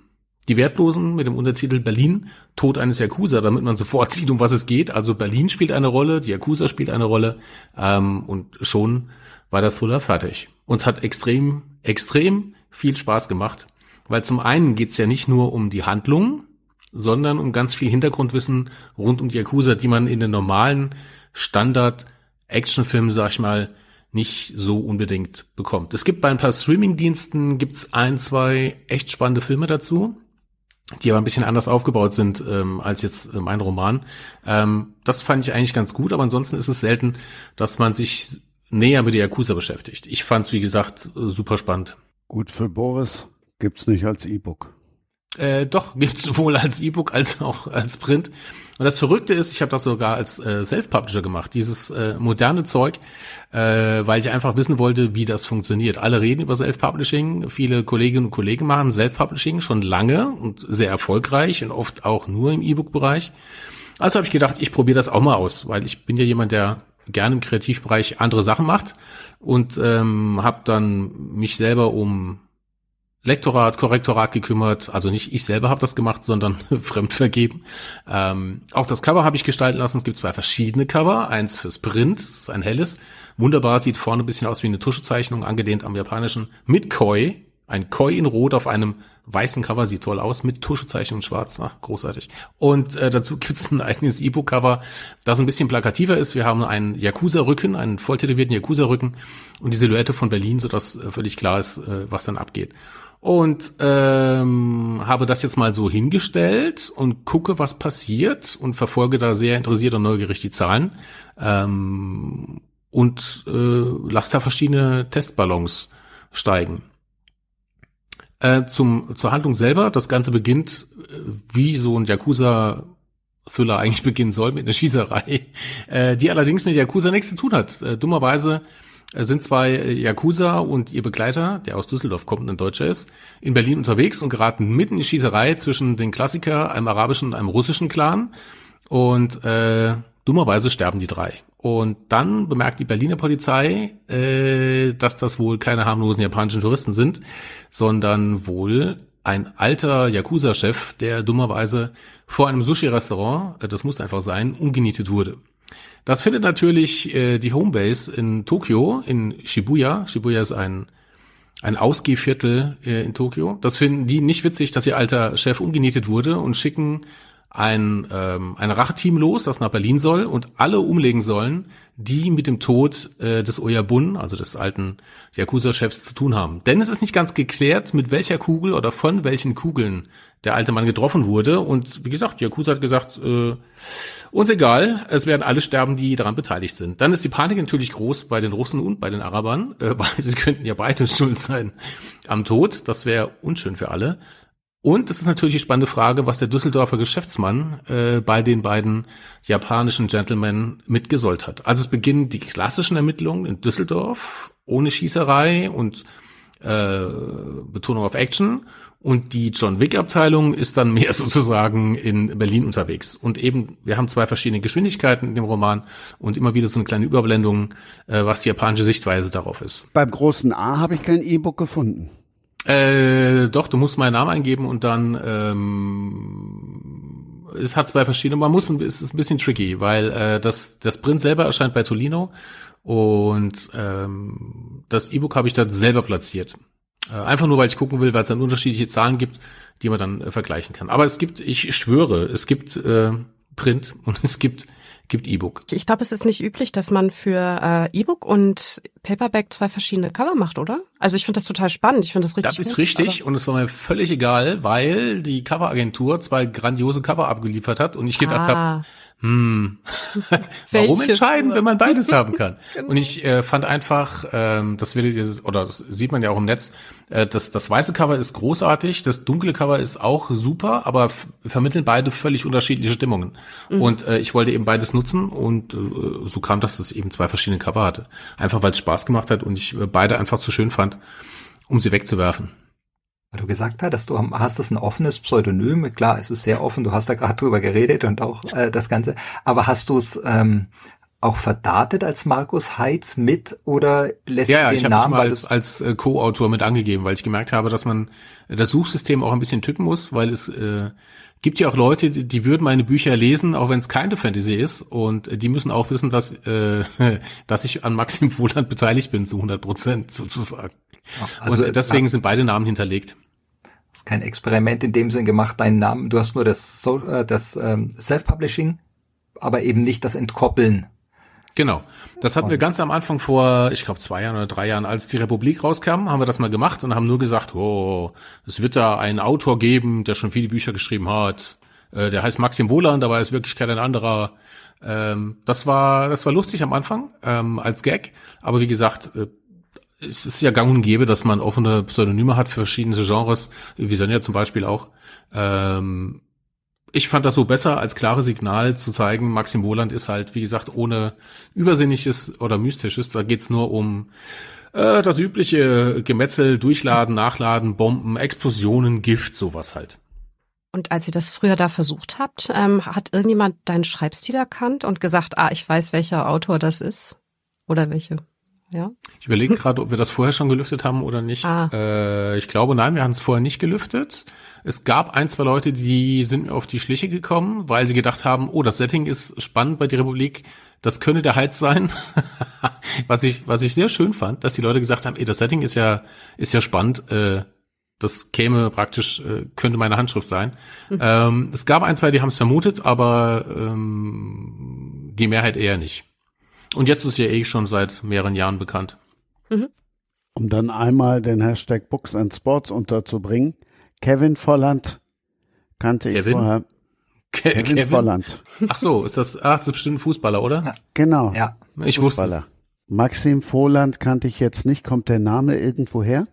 Speaker 3: die Wertlosen mit dem Untertitel Berlin, Tod eines Yakuza, damit man sofort sieht, um was es geht. Also Berlin spielt eine Rolle, die Yakuza spielt eine Rolle ähm, und schon war der Thriller fertig. Und hat extrem, extrem viel Spaß gemacht, weil zum einen geht's ja nicht nur um die Handlung, sondern um ganz viel Hintergrundwissen rund um die Yakuza, die man in den normalen Standard-Actionfilmen, sag ich mal, nicht so unbedingt bekommt. Es gibt bei ein paar Streaming-Diensten gibt's ein, zwei echt spannende Filme dazu die aber ein bisschen anders aufgebaut sind ähm, als jetzt äh, mein Roman. Ähm, das fand ich eigentlich ganz gut, aber ansonsten ist es selten, dass man sich näher mit der Yakuza beschäftigt. Ich fand es, wie gesagt, super spannend.
Speaker 2: Gut für Boris gibt's nicht als E-Book.
Speaker 3: Äh, doch, [laughs] gibt's sowohl als E-Book als auch als Print. Und das Verrückte ist, ich habe das sogar als äh, Self-Publisher gemacht, dieses äh, moderne Zeug, äh, weil ich einfach wissen wollte, wie das funktioniert. Alle reden über Self-Publishing, viele Kolleginnen und Kollegen machen Self-Publishing schon lange und sehr erfolgreich und oft auch nur im E-Book-Bereich. Also habe ich gedacht, ich probiere das auch mal aus, weil ich bin ja jemand, der gerne im Kreativbereich andere Sachen macht und ähm, habe dann mich selber um Lektorat, Korrektorat gekümmert. Also nicht ich selber habe das gemacht, sondern [laughs] fremd vergeben. Ähm, auch das Cover habe ich gestalten lassen. Es gibt zwei verschiedene Cover. Eins fürs Print, das ist ein helles. Wunderbar, sieht vorne ein bisschen aus wie eine Tuschezeichnung, angelehnt am japanischen. Mit Koi, ein Koi in Rot auf einem weißen Cover, sieht toll aus, mit Tuschezeichnung in Schwarz, ach, großartig. Und äh, dazu gibt's ein eigenes E-Book-Cover, das ein bisschen plakativer ist. Wir haben einen Yakuza-Rücken, einen volltätowierten Yakuza-Rücken und die Silhouette von Berlin, sodass äh, völlig klar ist, äh, was dann abgeht und ähm, habe das jetzt mal so hingestellt und gucke, was passiert und verfolge da sehr interessiert und neugierig die Zahlen ähm, und äh, lasse da verschiedene Testballons steigen. Äh, zum, zur Handlung selber, das Ganze beginnt, äh, wie so ein Yakuza Thriller [laughs] eigentlich beginnen soll, mit einer Schießerei, äh, die allerdings mit Yakuza nichts zu tun hat. Äh, dummerweise es sind zwei Yakuza und ihr Begleiter, der aus Düsseldorf kommt und ein Deutscher ist, in Berlin unterwegs und geraten mitten in die Schießerei zwischen den Klassiker, einem arabischen und einem russischen Clan. Und äh, dummerweise sterben die drei. Und dann bemerkt die Berliner Polizei, äh, dass das wohl keine harmlosen japanischen Touristen sind, sondern wohl ein alter Yakuza-Chef, der dummerweise vor einem Sushi-Restaurant, äh, das muss einfach sein, umgenietet wurde. Das findet natürlich äh, die Homebase in Tokio, in Shibuya. Shibuya ist ein, ein Ausgehviertel äh, in Tokio. Das finden die nicht witzig, dass ihr alter Chef umgenietet wurde und schicken ein, ähm, ein Racheteam los, das nach Berlin soll und alle umlegen sollen, die mit dem Tod äh, des Oyabun, also des alten Yakuza-Chefs, zu tun haben. Denn es ist nicht ganz geklärt, mit welcher Kugel oder von welchen Kugeln der alte Mann getroffen wurde. Und wie gesagt, Yakuza hat gesagt, äh, uns egal, es werden alle sterben, die daran beteiligt sind. Dann ist die Panik natürlich groß bei den Russen und bei den Arabern, äh, [laughs] weil sie könnten ja beide [laughs] schuld sein am Tod. Das wäre unschön für alle. Und es ist natürlich die spannende Frage, was der Düsseldorfer Geschäftsmann äh, bei den beiden japanischen Gentlemen mitgesollt hat. Also es beginnen die klassischen Ermittlungen in Düsseldorf ohne Schießerei und äh, Betonung auf Action. Und die John Wick Abteilung ist dann mehr [laughs] sozusagen in Berlin unterwegs. Und eben, wir haben zwei verschiedene Geschwindigkeiten in dem Roman und immer wieder so eine kleine Überblendung, äh, was die japanische Sichtweise darauf ist.
Speaker 2: Beim großen A habe ich kein E-Book gefunden.
Speaker 3: Äh, doch, du musst meinen Namen eingeben und dann ähm, es hat zwei verschiedene. Man muss, es ist ein bisschen tricky, weil äh, das das Print selber erscheint bei Tolino und ähm, das E-Book habe ich da selber platziert. Äh, einfach nur, weil ich gucken will, weil es dann unterschiedliche Zahlen gibt, die man dann äh, vergleichen kann. Aber es gibt, ich schwöre, es gibt äh, Print [laughs] und es gibt gibt E-Book.
Speaker 5: Ich glaube, es ist nicht üblich, dass man für äh, E-Book und Paperback zwei verschiedene Cover macht, oder? Also ich finde das total spannend. Ich finde das richtig.
Speaker 3: Das ist gut, richtig und es war mir völlig egal, weil die Coveragentur zwei grandiose Cover abgeliefert hat und ich gedacht ah. habe, hm, [laughs] warum entscheiden, oder? wenn man beides haben kann? [laughs] genau. Und ich äh, fand einfach, ähm, das werdet ihr, oder das sieht man ja auch im Netz, äh, das, das weiße Cover ist großartig, das dunkle Cover ist auch super, aber vermitteln beide völlig unterschiedliche Stimmungen. Mhm. Und äh, ich wollte eben beides nutzen und äh, so kam, dass es eben zwei verschiedene Cover hatte. Einfach weil es Spaß gemacht hat und ich äh, beide einfach zu schön fand, um sie wegzuwerfen.
Speaker 4: Weil du gesagt hast, du hast das ein offenes Pseudonym. Klar, es ist sehr offen. Du hast da gerade drüber geredet und auch äh, das Ganze. Aber hast du es ähm, auch verdatet als Markus Heitz mit oder lässt
Speaker 3: ja, ja, den ich Namen? Ja, ich habe als, als äh, Co-Autor mit angegeben, weil ich gemerkt habe, dass man das Suchsystem auch ein bisschen tücken muss, weil es äh, gibt ja auch Leute, die, die würden meine Bücher lesen, auch wenn es keine Fantasy ist. Und die müssen auch wissen, dass, äh, [laughs] dass ich an Maxim Wohland beteiligt bin, zu 100 Prozent sozusagen. Also, und deswegen sind beide Namen hinterlegt.
Speaker 4: Das ist kein Experiment in dem Sinn gemacht, deinen Namen. Du hast nur das, so äh, das ähm, Self-Publishing, aber eben nicht das Entkoppeln.
Speaker 3: Genau. Das hatten wir ganz am Anfang vor, ich glaube, zwei Jahren oder drei Jahren, als die Republik rauskam, haben wir das mal gemacht und haben nur gesagt, oh, es wird da einen Autor geben, der schon viele Bücher geschrieben hat. Äh, der heißt Maxim Wohland, aber ist wirklich kein anderer. Ähm, das war, das war lustig am Anfang ähm, als Gag, aber wie gesagt, äh, es ist ja gang und gäbe, dass man offene Pseudonyme hat für verschiedene Genres, wie Sonja zum Beispiel auch. Ähm, ich fand das so besser als klare Signal zu zeigen, Maxim Wohland ist halt, wie gesagt, ohne Übersinnliches oder Mystisches. Da geht's nur um äh, das übliche Gemetzel, Durchladen, Nachladen, Bomben, Explosionen, Gift, sowas halt.
Speaker 5: Und als ihr das früher da versucht habt, ähm, hat irgendjemand deinen Schreibstil erkannt und gesagt, ah, ich weiß, welcher Autor das ist? Oder welche Ja.
Speaker 3: Ich überlege gerade, ob wir das vorher schon gelüftet haben oder nicht.
Speaker 5: Ah.
Speaker 3: Äh, ich glaube, nein, wir haben es vorher nicht gelüftet. Es gab ein, zwei Leute, die sind mir auf die Schliche gekommen, weil sie gedacht haben, oh, das Setting ist spannend bei der Republik. Das könnte der Heiz sein. [laughs] was ich, was ich sehr schön fand, dass die Leute gesagt haben, ey, das Setting ist ja, ist ja spannend. Äh, das käme praktisch, äh, könnte meine Handschrift sein.
Speaker 5: Mhm.
Speaker 3: Ähm, es gab ein, zwei, die haben es vermutet, aber ähm, die Mehrheit eher nicht. Und jetzt ist ja eh schon seit mehreren Jahren bekannt.
Speaker 2: Um dann einmal den Hashtag Books and Sports unterzubringen. Kevin Volland kannte ich
Speaker 3: Kevin?
Speaker 2: vorher.
Speaker 3: Ke
Speaker 2: Kevin, Volland.
Speaker 3: Ach so, ist das, ach, das ist bestimmt ein Fußballer, oder?
Speaker 2: Genau.
Speaker 4: Ja.
Speaker 3: Ich wusste
Speaker 2: Fußballer.
Speaker 3: es.
Speaker 2: Maxim Volland kannte ich jetzt nicht. Kommt der Name irgendwo her?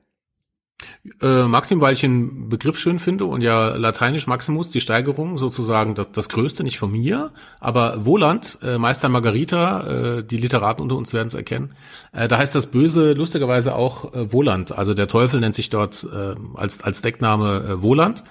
Speaker 3: Äh, Maxim, weil ich den Begriff schön finde und ja lateinisch Maximus, die Steigerung, sozusagen das, das Größte, nicht von mir, aber Woland, äh, Meister Margarita, äh, die Literaten unter uns werden es erkennen, äh, da heißt das Böse lustigerweise auch äh, Woland, also der Teufel nennt sich dort als, als Deckname Woland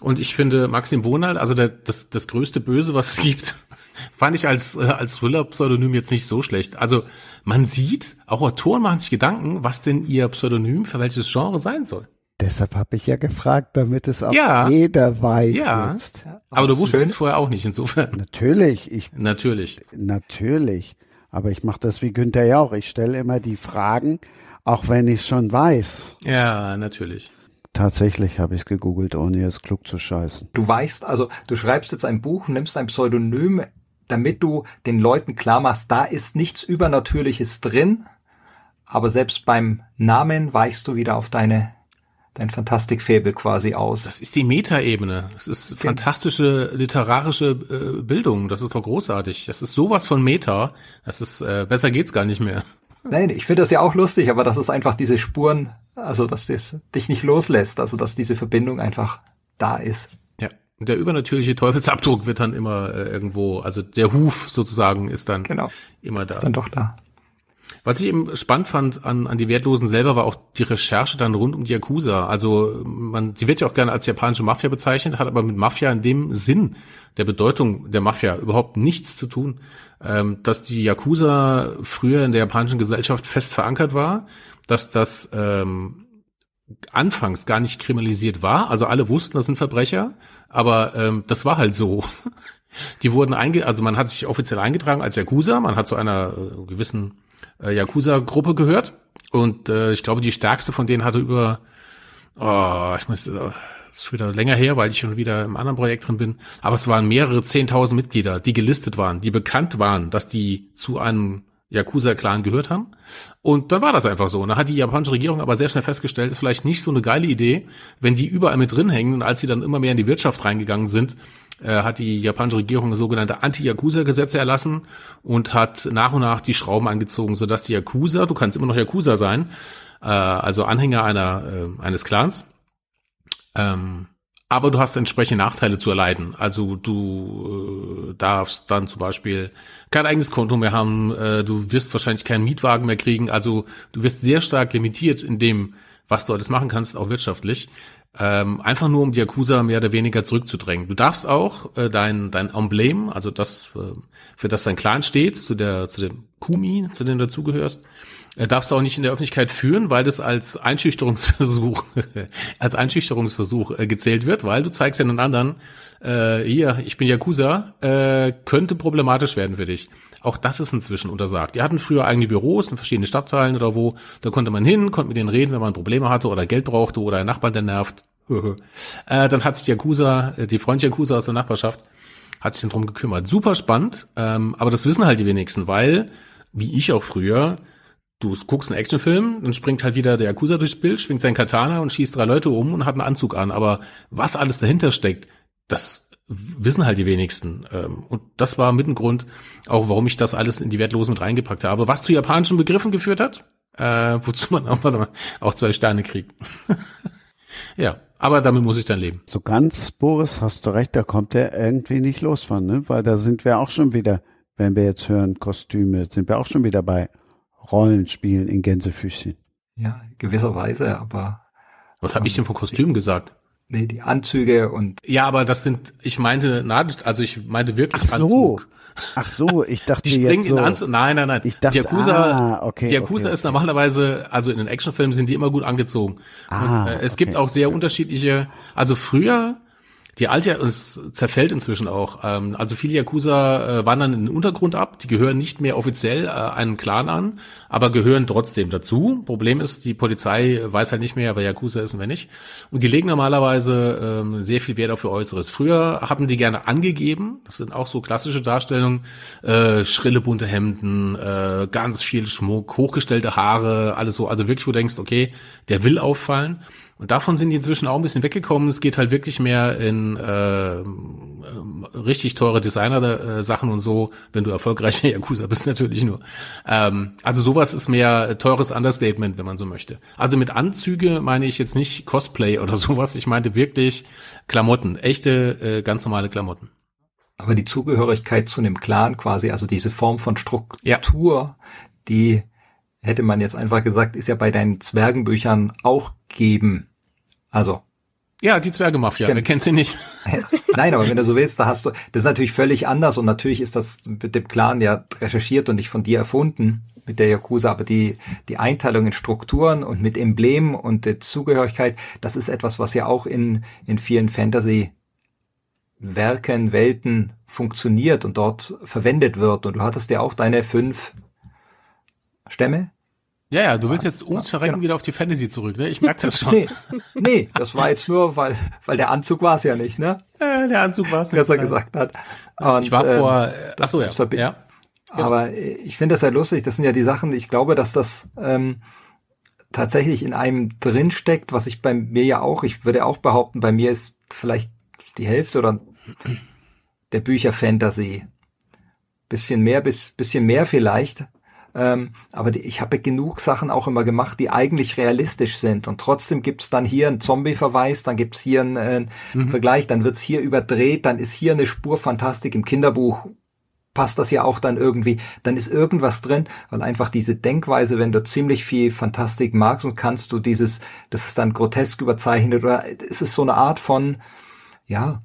Speaker 3: und ich finde Maxim Wohnald, also der, das, das größte Böse, was es gibt, [laughs] fand ich als, äh, als Thriller-Pseudonym jetzt nicht so schlecht. Also man sieht, auch Autoren machen sich Gedanken, was denn ihr Pseudonym für welches Genre sein soll.
Speaker 2: Deshalb habe ich ja gefragt, damit es auch
Speaker 3: Ja.
Speaker 2: jeder weiß
Speaker 3: Ja.
Speaker 2: jetzt.
Speaker 3: Aber du wusstest es vorher auch nicht, insofern.
Speaker 2: Natürlich, ich
Speaker 3: Natürlich.
Speaker 2: natürlich. Aber ich mache das wie Günther Jauch. Ich stelle immer die Fragen, auch wenn ich es schon weiß.
Speaker 3: Ja, natürlich.
Speaker 2: Tatsächlich habe ich es gegoogelt, ohne jetzt klug zu scheißen.
Speaker 4: Du weißt, also du schreibst jetzt ein Buch, nimmst ein Pseudonym, damit du den Leuten klar machst, da ist nichts Übernatürliches drin, aber selbst beim Namen weichst du wieder auf deine dein Fantastikfabel quasi aus.
Speaker 3: Das ist die Metaebene. Das ist fantastische literarische äh, Bildung. Das ist doch großartig. Das ist sowas von Meta. Das ist äh, besser geht's gar nicht mehr.
Speaker 4: Nein, ich finde das ja auch lustig, aber das ist einfach diese Spuren, also dass das dich nicht loslässt, also dass diese Verbindung einfach da ist.
Speaker 3: Der übernatürliche Teufelsabdruck wird dann immer äh, irgendwo, also der Huf sozusagen ist dann
Speaker 4: Genau.
Speaker 3: immer da.
Speaker 4: Ist dann doch da.
Speaker 3: Was ich eben spannend fand an, an die Wertlosen selber, war auch die Recherche dann rund um die Yakuza. Also man, sie wird ja auch gerne als japanische Mafia bezeichnet, hat aber mit Mafia in dem Sinn der Bedeutung der Mafia überhaupt nichts zu tun. Ähm, dass die Yakuza früher in der japanischen Gesellschaft fest verankert war, dass das ähm, anfangs gar nicht kriminalisiert war. Also alle wussten, das sind Verbrecher, aber ähm, das war halt so. [laughs] Die wurden einge, also man hat sich offiziell eingetragen als Yakuza, man hat zu einer äh, gewissen äh, Yakuza-Gruppe gehört. Und äh, ich glaube, die stärkste von denen hatte über, oh, ich muss, äh, das ist schon wieder länger her, weil ich schon wieder im anderen Projekt drin bin, aber es waren mehrere zehntausend Mitglieder, die gelistet waren, die bekannt waren, dass die zu einem Yakuza-Clan gehört haben. Und dann war das einfach so. Und da hat die japanische Regierung aber sehr schnell festgestellt, ist vielleicht nicht so eine geile Idee, wenn die überall mit drin hängen. Und als sie dann immer mehr in die Wirtschaft reingegangen sind, äh, hat die japanische Regierung sogenannte Anti-Yakuza-Gesetze erlassen und hat nach und nach die Schrauben angezogen, sodass die Yakuza, du kannst immer noch Yakuza sein, äh, also Anhänger einer, äh, eines Clans, ähm, aber du hast entsprechende Nachteile zu erleiden. Also du äh, darfst dann zum Beispiel kein eigenes Konto mehr haben, äh, du wirst wahrscheinlich keinen Mietwagen mehr kriegen. Also du wirst sehr stark limitiert in dem, was du alles machen kannst, auch wirtschaftlich. Ähm, einfach nur um die Yakuza mehr oder weniger zurückzudrängen. Du darfst auch äh, dein, dein Emblem, also das, äh, für das dein Clan steht, zu der, zu dem Kumi, zu dem du dazugehörst, äh, darfst du auch nicht in der Öffentlichkeit führen, weil das als Einschüchterungsversuch, [laughs] als Einschüchterungsversuch äh, gezählt wird, weil du zeigst ja den anderen, äh, hier, ich bin Yakuza, äh, könnte problematisch werden für dich. Auch das ist inzwischen untersagt. Die hatten früher eigene Büros in verschiedenen Stadtteilen oder wo, da konnte man hin, konnte mit denen reden, wenn man Probleme hatte oder Geld brauchte oder ein Nachbar, der nervt. [laughs] äh, dann hat sich Yakuza, äh, die Freund Yakuza aus der Nachbarschaft, hat sich drum gekümmert. Super spannend, ähm, aber das wissen halt die wenigsten, weil, wie ich auch früher, du guckst einen Actionfilm, dann springt halt wieder der Yakuza durchs Bild, schwingt sein Katana und schießt drei Leute um und hat einen Anzug an. Aber was alles dahinter steckt, das wissen halt die wenigsten. Ähm, Und das war mit ein Grund, auch warum ich das alles in die Wertlosen mit reingepackt habe. Was zu japanischen Begriffen geführt hat, äh, [laughs] wozu man auch, auch zwei Sterne kriegt. [laughs] ja, aber damit muss ich dann leben.
Speaker 2: So ganz, Boris, hast du recht, da kommt er irgendwie nicht los von, ne? Weil da sind wir auch schon wieder, wenn wir jetzt hören, Kostüme, sind wir auch schon wieder bei Rollenspielen in Gänsefüßchen.
Speaker 4: Ja, gewisserweise, aber
Speaker 3: Was habe ich denn von Kostümen gesagt?
Speaker 4: Nee, die Anzüge und.
Speaker 3: Ja, aber das sind, ich meinte, na, also ich meinte wirklich
Speaker 2: Ach so.
Speaker 3: Anzug.
Speaker 2: Ach so, ich dachte
Speaker 3: Die springen
Speaker 2: jetzt so.
Speaker 3: in Anzug. Nein, nein, nein.
Speaker 2: Ich dachte,
Speaker 3: die Yakuza,
Speaker 2: ah, okay,
Speaker 3: die Yakuza
Speaker 2: okay,
Speaker 3: ist normalerweise, also in den Actionfilmen sind die immer gut angezogen.
Speaker 2: Ah,
Speaker 3: und, äh, es gibt auch sehr unterschiedliche, also früher, die alte, es zerfällt inzwischen auch. Ähm, also viele Yakuza äh, wandern in den Untergrund ab. Die gehören nicht mehr offiziell äh, einem Clan an, aber gehören trotzdem dazu. Problem ist, die Polizei weiß halt nicht mehr, wer Yakuza ist und wer nicht. Und die legen normalerweise ähm, sehr viel Wert auf ihr Äußeres. Früher haben die gerne angegeben. Das sind auch so klassische Darstellungen. Äh, schrille bunte Hemden, äh, ganz viel Schmuck, hochgestellte Haare, alles so. Also wirklich, wo du denkst, okay, der will auffallen. Und davon sind die inzwischen auch ein bisschen weggekommen. Es geht halt wirklich mehr in äh, richtig teure Designer-Sachen und so, wenn du erfolgreicher [laughs] Yakuza bist natürlich nur. Ähm, also sowas ist mehr teures Understatement, wenn man so möchte. Also mit Anzüge meine ich jetzt nicht Cosplay oder sowas. Ich meinte wirklich Klamotten, echte, äh, ganz normale Klamotten.
Speaker 4: Aber die Zugehörigkeit zu einem Clan quasi, also diese Form von Struktur, die hätte man jetzt einfach gesagt, ist ja bei deinen Zwergenbüchern auch geben. Also.
Speaker 3: Ja, die Zwergemafia, wer kennt sie nicht? [laughs]
Speaker 4: Nein, aber wenn du so willst, da hast du, das ist natürlich völlig anders und natürlich ist das mit dem Clan ja recherchiert und nicht von dir erfunden mit der Yakuza, aber die, die Einteilung in Strukturen und mit Emblemen und der Zugehörigkeit, das ist etwas, was ja auch in, in vielen Fantasy Werken, Welten funktioniert und dort verwendet wird. Und du hattest ja auch deine fünf Stämme,
Speaker 3: ja, ja, du willst jetzt ums Verrecken genau. wieder auf die Fantasy zurück, ne? Ich merke das schon.
Speaker 4: Nee, nee, das war jetzt nur, weil, weil der Anzug war es ja nicht, ne?
Speaker 3: Äh, der Anzug war es
Speaker 4: nicht. Was er gesagt hat.
Speaker 3: Und, ich war vor, ähm, ach so, ja.
Speaker 4: ja. Genau. Aber ich finde das ja lustig, das sind ja die Sachen, ich glaube, dass das ähm, tatsächlich in einem drinsteckt, was ich bei mir ja auch, ich würde auch behaupten, bei mir ist vielleicht die Hälfte oder der Bücher Fantasy. Bisschen mehr, bis, bisschen mehr vielleicht, ähm, aber die, ich habe genug Sachen auch immer gemacht, die eigentlich realistisch sind. Und trotzdem gibt's dann hier einen Zombie-Verweis, dann gibt's hier einen, äh, mhm. Vergleich, dann wird's hier überdreht, dann ist hier eine Spur Fantastik im Kinderbuch. Passt das ja auch dann irgendwie, dann ist irgendwas drin, weil einfach diese Denkweise, wenn du ziemlich viel Fantastik magst und kannst du dieses, das ist dann grotesk überzeichnet oder ist es so eine Art von, ja,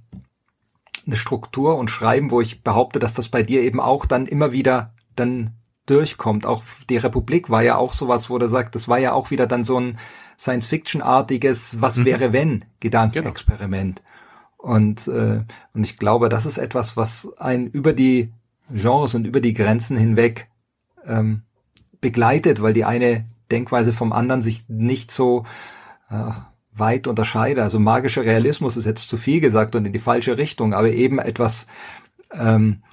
Speaker 4: eine Struktur und Schreiben, wo ich behaupte, dass das bei dir eben auch dann immer wieder dann durchkommt. Auch die Republik war ja auch sowas, wo der sagt, das war ja auch wieder dann so ein Science-Fiction-artiges Was mhm. wäre wenn Gedankenexperiment. Genau. Und, äh, und ich glaube, das ist etwas, was einen über die Genres und über die Grenzen hinweg ähm, begleitet, weil die eine Denkweise vom anderen sich nicht so äh, weit unterscheidet. Also magischer Realismus ist jetzt zu viel gesagt und in die falsche Richtung, aber eben etwas ähm,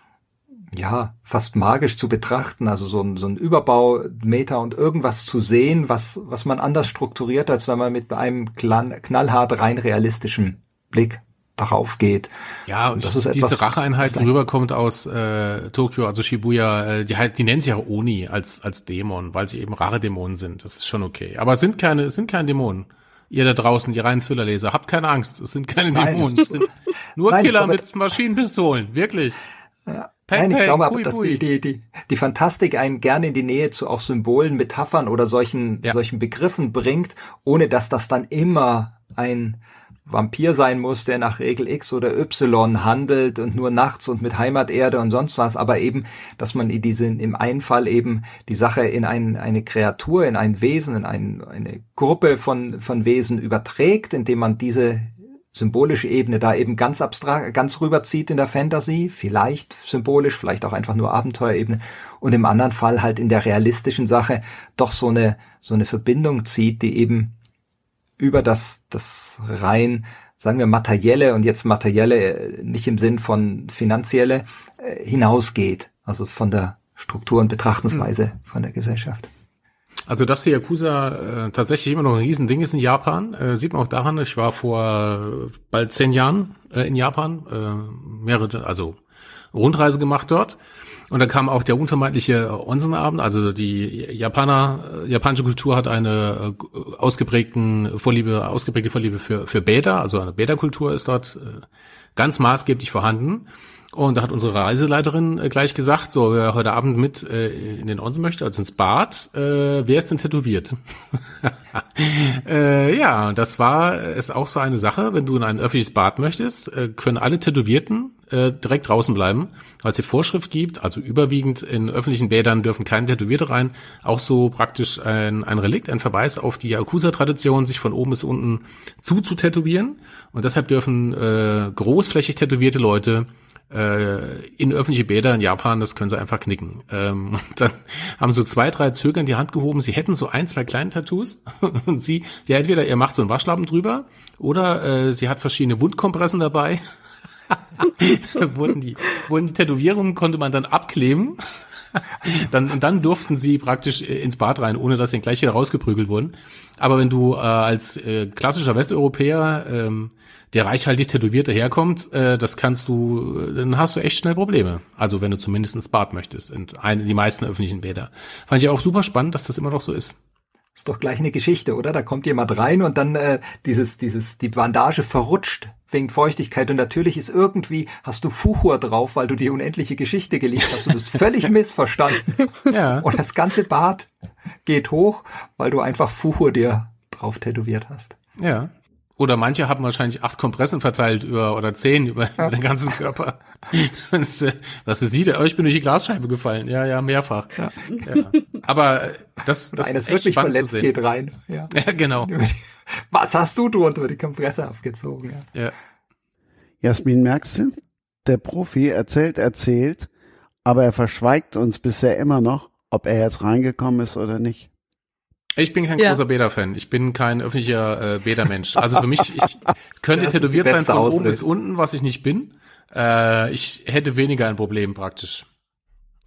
Speaker 4: ja, fast magisch zu betrachten, also so ein, so ein Überbau, Meta und irgendwas zu sehen, was, was man anders strukturiert, als wenn man mit einem knallhart rein realistischen Blick darauf geht.
Speaker 3: Ja, und das ist diese etwas, Racheeinheit, rüberkommt aus äh, Tokio, also Shibuya, äh, die halt, die nennt sich auch Oni als als Dämon, weil sie eben Rache-Dämonen sind. Das ist schon okay. Aber es sind keine, es sind keine Dämonen. Ihr da draußen, die reinen Thriller-Leser, habt keine Angst. Es sind keine Nein. Dämonen. Es sind [laughs] nur Nein, Killer mit Maschinenpistolen. Wirklich.
Speaker 4: Ja. Peng, Nein, ich glaube aber, dass die, die, die, die Fantastik einen gerne in die Nähe zu auch Symbolen, Metaphern oder solchen, ja. solchen Begriffen bringt, ohne dass das dann immer ein Vampir sein muss, der nach Regel X oder Y handelt und nur nachts und mit Heimaterde und sonst was, aber eben, dass man in diesen, im einen Fall eben die Sache in ein, eine Kreatur, in ein Wesen, in ein, eine Gruppe von, von Wesen überträgt, indem man diese symbolische Ebene da eben ganz abstrakt, ganz rüberzieht in der Fantasy, vielleicht symbolisch, vielleicht auch einfach nur Abenteuerebene und im anderen Fall halt in der realistischen Sache doch so eine, so eine Verbindung zieht, die eben über das, das rein, sagen wir materielle und jetzt materielle äh, nicht im Sinn von finanzielle äh, hinausgeht, also von der Struktur und Betrachtensweise mhm. von der Gesellschaft.
Speaker 3: Also dass die Yakuza äh, tatsächlich immer noch ein Riesending ist in Japan, äh, sieht man auch daran, ich war vor bald zehn Jahren äh, in Japan, äh, mehrere, also Rundreise gemacht dort. Und da kam auch der unvermeidliche Onsenabend, also die Japaner, äh, japanische Kultur hat eine äh, ausgeprägten Vorliebe, ausgeprägte Vorliebe für, für Beta, also eine Beta-Kultur ist dort äh, ganz maßgeblich vorhanden. Und da hat unsere Reiseleiterin äh, gleich gesagt, so wer heute Abend mit äh, in den Onsen möchte, also ins Bad, äh, wer ist denn tätowiert? [laughs] äh, ja, das war ist auch so eine Sache. Wenn du in ein öffentliches Bad möchtest, äh, können alle Tätowierten äh, direkt draußen bleiben, weil es die Vorschrift gibt. Also überwiegend in öffentlichen Bädern dürfen keine Tätowierte rein. Auch so praktisch ein, ein Relikt, ein Verweis auf die Yakuza-Tradition, sich von oben bis unten zuzutätowieren. Und deshalb dürfen äh, großflächig tätowierte Leute äh, in öffentliche Bäder in Japan, das können sie einfach knicken. Ähm, [laughs] dann haben so zwei, drei Zögern die Hand gehoben, sie hätten so ein, zwei kleine Tattoos [laughs] und sie, ja entweder ihr macht so einen Waschlappen drüber oder äh, sie hat verschiedene Wundkompressen dabei. [laughs] wurden die, wurden die Tätowierungen konnte man dann abkleben. dann, und dann durften sie praktisch äh, ins Bad rein, ohne dass sie gleich wieder rausgeprügelt wurden. Aber wenn du äh, als äh, klassischer Westeuropäer ähm, der reichhaltig tätowierte herkommt, äh, das kannst du, dann hast du echt schnell Probleme. Also wenn du zumindest ins Bad möchtest, in eine, die meisten öffentlichen Bäder. Fand ich auch super spannend, dass das immer noch so ist.
Speaker 4: Ist doch gleich eine Geschichte, oder? Da kommt jemand rein und dann äh, dieses, dieses, die Bandage verrutscht wegen Feuchtigkeit und natürlich ist irgendwie, hast du Fuhur drauf, weil du die unendliche Geschichte geliebt hast. Du bist [laughs] völlig missverstanden. Ja. Und das ganze Bad geht hoch, weil du einfach Fuhur dir drauf tätowiert hast.
Speaker 3: Ja. Oder manche haben wahrscheinlich acht Kompressen verteilt über oder zehn über, ja. über den ganzen Körper. [laughs] das, was ist sie? Der, oh, ich bin durch die Glasscheibe gefallen. Ja, ja, mehrfach. Ja. ja. Aber das, das
Speaker 4: Eines ist wirklich verletzt geht rein. Ja. [laughs]
Speaker 3: ja, genau.
Speaker 4: Was hast du du unter die Kompresse abgezogen? Ja. ja.
Speaker 2: Jasmin, merkst du? Der Profi erzählt, erzählt, aber er verschweigt uns bisher immer noch, ob er jetzt reingekommen ist oder nicht.
Speaker 3: Ich bin kein ja. großer Bäder-Fan. Ich bin kein öffentlicher äh, Bäder-Mensch. Also für mich, ich [laughs] könnte das tätowiert sein von Ausrede. oben bis unten, was ich nicht bin. Äh, ich hätte weniger ein Problem praktisch.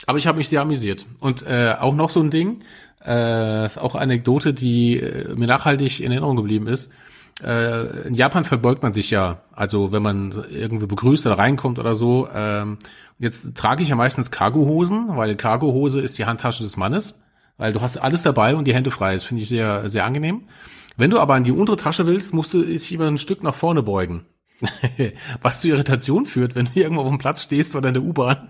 Speaker 3: Aber ich habe mich sehr amüsiert. Und äh, auch noch so ein Ding, äh, ist auch eine Anekdote, die äh, mir nachhaltig in Erinnerung geblieben ist. Äh, in Japan verbeugt man sich ja, also wenn man irgendwie begrüßt oder reinkommt oder so. Ähm, jetzt trage ich ja meistens Cargohosen, weil Cargohose ist die Handtasche des Mannes weil du hast alles dabei und die Hände frei. Das finde ich sehr, sehr angenehm. Wenn du aber in die untere Tasche willst, musst du dich immer ein Stück nach vorne beugen. [laughs] Was zu Irritation führt, wenn du irgendwo auf dem Platz stehst oder in der U-Bahn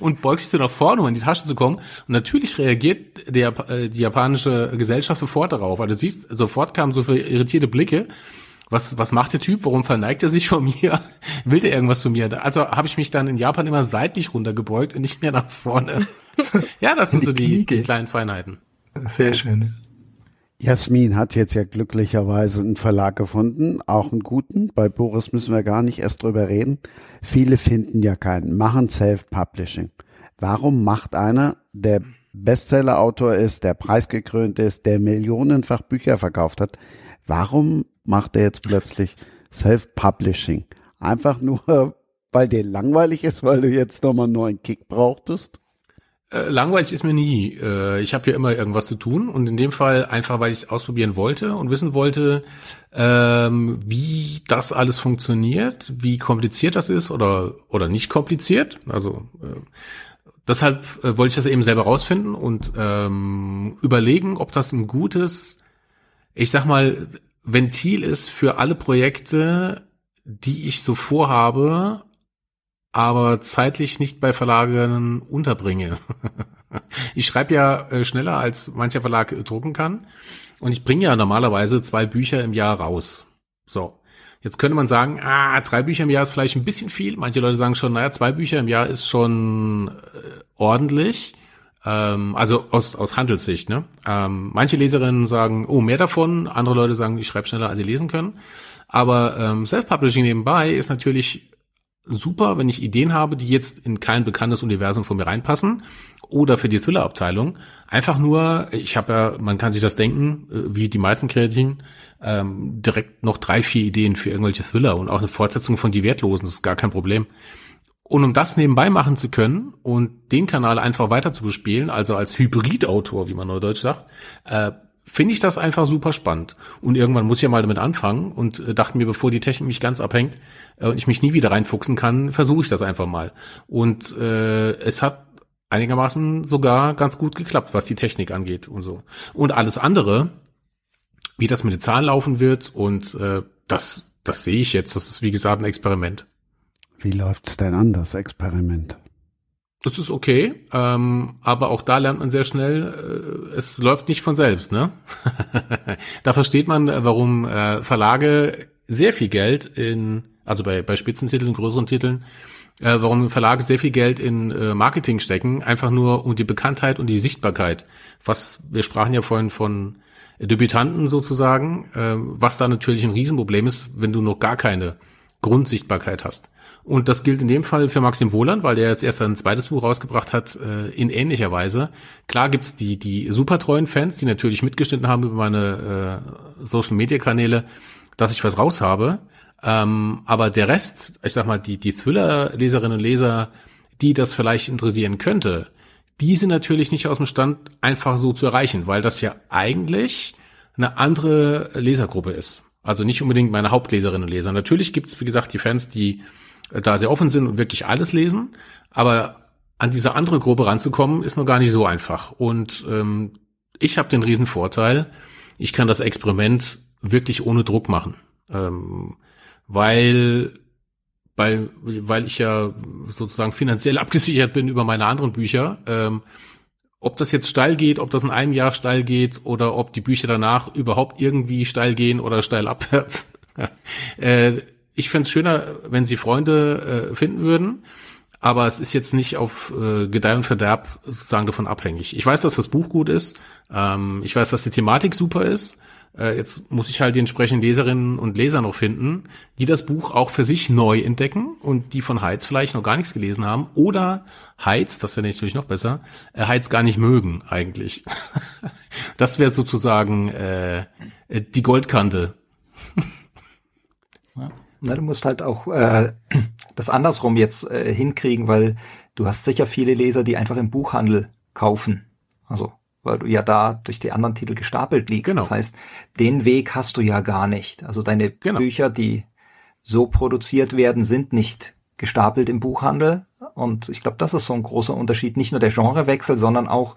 Speaker 3: und beugst dich nach vorne, um in die Tasche zu kommen. Und natürlich reagiert der, äh, die japanische Gesellschaft sofort darauf. Weil du siehst, sofort kamen so viele irritierte Blicke. Was, was macht der Typ? Warum verneigt er sich von mir? [laughs] Will der irgendwas von mir? Also habe ich mich dann in Japan immer seitlich runtergebeugt und nicht mehr nach vorne [laughs] ja, das sind so die, die kleinen Feinheiten.
Speaker 4: Sehr schön.
Speaker 2: Jasmin hat jetzt ja glücklicherweise einen Verlag gefunden, auch einen guten. Bei Boris müssen wir gar nicht erst drüber reden. Viele finden ja keinen, machen Self-Publishing. Warum macht einer, der Bestseller-Autor ist, der preisgekrönt ist, der millionenfach Bücher verkauft hat, warum macht er jetzt plötzlich Self-Publishing? Einfach nur, [laughs] weil dir langweilig ist, weil du jetzt nochmal einen neuen Kick brauchtest?
Speaker 3: Äh, langweilig ist mir nie. Äh, ich habe ja immer irgendwas zu tun und in dem Fall einfach, weil ich es ausprobieren wollte und wissen wollte, ähm, wie das alles funktioniert, wie kompliziert das ist oder oder nicht kompliziert. Also äh, deshalb wollte ich das eben selber rausfinden und ähm, überlegen, ob das ein gutes, ich sag mal, Ventil ist für alle Projekte, die ich so vorhabe, aber zeitlich nicht bei Verlagen unterbringe. [laughs] ich schreibe ja äh, schneller, als mancher Verlag drucken kann. Und ich bringe ja normalerweise zwei Bücher im Jahr raus. So. Jetzt könnte man sagen, ah, drei Bücher im Jahr ist vielleicht ein bisschen viel. Manche Leute sagen schon, naja, zwei Bücher im Jahr ist schon äh, ordentlich. Ähm, also aus, aus Handelssicht. Ne? Ähm, manche Leserinnen sagen, oh, mehr davon. Andere Leute sagen, ich schreibe schneller, als sie lesen können. Aber ähm, Self-Publishing nebenbei ist natürlich super, wenn ich Ideen habe, die jetzt in kein bekanntes Universum von mir reinpassen oder für die Thriller-Abteilung. Einfach nur, ich habe ja, man kann sich das denken, äh, wie die meisten Kreativen, ähm, direkt noch drei, vier Ideen für irgendwelche Thriller und auch eine Fortsetzung von Die Wertlosen, das ist gar kein Problem. Und um das nebenbei machen zu können und den Kanal einfach weiter zu bespielen, also als Hybridautor, wie man neudeutsch sagt, äh, finde ich das einfach super spannend. Und irgendwann muss ich ja mal damit anfangen und äh, dachte mir, bevor die Technik mich ganz abhängt äh, und ich mich nie wieder reinfuchsen kann, versuche ich das einfach mal. Und äh, es hat einigermaßen sogar ganz gut geklappt, was die Technik angeht und so. Und alles andere, wie das mit den Zahlen laufen wird und äh, das, das sehe ich jetzt. Das ist wie gesagt ein Experiment.
Speaker 2: Wie läuft's denn an, das Experiment?
Speaker 3: Das ist okay, ähm, aber auch da lernt man sehr schnell, äh, es läuft nicht von selbst. Ne? [laughs] da versteht man, warum äh, Verlage sehr viel Geld in, also bei, bei Spitzentiteln, größeren Titeln, äh, warum Verlage sehr viel Geld in äh, Marketing stecken, einfach nur um die Bekanntheit und die Sichtbarkeit. Was, wir sprachen ja vorhin von Debütanten sozusagen, äh, was da natürlich ein Riesenproblem ist, wenn du noch gar keine Grundsichtbarkeit hast. Und das gilt in dem Fall für Maxim Wohland, weil der jetzt erst ein zweites Buch rausgebracht hat, äh, in ähnlicher Weise. Klar gibt's die, die super treuen Fans, die natürlich mitgeschnitten haben über meine äh, Social-Media-Kanäle, dass ich was raus habe. Ähm, aber der Rest, ich sag mal, die, die Thriller-Leserinnen und Leser, die das vielleicht interessieren könnte, die sind natürlich nicht aus dem Stand einfach so zu erreichen, weil das ja eigentlich eine andere Lesergruppe ist. Also nicht unbedingt meine Hauptleserinnen und Leser. Natürlich gibt's, wie gesagt, die Fans, die da sehr offen sind und wirklich alles lesen. Aber an diese andere Gruppe ranzukommen, ist noch gar nicht so einfach. Und ähm, ich habe den riesen Vorteil, ich kann das Experiment wirklich ohne Druck machen. Ähm, weil weil, weil ich ja sozusagen finanziell [laughs] abgesichert bin über meine anderen Bücher. Ähm, ob das jetzt steil geht, ob das in einem Jahr steil geht oder ob die Bücher danach überhaupt irgendwie steil gehen oder steil abwärts, [laughs] äh, ich fände es schöner, wenn sie Freunde äh, finden würden, aber es ist jetzt nicht auf äh, Gedeih und Verderb sozusagen davon abhängig. Ich weiß, dass das Buch gut ist, ähm, ich weiß, dass die Thematik super ist. Äh, jetzt muss ich halt die entsprechenden Leserinnen und Leser noch finden, die das Buch auch für sich neu entdecken und die von Heiz vielleicht noch gar nichts gelesen haben oder Heiz, das wäre natürlich noch besser, äh, Heiz gar nicht mögen eigentlich. [laughs] das wäre sozusagen äh, die Goldkante.
Speaker 4: Na, du musst halt auch äh, [clears throat] das andersrum jetzt äh, hinkriegen, weil du hast sicher viele Leser, die einfach im Buchhandel kaufen. Also, weil du ja da durch die anderen Titel gestapelt liegst. Genau. Das heißt, den Weg hast du ja gar nicht. Also deine genau. Bücher, die so produziert werden, sind nicht gestapelt im Buchhandel. Und ich glaube, das ist so ein großer Unterschied. Nicht nur der Genrewechsel, sondern auch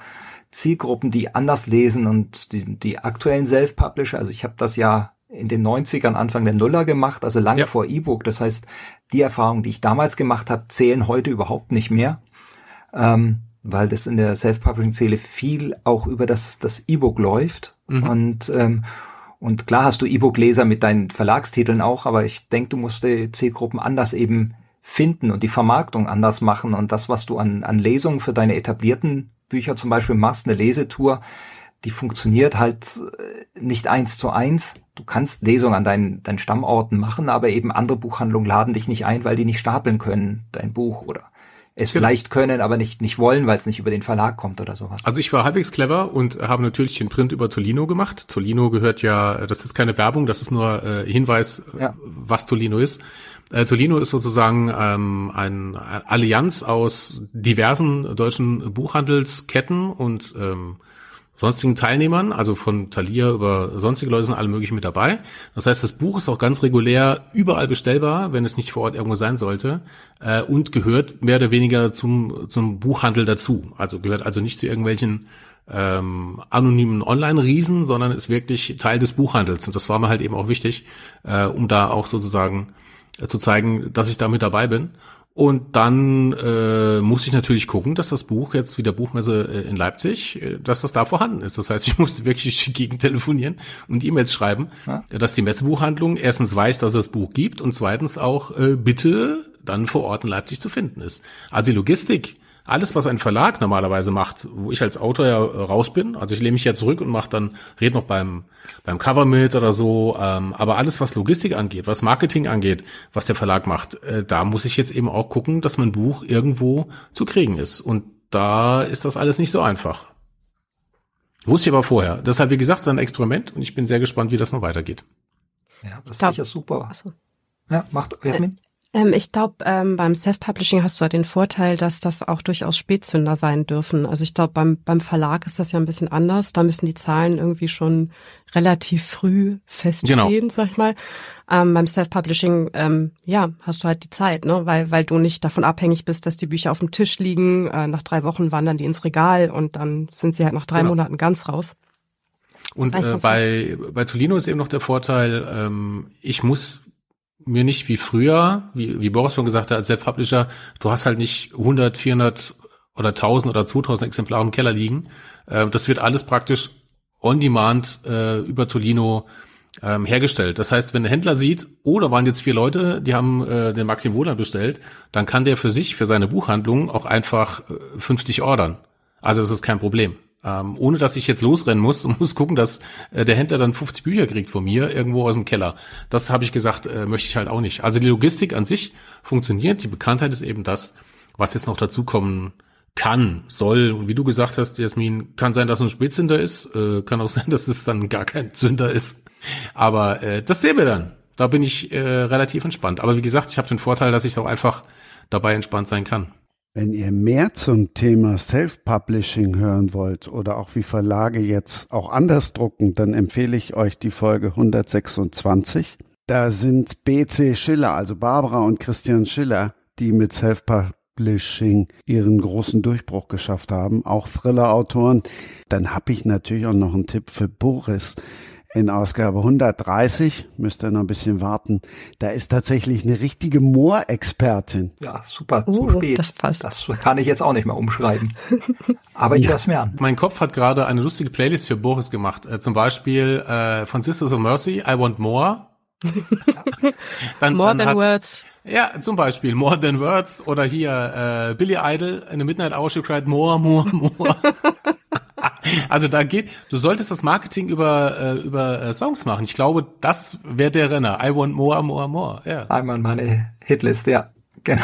Speaker 4: Zielgruppen, die anders lesen und die, die aktuellen Self-Publisher. Also ich habe das ja in den 90ern, Anfang der Nuller gemacht, also lange ja. vor E-Book. Das heißt, die Erfahrungen, die ich damals gemacht habe, zählen heute überhaupt nicht mehr, ähm, weil das in der Self-Publishing-Zähle viel auch über das, das E-Book läuft. Mhm. Und, ähm, und klar hast du E-Book-Leser mit deinen Verlagstiteln auch, aber ich denke, du musst die Zielgruppen anders eben finden und die Vermarktung anders machen und das, was du an, an Lesungen für deine etablierten Bücher zum Beispiel machst, eine Lesetour, die funktioniert halt äh, nicht eins zu eins. Du kannst Lesungen an deinen, deinen Stammorten machen, aber eben andere Buchhandlungen laden dich nicht ein, weil die nicht stapeln können, dein Buch oder es genau. vielleicht können, aber nicht, nicht wollen, weil es nicht über den Verlag kommt oder sowas.
Speaker 3: Also ich war halbwegs clever und habe natürlich den Print über Tolino gemacht. Tolino gehört ja, das ist keine Werbung, das ist nur äh, Hinweis, ja. was Tolino ist. Äh, Tolino ist sozusagen ähm, ein, eine Allianz aus diversen deutschen Buchhandelsketten und ähm, sonstigen Teilnehmern, also von Thalia über sonstige Leute sind alle möglichen mit dabei. Das heißt, das Buch ist auch ganz regulär überall bestellbar, wenn es nicht vor Ort irgendwo sein sollte, äh, und gehört mehr oder weniger zum, zum Buchhandel dazu. Also gehört also nicht zu irgendwelchen ähm, anonymen Online-Riesen, sondern ist wirklich Teil des Buchhandels. Und das war mir halt eben auch wichtig, äh, um da auch sozusagen äh, zu zeigen, dass ich da mit dabei bin. Und dann äh, muss ich natürlich gucken, dass das Buch jetzt wie der Buchmesse äh, in Leipzig, äh, dass das da vorhanden ist. Das heißt, ich [laughs] musste wirklich durch die Gegend telefonieren und E-Mails schreiben, ja. dass die Messebuchhandlung erstens weiß, dass es das Buch gibt und zweitens auch äh, bitte dann vor Ort in Leipzig zu finden ist. Also die Logistik alles, was ein Verlag normalerweise macht, wo ich als Autor ja äh, raus bin, also ich lehne mich ja zurück und mache dann, red noch beim, beim Cover mit oder so, ähm, aber alles, was Logistik angeht, was Marketing angeht, was der Verlag macht, äh, da muss ich jetzt eben auch gucken, dass mein Buch irgendwo zu kriegen ist. Und da ist das alles nicht so einfach. Wusste ich aber vorher. Deshalb, wie gesagt, es ist ein Experiment und ich bin sehr gespannt, wie das noch weitergeht.
Speaker 4: Ja, das ist sicher super. Achso. Ja, macht Jasmin.
Speaker 5: Ähm, ich glaube, ähm, beim Self-Publishing hast du ja den Vorteil, dass das auch durchaus Spätzünder sein dürfen. Also ich glaube, beim, beim Verlag ist das ja ein bisschen anders. Da müssen die Zahlen irgendwie schon relativ früh feststehen, genau. sag ich mal. Ähm, beim Self-Publishing, ähm, ja, hast du halt die Zeit, ne? Weil, weil du nicht davon abhängig bist, dass die Bücher auf dem Tisch liegen. Äh, nach drei Wochen wandern die ins Regal und dann sind sie halt nach drei genau. Monaten ganz raus.
Speaker 3: Und äh, bei, bei Tolino ist eben noch der Vorteil, ähm, ich muss mir nicht wie früher, wie, wie Boris schon gesagt hat, als Self-Publisher, du hast halt nicht 100, 400 oder 1000 oder 2000 Exemplare im Keller liegen. Äh, das wird alles praktisch on demand äh, über Tolino ähm, hergestellt. Das heißt, wenn der Händler sieht, oh, da waren jetzt vier Leute, die haben äh, den Maxim Wohler bestellt, dann kann der für sich, für seine Buchhandlung auch einfach äh, 50 ordern. Also das ist kein Problem. Ähm, ohne dass ich jetzt losrennen muss und [laughs] muss gucken, dass äh, der Händler dann 50 Bücher kriegt von mir irgendwo aus dem Keller. Das habe ich gesagt, äh, möchte ich halt auch nicht. Also die Logistik an sich funktioniert. Die Bekanntheit ist eben das, was jetzt noch dazukommen kann, soll. Und wie du gesagt hast, Jasmin, kann sein, dass es ein Spätzünder ist. Äh, kann auch [laughs] sein, dass es dann gar kein Zünder ist. Aber äh, das sehen wir dann. Da bin ich äh, relativ entspannt. Aber wie gesagt, ich habe den Vorteil, dass ich auch einfach dabei entspannt sein kann.
Speaker 2: Wenn ihr mehr zum Thema Self-Publishing hören wollt oder auch wie Verlage jetzt auch anders drucken, dann empfehle ich euch die Folge 126. Da sind BC Schiller, also Barbara und Christian Schiller, die mit Self-Publishing ihren großen Durchbruch geschafft haben, auch Thriller-Autoren. Dann habe ich natürlich auch noch einen Tipp für Boris in Ausgabe 130, müsst ihr noch ein bisschen warten, da ist tatsächlich eine richtige Moorexpertin.
Speaker 4: Ja, super, uh, zu spät. Das passt. Das kann ich jetzt auch nicht mehr umschreiben. Aber ich ja. mir an.
Speaker 3: Mein Kopf hat gerade eine lustige Playlist für Boris gemacht. Äh, zum Beispiel äh, von Sisters of Mercy, I Want More. [laughs]
Speaker 5: dann, more dann than hat, words.
Speaker 3: Ja, zum Beispiel More than words oder hier äh, Billy Idol in the Midnight Hour she cried more, more, more. [laughs] also da geht, du solltest das Marketing über, äh, über äh, Songs machen. Ich glaube, das wäre der Renner. I want more, more, more. Ja.
Speaker 4: Einmal meine Hitliste, ja. Genau.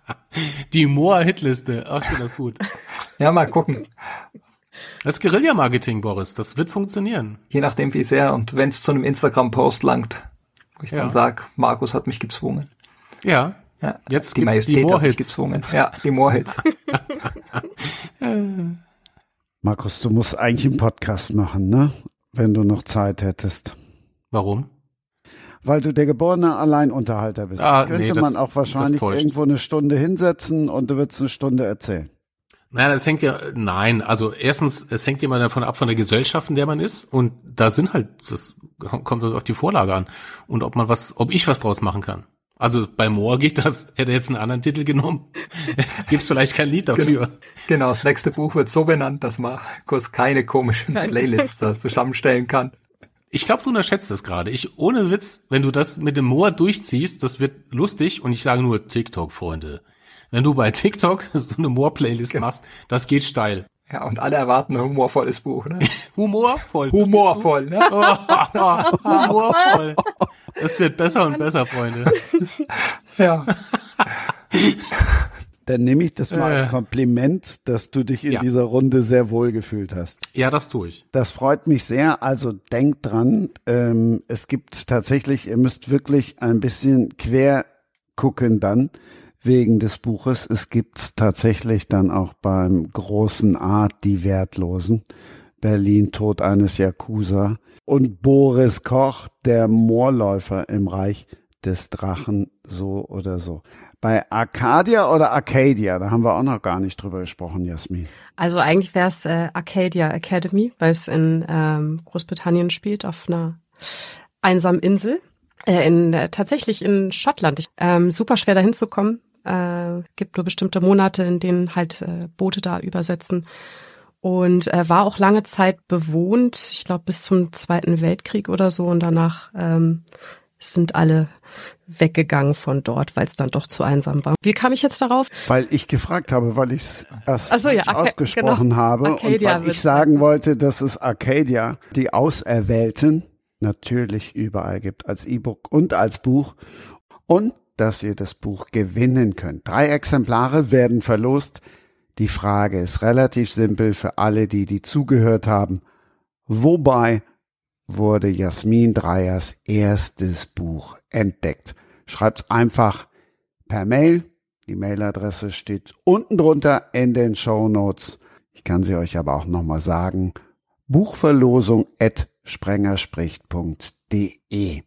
Speaker 4: [laughs]
Speaker 3: Die More-Hitliste. Ach, ich das gut. [laughs]
Speaker 4: ja, mal gucken.
Speaker 3: Das Guerilla-Marketing, Boris, das wird funktionieren.
Speaker 4: Je nachdem, wie sehr und wenn es zu einem Instagram-Post langt, wo ich ja. dann sag, Markus hat mich gezwungen.
Speaker 3: Ja.
Speaker 4: ja. Jetzt die Majestät die hat mich gezwungen. Ja, die Moorhits. [laughs]
Speaker 2: Markus, du musst eigentlich einen Podcast machen, ne? Wenn du noch Zeit hättest.
Speaker 3: Warum?
Speaker 2: Weil du der geborene Alleinunterhalter bist. Ah, könnte nee, das, man auch wahrscheinlich irgendwo eine Stunde hinsetzen und du würdest eine Stunde erzählen.
Speaker 3: Naja, das hängt ja, nein, also erstens, es hängt immer davon ab von der Gesellschaft, in der man ist und da sind halt, das kommt auf die Vorlage an und ob man was, ob ich was draus machen kann. Also bei Moore geht das, hätte jetzt einen anderen Titel genommen. [laughs] Gibt's vielleicht kein Lied dafür.
Speaker 4: Genau, das nächste Buch wird so benannt, dass Markus keine komischen Playlists [laughs] zusammenstellen kann.
Speaker 3: Ich glaube, du unterschätzt das gerade. Ich, ohne Witz, wenn du das mit dem Moor durchziehst, das wird lustig und ich sage nur TikTok, Freunde. Wenn du bei TikTok [laughs] so eine Moor-Playlist genau. machst, das geht steil.
Speaker 4: Ja, und alle erwarten ein humorvolles Buch, ne?
Speaker 3: Humorvoll.
Speaker 4: Humorvoll, ne?
Speaker 3: humorvoll. Es wird besser und besser, Freunde. [laughs]
Speaker 4: ja.
Speaker 2: Dann nehme ich das mal äh, als Kompliment, dass du dich in ja. dieser Runde sehr wohl gefühlt hast.
Speaker 3: Ja, das tue ich.
Speaker 2: Das freut mich sehr. Also denkt dran, ähm, es gibt tatsächlich, ihr müsst wirklich ein bisschen quer gucken dann wegen des Buches. Es gibt tatsächlich dann auch beim großen Art die Wertlosen. Berlin, Tod eines Yakuza und Boris Koch, der Moorläufer im Reich des Drachen, so oder so. Bei Arcadia oder Arcadia, da haben wir auch noch gar nicht drüber gesprochen, Jasmin.
Speaker 5: Also eigentlich wäre es äh, Arcadia Academy, weil es in ähm, Großbritannien spielt, auf einer einsamen Insel. Äh, in, äh, tatsächlich in Schottland. Ich, ähm, super schwer dahin zu kommen. Äh, gibt nur bestimmte Monate, in denen halt äh, Boote da übersetzen und äh, war auch lange Zeit bewohnt, ich glaube bis zum Zweiten Weltkrieg oder so und danach ähm, sind alle weggegangen von dort, weil es dann doch zu einsam war. Wie kam ich jetzt darauf?
Speaker 2: Weil ich gefragt habe, weil ich es erst so, ja, ausgesprochen genau. habe Arcadia und weil ich sagen wollte, dass es Arcadia, die Auserwählten, natürlich überall gibt, als E-Book und als Buch und dass ihr das Buch gewinnen könnt. Drei Exemplare werden verlost. Die Frage ist relativ simpel für alle, die die zugehört haben. Wobei wurde Jasmin Dreyers erstes Buch entdeckt? Schreibt einfach per Mail. Die Mailadresse steht unten drunter in den Show Notes. Ich kann sie euch aber auch nochmal sagen. Buchverlosung at sprengerspricht.de.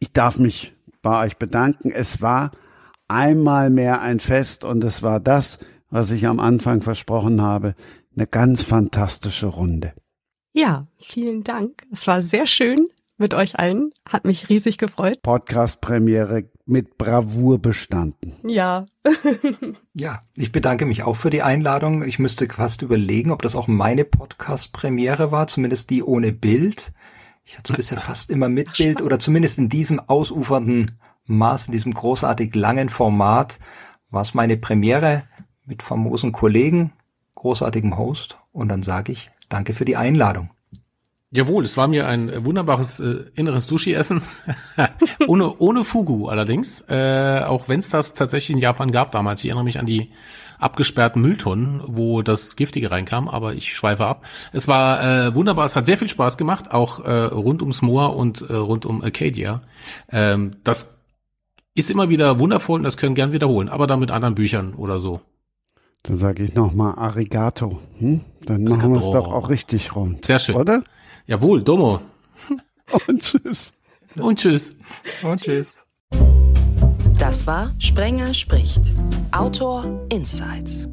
Speaker 2: Ich darf mich bei euch bedanken. Es war einmal mehr ein Fest und es war das, was ich am Anfang versprochen habe, eine ganz fantastische Runde.
Speaker 5: Ja, vielen Dank. Es war sehr schön mit euch allen. Hat mich riesig gefreut.
Speaker 2: Podcast-Premiere mit Bravour bestanden.
Speaker 5: Ja. [laughs]
Speaker 4: ja, ich bedanke mich auch für die Einladung. Ich müsste fast überlegen, ob das auch meine Podcast-Premiere war, zumindest die ohne Bild. Ich hatte es bisher fast immer mit Bild oder zumindest in diesem ausufernden Maß, in diesem großartig langen Format war es meine Premiere mit famosen Kollegen, großartigem Host und dann sage ich danke für die Einladung.
Speaker 3: Jawohl, es war mir ein wunderbares äh, inneres Sushi-Essen. [laughs] ohne, ohne Fugu allerdings. Äh, auch wenn es das tatsächlich in Japan gab damals. Ich erinnere mich an die abgesperrten Mülltonnen, wo das Giftige reinkam, aber ich schweife ab. Es war äh, wunderbar, es hat sehr viel Spaß gemacht, auch äh, rund ums Moor und äh, rund um Acadia. Ähm, das ist immer wieder wundervoll und das können gern wiederholen, aber dann mit anderen Büchern oder so.
Speaker 2: Dann sage ich nochmal Arigato. Hm? Dann machen wir es doch auch richtig rund.
Speaker 3: Sehr schön.
Speaker 2: Oder?
Speaker 3: Jawohl, Domo. [laughs]
Speaker 2: Und tschüss.
Speaker 3: Und tschüss.
Speaker 4: Und tschüss.
Speaker 1: Das war Sprenger spricht. Autor Insights.